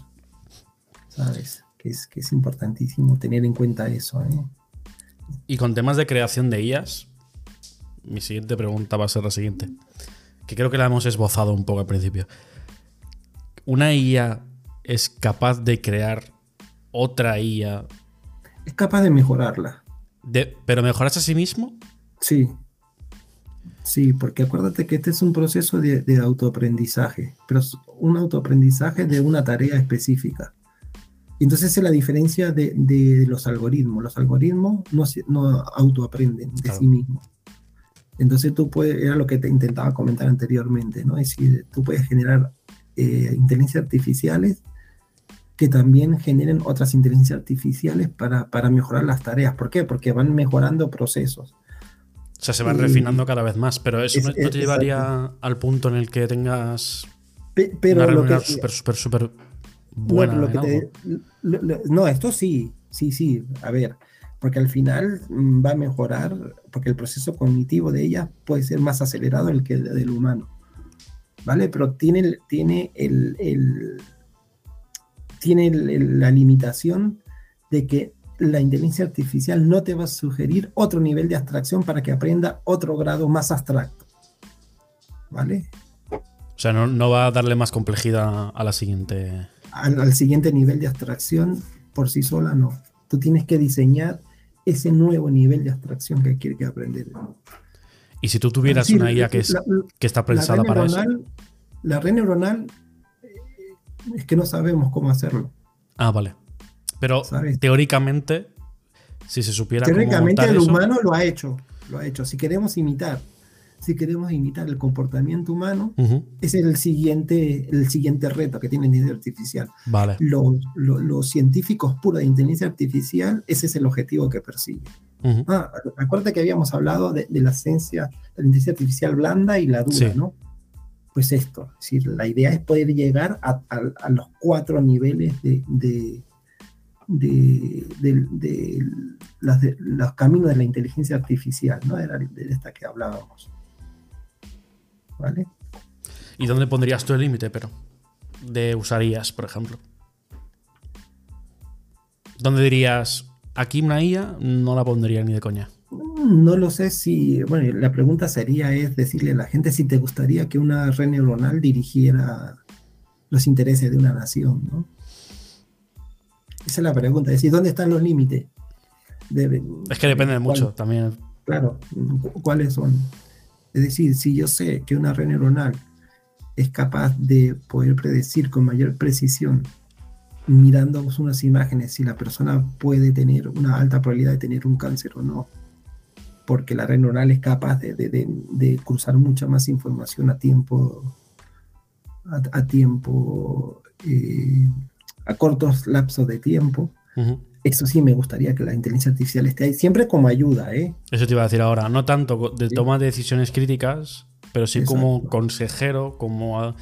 ¿sabes? Que es, que es importantísimo tener en cuenta eso. ¿eh? Y con temas de creación de IAs, mi siguiente pregunta va a ser la siguiente, que creo que la hemos esbozado un poco al principio. ¿Una IA es capaz de crear otra IA? Es capaz de mejorarla. De, ¿Pero mejorarse a sí mismo? Sí, Sí, porque acuérdate que este es un proceso de, autoaprendizaje, pero es un autoaprendizaje de una tarea específica. Entonces es la diferencia de, los algoritmos. Los algoritmos no, no autoaprenden de sí mismos. Entonces tú puedes, era lo que te intentaba comentar anteriormente, ¿no? Es decir, tú puedes generar eh, inteligencias artificiales que también generen otras inteligencias artificiales para, para mejorar las tareas. ¿Por qué? Porque van mejorando procesos. O sea, se van refinando cada vez más, pero eso no, te llevaría al punto en el que tengas pero una lo que, súper, súper, súper buena. no, lo que te- no, esto sí, sí, sí. A ver, porque al final mm, va a mejorar, porque el proceso cognitivo de ella puede ser más acelerado el que el del humano. ¿Vale? Pero tiene, tiene, el, el- tiene la limitación de que la inteligencia artificial no te va a sugerir otro nivel de abstracción para que aprenda otro grado más abstracto. ¿Vale? O sea, no, no va a darle más complejidad a la siguiente. al, al siguiente nivel de abstracción por sí sola no. Tú tienes que diseñar ese nuevo nivel de abstracción que quiere que aprender. Y si tú tuvieras una IA que, es, la- que está pensada para eso. neuronal- La red neuronal es que no sabemos cómo hacerlo. Ah, vale. Pero ¿Sabes? teóricamente, si se supiera Teóricamente el eso, humano lo ha hecho, lo ha hecho. Si queremos imitar, si queremos imitar el comportamiento humano, Ujú, ese es el siguiente, el siguiente reto que tiene la inteligencia artificial. Vale. Los, los- los científicos puros de inteligencia artificial, ese es el objetivo que persiguen. Ujú, Ah, acuérdate que habíamos hablado de, de la esencia de la inteligencia artificial blanda y la dura, Sí. ¿no? Pues esto, es decir, la idea es poder llegar a, los cuatro niveles de, de, los caminos de la inteligencia artificial, ¿no? De esta que hablábamos. ¿Vale? ¿Y dónde pondrías tú el límite, pero? De usarías, por ejemplo. ¿Dónde dirías, aquí una IA no la pondría ni de coña? No lo sé si, bueno, la pregunta sería es decirle a la gente si te gustaría que una red neuronal dirigiera los intereses de una nación, ¿no? Esa es la pregunta, es decir, ¿dónde están los límites? De- Es que depende de ¿cuál- mucho también. Claro, cu- ¿cuáles son? Es decir, si yo sé que una red neuronal es capaz de poder predecir con mayor precisión, mirando unas imágenes, si la persona puede tener una alta probabilidad de tener un cáncer o no, porque la red neuronal es capaz de, de- de- de cruzar mucha más información a tiempo, a, a tiempo, eh, a cortos lapsos de tiempo. Eso sí me gustaría que la inteligencia artificial esté ahí, siempre como ayuda, ¿eh? Eso te iba a decir ahora. No tanto de toma de decisiones críticas, pero sí como consejero, como a-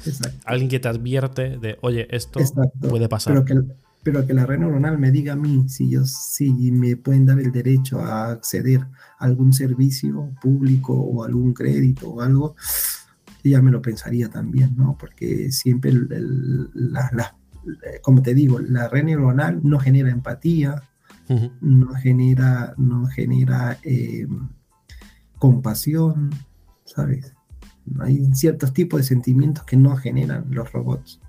alguien que te advierte de, oye, esto Exacto. puede pasar. Pero que, pero que la red neuronal me diga a mí si, yo, si me pueden dar el derecho a acceder a algún servicio público o algún crédito o algo, ya me lo pensaría también, ¿no? Porque siempre, el- el- la- la- eh, como te digo, la red neuronal no genera empatía, no genera, no genera eh, compasión, ¿sabes? Hay ciertos tipos de sentimientos que no generan los robots.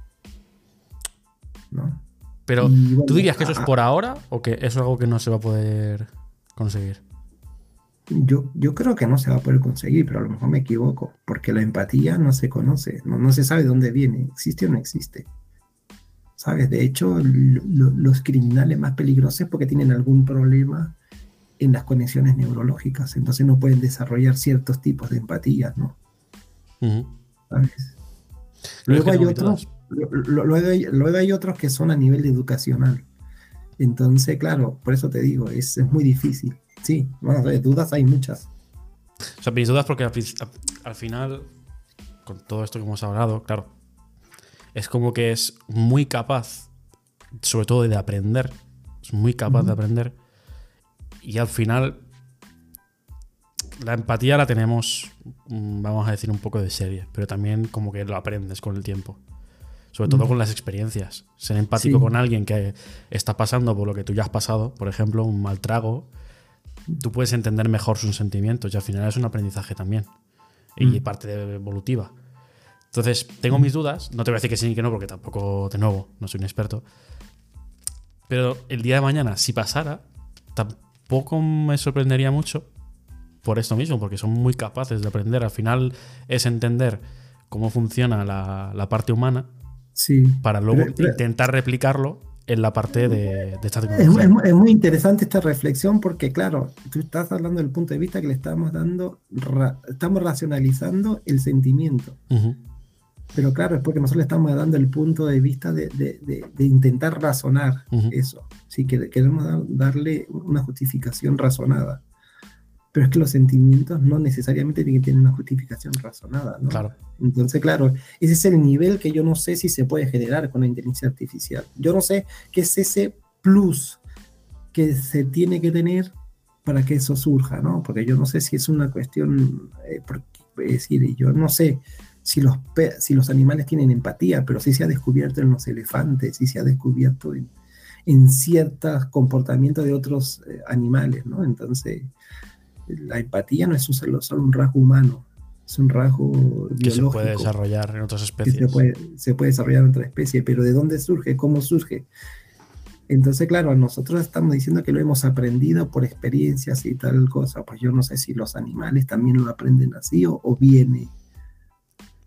¿no? Pero, bueno, ¿tú dirías que eso es a- por ahora o que eso es algo que no se va a poder conseguir? Yo, yo creo que no se va a poder conseguir, pero a lo mejor me equivoco, porque la empatía no se conoce, no, no se sabe de dónde viene, existe o no existe. ¿Sabes? De hecho, lo- lo- los criminales más peligrosos es porque tienen algún problema en las conexiones neurológicas, entonces no pueden desarrollar ciertos tipos de empatía, ¿no? ¿Sabes? Luego hay, otros, luego, hay, luego hay otros que son a nivel educacional. Entonces, claro, por eso te digo, es, es muy difícil. Sí, bueno, de dudas hay muchas. O sea, mis dudas porque al, fin- al final, con todo esto que hemos hablado, claro, es como que es muy capaz, sobre todo de aprender, es muy capaz de aprender, y al final la empatía la tenemos, mm, vamos a decir, un poco de serie, pero también como que lo aprendes con el tiempo. Sobre todo con las experiencias. Ser empático Sí. con alguien que está pasando por lo que tú ya has pasado, por ejemplo, un mal trago, tú puedes entender mejor sus sentimientos y al final es un aprendizaje también. Y Mm. parte de- evolutiva. Entonces, tengo mis dudas. No te voy a decir que sí ni que no, porque tampoco, de nuevo, no soy un experto. Pero el día de mañana, si pasara, tampoco me sorprendería mucho por esto mismo, porque son muy capaces de aprender. Al final es entender cómo funciona la, la parte humana Sí. para luego Pero- pero- intentar replicarlo en la parte de, de esta Es, tecnología. es es muy interesante esta reflexión porque, claro, tú estás hablando del punto de vista que le estamos dando, ra- estamos racionalizando el sentimiento. Ujú. Pero claro, es porque nosotros le estamos dando el punto de vista de, intentar razonar eso. Sí, que queremos darle una justificación razonada. Pero es que los sentimientos no necesariamente tienen una justificación razonada, ¿no? Claro. Entonces, claro, ese es el nivel que yo no sé si se puede generar con la inteligencia artificial. Yo no sé qué es ese plus que se tiene que tener para que eso surja, ¿no? Porque yo no sé si es una cuestión, eh, es decir, yo no sé si los, si los animales tienen empatía, pero sí se ha descubierto en los elefantes, sí se ha descubierto en, en ciertos comportamientos de otros eh, animales, ¿no? Entonces, la empatía no es solo, solo un rasgo humano, es un rasgo que se puede desarrollar en otras especies. Se puede, se puede, desarrollar en otra especie, pero ¿de dónde surge? ¿Cómo surge? Entonces, claro, nosotros estamos diciendo que lo hemos aprendido por experiencias y tal cosa. Pues yo no sé si los animales también lo aprenden así o, viene.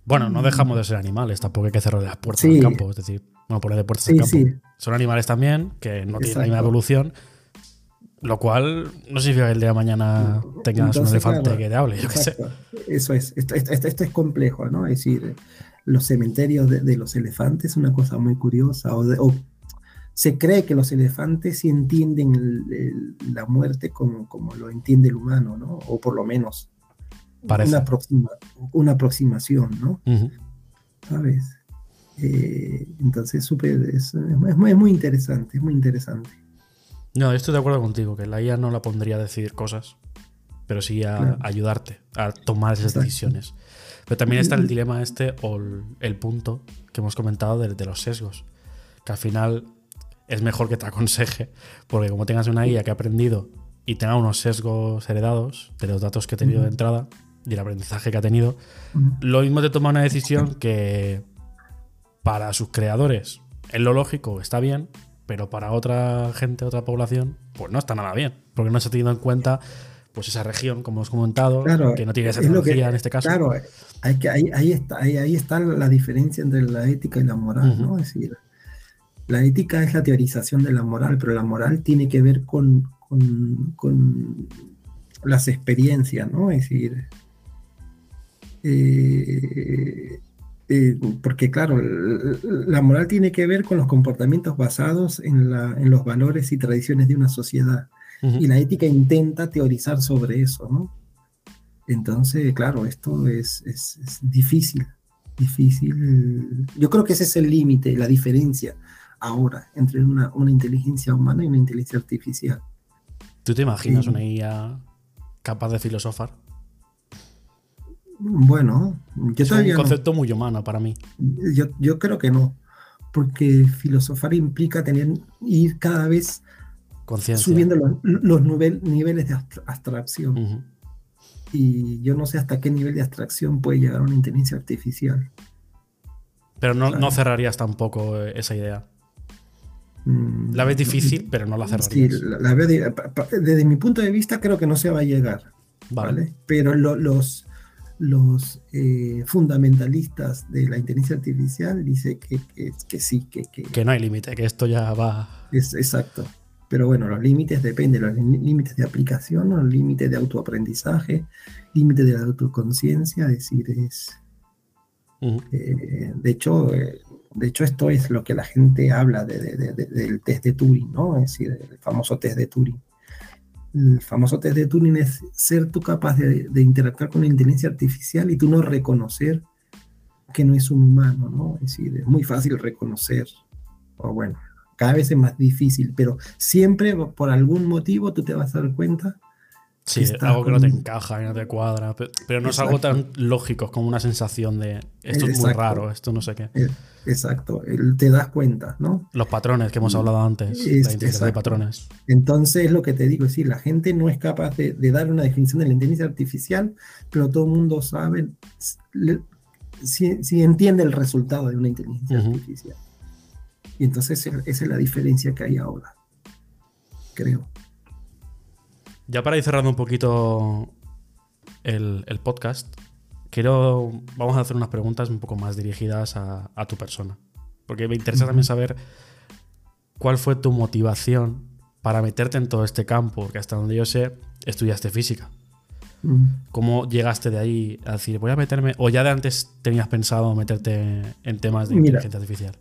Bueno, no dejamos de ser animales, tampoco hay que cerrar las puertas del campo, es decir, no poner de puertas campo. Son animales también que no tienen la misma evolución, lo cual no significa que el día de mañana tengas un elefante que te hable, yo qué sé. Eso es, esto, es complejo, ¿no? Es decir, los cementerios de, los elefantes es una cosa muy curiosa, o, o se cree que los elefantes sí entienden la muerte como, como, lo entiende el humano, ¿no? O por lo menos una, una, aproximación, ¿no? ¿Sabes? Eh, entonces, súper, es, muy interesante, es muy interesante. No, estoy de acuerdo contigo, que la IA no la pondría a decidir cosas, pero sí a ayudarte a tomar esas decisiones. Pero también está el dilema este o el, punto que hemos comentado de, de los sesgos, que al final es mejor que te aconseje, porque como tengas una IA que ha aprendido y tenga unos sesgos heredados de los datos que ha tenido de entrada y el aprendizaje que ha tenido, lo mismo te toma una decisión que para sus creadores es lo lógico, está bien, pero para otra gente, otra población, pues no está nada bien, porque no se ha tenido en cuenta pues esa región, como hemos comentado, que no tiene esa tecnología en este caso. Claro, hay que, ahí, ahí, está, ahí, está la diferencia entre la ética y la moral, ¿no? Es decir, la ética es la teorización de la moral, pero la moral tiene que ver con, con, las experiencias, ¿no? Es decir, eh, eh, porque claro, la moral tiene que ver con los comportamientos basados en, los valores y tradiciones de una sociedad. Y la ética intenta teorizar sobre eso, ¿no? Entonces, claro, esto es, es difícil, difícil. Yo creo que ese es el límite, la diferencia ahora entre una, inteligencia humana y una inteligencia artificial. ¿Tú te imaginas una IA capaz de filosofar? Bueno, yo es un concepto muy humano para mí. Yo, creo que no, porque filosofar implica tener ir cada vez subiendo los, niveles de abstracción. Y yo no sé hasta qué nivel de abstracción puede llegar una inteligencia artificial. Pero no, no cerrarías tampoco esa idea. Mm, la ves difícil, pero no la cerrarías. Sí, la, desde mi punto de vista creo que no se va a llegar. Vale. Pero los, los eh, fundamentalistas de la inteligencia artificial dicen que, que, sí, que, que, no hay límite, que esto ya va... Es, exacto. Pero bueno, los límites dependen, los límites de aplicación, los límites de autoaprendizaje, límites de la autoconciencia, es decir, es... Eh, de hecho, eh, de hecho, esto es lo que la gente habla del test de Turing, ¿no? Es decir, el famoso test de Turing. El famoso test de Turing es ser tú capaz de, interactuar con la inteligencia artificial y tú no reconocer que no es un humano, ¿no? Es decir, es muy fácil reconocer, o bueno, cada vez es más difícil, pero siempre por algún motivo tú te vas a dar cuenta Sí, algo que no te encaja, que no te cuadra, pero, no es algo tan lógico como una sensación de esto es muy raro, esto no sé qué. Eh, exacto, te das cuenta, ¿no? Los patrones que hemos hablado antes, la integración de patrones. Entonces, lo que te digo, es decir, la gente no es capaz de, dar una definición de la inteligencia artificial, pero todo el mundo sabe, si, entiende el resultado de una inteligencia artificial. Y entonces esa es la diferencia que hay ahora, creo. Ya para ir cerrando un poquito el, podcast, quiero. Vamos a hacer unas preguntas un poco más dirigidas a, tu persona. Porque me interesa también saber cuál fue tu motivación para meterte en todo este campo, porque hasta donde yo sé, estudiaste física. Mm. ¿Cómo llegaste de ahí a decir, voy a meterme, o ya de antes tenías pensado meterte en temas de Mira. inteligencia artificial?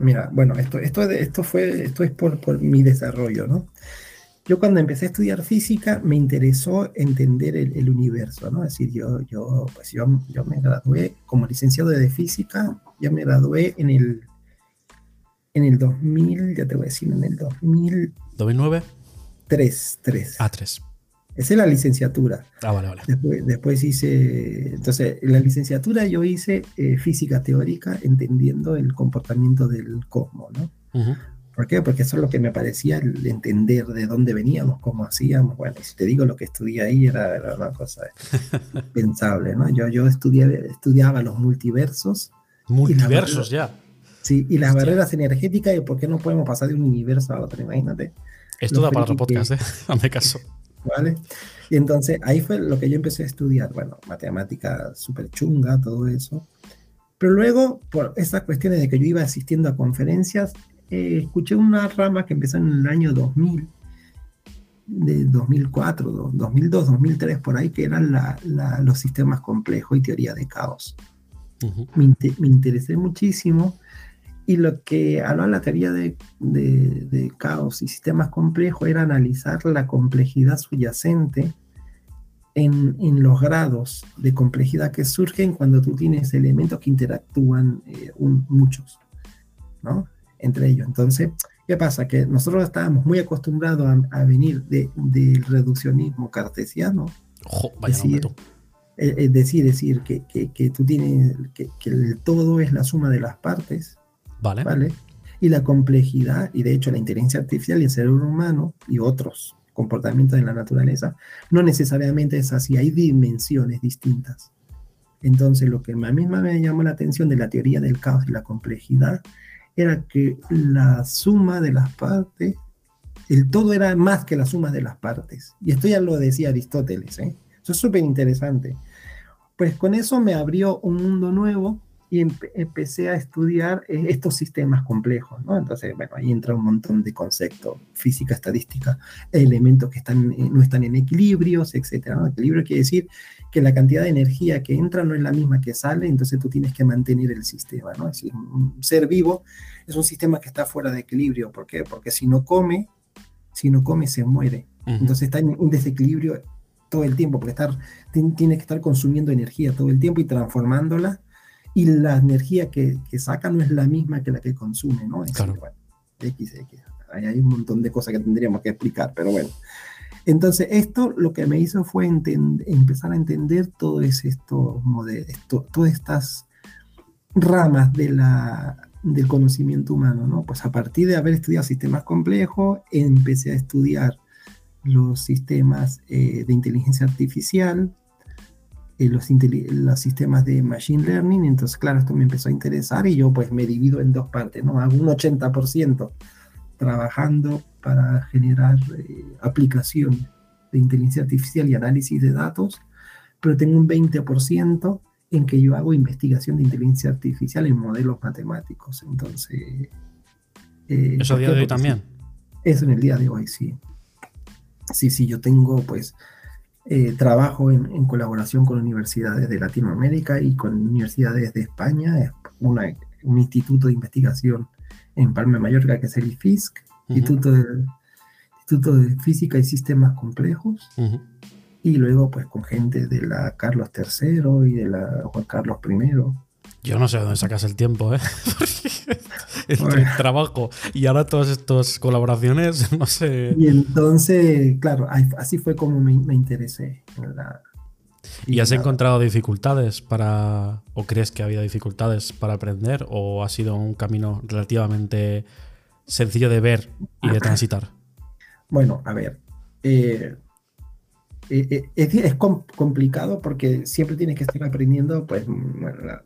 Mira, bueno, esto, esto, esto, fue, esto es por, por mi desarrollo, ¿no? Yo cuando empecé a estudiar física me interesó entender el, el universo, ¿no? Es decir, yo, yo, pues yo, yo me gradué como licenciado de física, ya me gradué en el, en el 2000, ya te voy a decir, en el 2003, ¿2009? 3. A3. Esa es la licenciatura. Ah, vale, vale. Después, después hice, entonces, en la licenciatura yo hice eh, física teórica entendiendo el comportamiento del cosmos, ¿no? Ujú. ¿Por qué? Porque eso es lo que me parecía el entender de dónde veníamos, cómo hacíamos. Bueno, si te digo lo que estudié ahí era, era una cosa pensable, ¿no? Yo, yo estudié, estudiaba los multiversos, Multiversos ya. sí, y las Hostia. barreras energéticas y por qué no podemos pasar de un universo a otro, imagínate, Esto da para otro podcast, ¿eh? Hazme caso. ¿vale? Y entonces ahí fue lo que yo empecé a estudiar, bueno, matemática súper chunga, todo eso. Pero luego, por esas cuestiones de que yo iba asistiendo a conferencias, eh, escuché una rama que empezó en el año 2000, de 2004, do- 2002, 2003, por ahí, que eran la- la- los sistemas complejos y teoría de caos. Ujú. Me, inte- me interesé muchísimo y lo que hablaba la teoría de, de- de caos y sistemas complejos era analizar la complejidad subyacente en, en los grados de complejidad que surgen cuando tú tienes elementos que interactúan eh, un- muchos, ¿no? Entre ellos. Entonces, ¿qué pasa? Que nosotros estábamos muy acostumbrados a, a venir de- del reduccionismo cartesiano, Ojo, vaya Decir- es es decir, decir que, que- que tú tienes, que, que el todo es la suma de las partes, Vale. ¿vale? Y la complejidad, y de hecho la inteligencia artificial y el cerebro humano y otros comportamientos de la naturaleza, no necesariamente es así, hay dimensiones distintas. Entonces, lo que a mí más me llamó la atención de la teoría del caos y la complejidad era que la suma de las partes, el todo era más que la suma de las partes. Y esto ya lo decía Aristóteles, ¿eh? Eso es súper interesante. Pues con eso me abrió un mundo nuevo y empe- empecé a estudiar eh, estos sistemas complejos, ¿no? Entonces, bueno, ahí entra un montón de conceptos, física, estadística, elementos que están, eh, no están en equilibrios, etcétera, ¿no? Equilibrio quiere decir que la cantidad de energía que entra no es la misma que sale, entonces tú tienes que mantener el sistema, ¿no? Es decir, un ser vivo es un sistema que está fuera de equilibrio, ¿por qué? Porque si no come, si no come se muere. Ujú. Entonces está en un desequilibrio todo el tiempo, porque estar, tien- tiene que estar consumiendo energía todo el tiempo y transformándola, y la energía que, que saca no es la misma que la que consume, ¿no? Es Claro. bueno, X, X. Ahí hay un montón de cosas que tendríamos que explicar, pero bueno. Entonces, esto lo que me hizo fue empezar a entender todo es esto, esto- todas estas ramas de la, del conocimiento humano, ¿no? Pues a partir de haber estudiado sistemas complejos, empecé a estudiar los sistemas eh, de inteligencia artificial, eh, los, sistemas de machine learning, entonces claro, esto me empezó a interesar y yo pues me divido en dos partes, ¿no? Hago un 80% trabajando para generar eh, aplicaciones de inteligencia artificial y análisis de datos, pero tengo un 20% en que yo hago investigación de inteligencia artificial en modelos matemáticos. Entonces... eh, ¿Eso a ¿por día de hoy también? eso en el día de hoy, sí. Sí, sí, yo tengo, pues, eh, trabajo en, en colaboración con universidades de Latinoamérica y con universidades de España, es una- un instituto de investigación en Palma de Mallorca que es el IFISC, Instituto, de, Instituto de Física y Sistemas Complejos, y luego, pues, con gente de la Carlos III y de la Juan Carlos I. Yo no sé de dónde sacas el tiempo, ¿eh? Entre Bueno. el trabajo y ahora todas estas colaboraciones, no sé. Y entonces, claro, así fue como me, me interesé en la... ¿Y has encontrado dificultades para, o crees que ha habido dificultades para aprender, o ha sido un camino relativamente sencillo de ver y de transitar? Bueno, a ver. eh, eh, eh, es, es com- complicado porque siempre tienes que estar aprendiendo pues, la-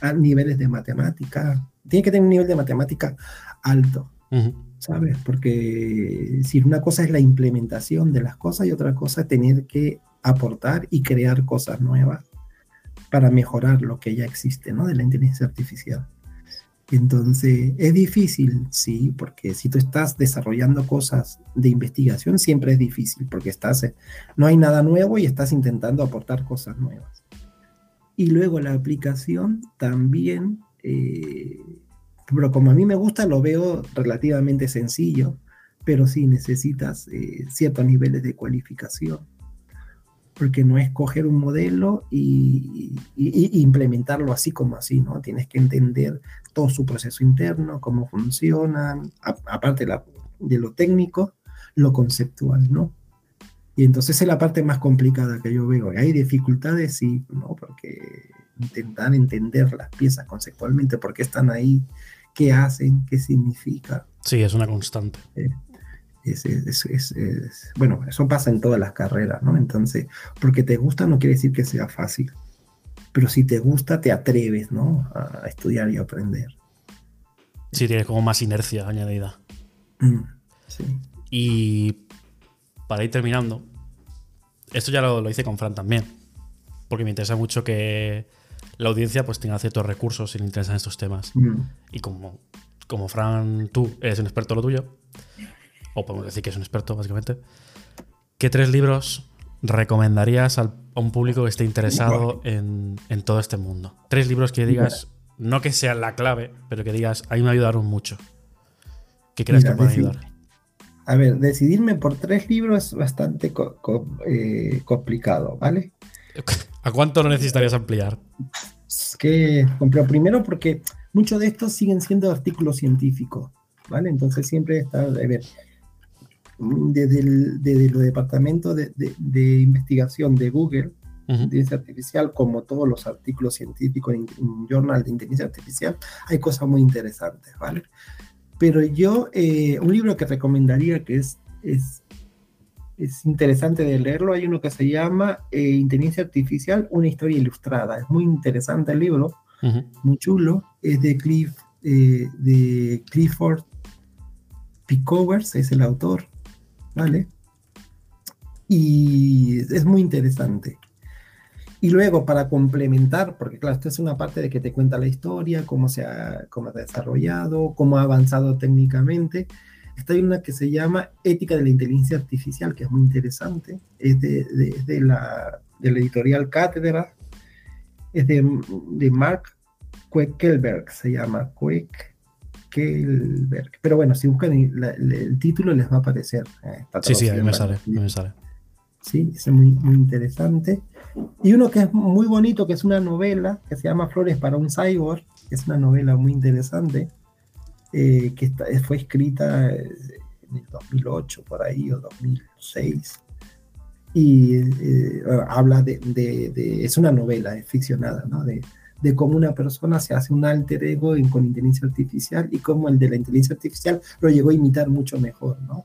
a niveles de matemática. Tienes que tener un nivel de matemática alto, ¿sabes? Porque si una cosa es la implementación de las cosas y otra cosa es tener que aportar y crear cosas nuevas para mejorar lo que ya existe, ¿no? De la inteligencia artificial. Entonces, es difícil, sí, porque si tú estás desarrollando cosas de investigación, siempre es difícil, porque estás, no hay nada nuevo y estás intentando aportar cosas nuevas. Y luego la aplicación también, eh, pero como a mí me gusta, lo veo relativamente sencillo, pero sí necesitas eh, ciertos niveles de cualificación porque no es coger un modelo y, implementarlo así como así, ¿no? Tienes que entender todo su proceso interno, cómo funciona, aparte de, lo técnico, lo conceptual, ¿no? Y entonces es la parte más complicada que yo veo. Hay dificultades, sí, ¿no? Intentar entender las piezas conceptualmente, por qué están ahí, qué hacen, qué significa. Sí, es una constante. Eh, es, bueno, eso pasa en todas las carreras, ¿no? Entonces, porque te gusta no quiere decir que sea fácil, pero si te gusta te atreves, ¿no? A estudiar y aprender. Sí, tienes como más inercia añadida. Mm, sí. Y para ir terminando, esto ya lo, hice con Fran también, porque me interesa mucho que la audiencia pues tenga ciertos recursos si le interesan estos temas. Mm. Y como, como Fran, tú eres un experto en lo tuyo, o podemos decir que es un experto, básicamente. ¿Qué tres libros recomendarías a un público que esté interesado en, todo este mundo? Tres libros que digas, no que sean la clave, pero que digas, a mí me ayudaron mucho. ¿Qué crees que pueden ayudar? A ver, decidirme por tres libros es bastante eh, complicado, ¿vale? ¿A cuánto lo necesitarías ampliar? Es que, primero porque muchos de estos siguen siendo artículos científicos, ¿vale? Entonces siempre está, a ver, desde el, desde departamento de, investigación de Google, inteligencia artificial, como todos los artículos científicos en, Journal de Inteligencia Artificial, hay cosas muy interesantes, ¿vale? Pero yo, eh, un libro que recomendaría que es, es, es, interesante de leerlo, hay uno que se llama eh, Inteligencia Artificial, una historia ilustrada. Es muy interesante el libro, muy chulo, es de, Cliff, eh, de Clifford P. Covers, es el autor, ¿vale? Y es muy interesante. Y luego, para complementar, porque claro, esto es una parte de que te cuenta la historia, cómo se ha, cómo ha desarrollado, cómo ha avanzado técnicamente. Está hay una que se llama Ética de la Inteligencia Artificial, que es muy interesante. Es de, de, la, de la, editorial Cátedra. Es de, de Mark Queckelberg, se llama Queck pero bueno, si buscan el, título les va a aparecer. Eh, sí, sí, ahí me sale, me sale. Sí, es muy, muy interesante. Y uno que es muy bonito, que es una novela, que se llama Flores para un Cyborg, es una novela muy interesante, eh, que fue escrita en el 2008, por ahí, o 2006. Y eh, habla de, de, Es una novela, es ficcionada, ¿no? De, de cómo una persona se hace un alter ego con inteligencia artificial y cómo el de la inteligencia artificial lo llegó a imitar mucho mejor, ¿no?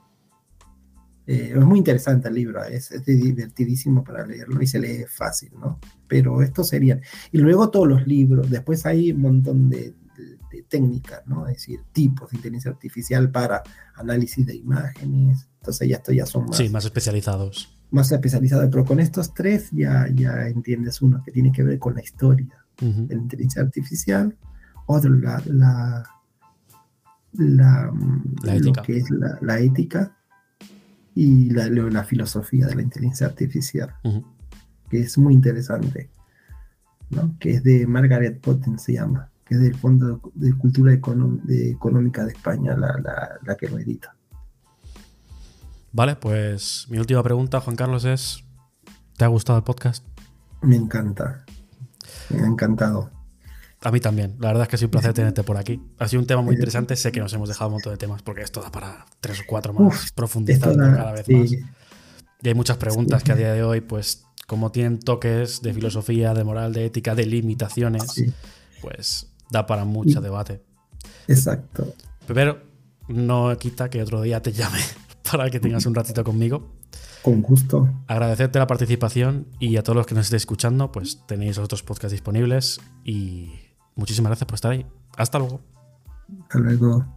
Eh, es muy interesante el libro, es, divertidísimo para leerlo y se lee fácil, ¿no? Pero esto serían. Y luego todos los libros, después hay un montón de, técnicas, ¿no? Es decir, tipos de inteligencia artificial para análisis de imágenes, entonces ya esto ya son más... Sí, más especializados. Más especializados, pero con estos tres ya, ya entiendes uno que tiene que ver con la historia la inteligencia artificial, otro la, la, la, lo que es la, ética y la, la, filosofía de la inteligencia artificial, que es muy interesante, ¿no? que es de Margaret Potten, se llama, que es del Fondo de Cultura Económica de España, la que lo edita. Vale, pues mi última pregunta, Juan Carlos, es, ¿te ha gustado el podcast? Me encanta. Me ha encantado. A mí también. La verdad es que ha sido un placer tenerte por aquí. Ha sido un tema muy interesante. Sé que nos hemos dejado un montón de temas porque esto da para tres o cuatro más, profundizando cada vez más. Y hay muchas preguntas que a día de hoy, pues, como tienen toques de filosofía, de moral, de ética, de limitaciones, pues da para mucho debate. Exacto. Pero no quita que otro día te llame para que tengas un ratito conmigo con gusto. Agradecerte la participación y a todos los que nos estéis escuchando, pues tenéis otros podcasts disponibles y muchísimas gracias por estar ahí. Hasta luego. Hasta luego.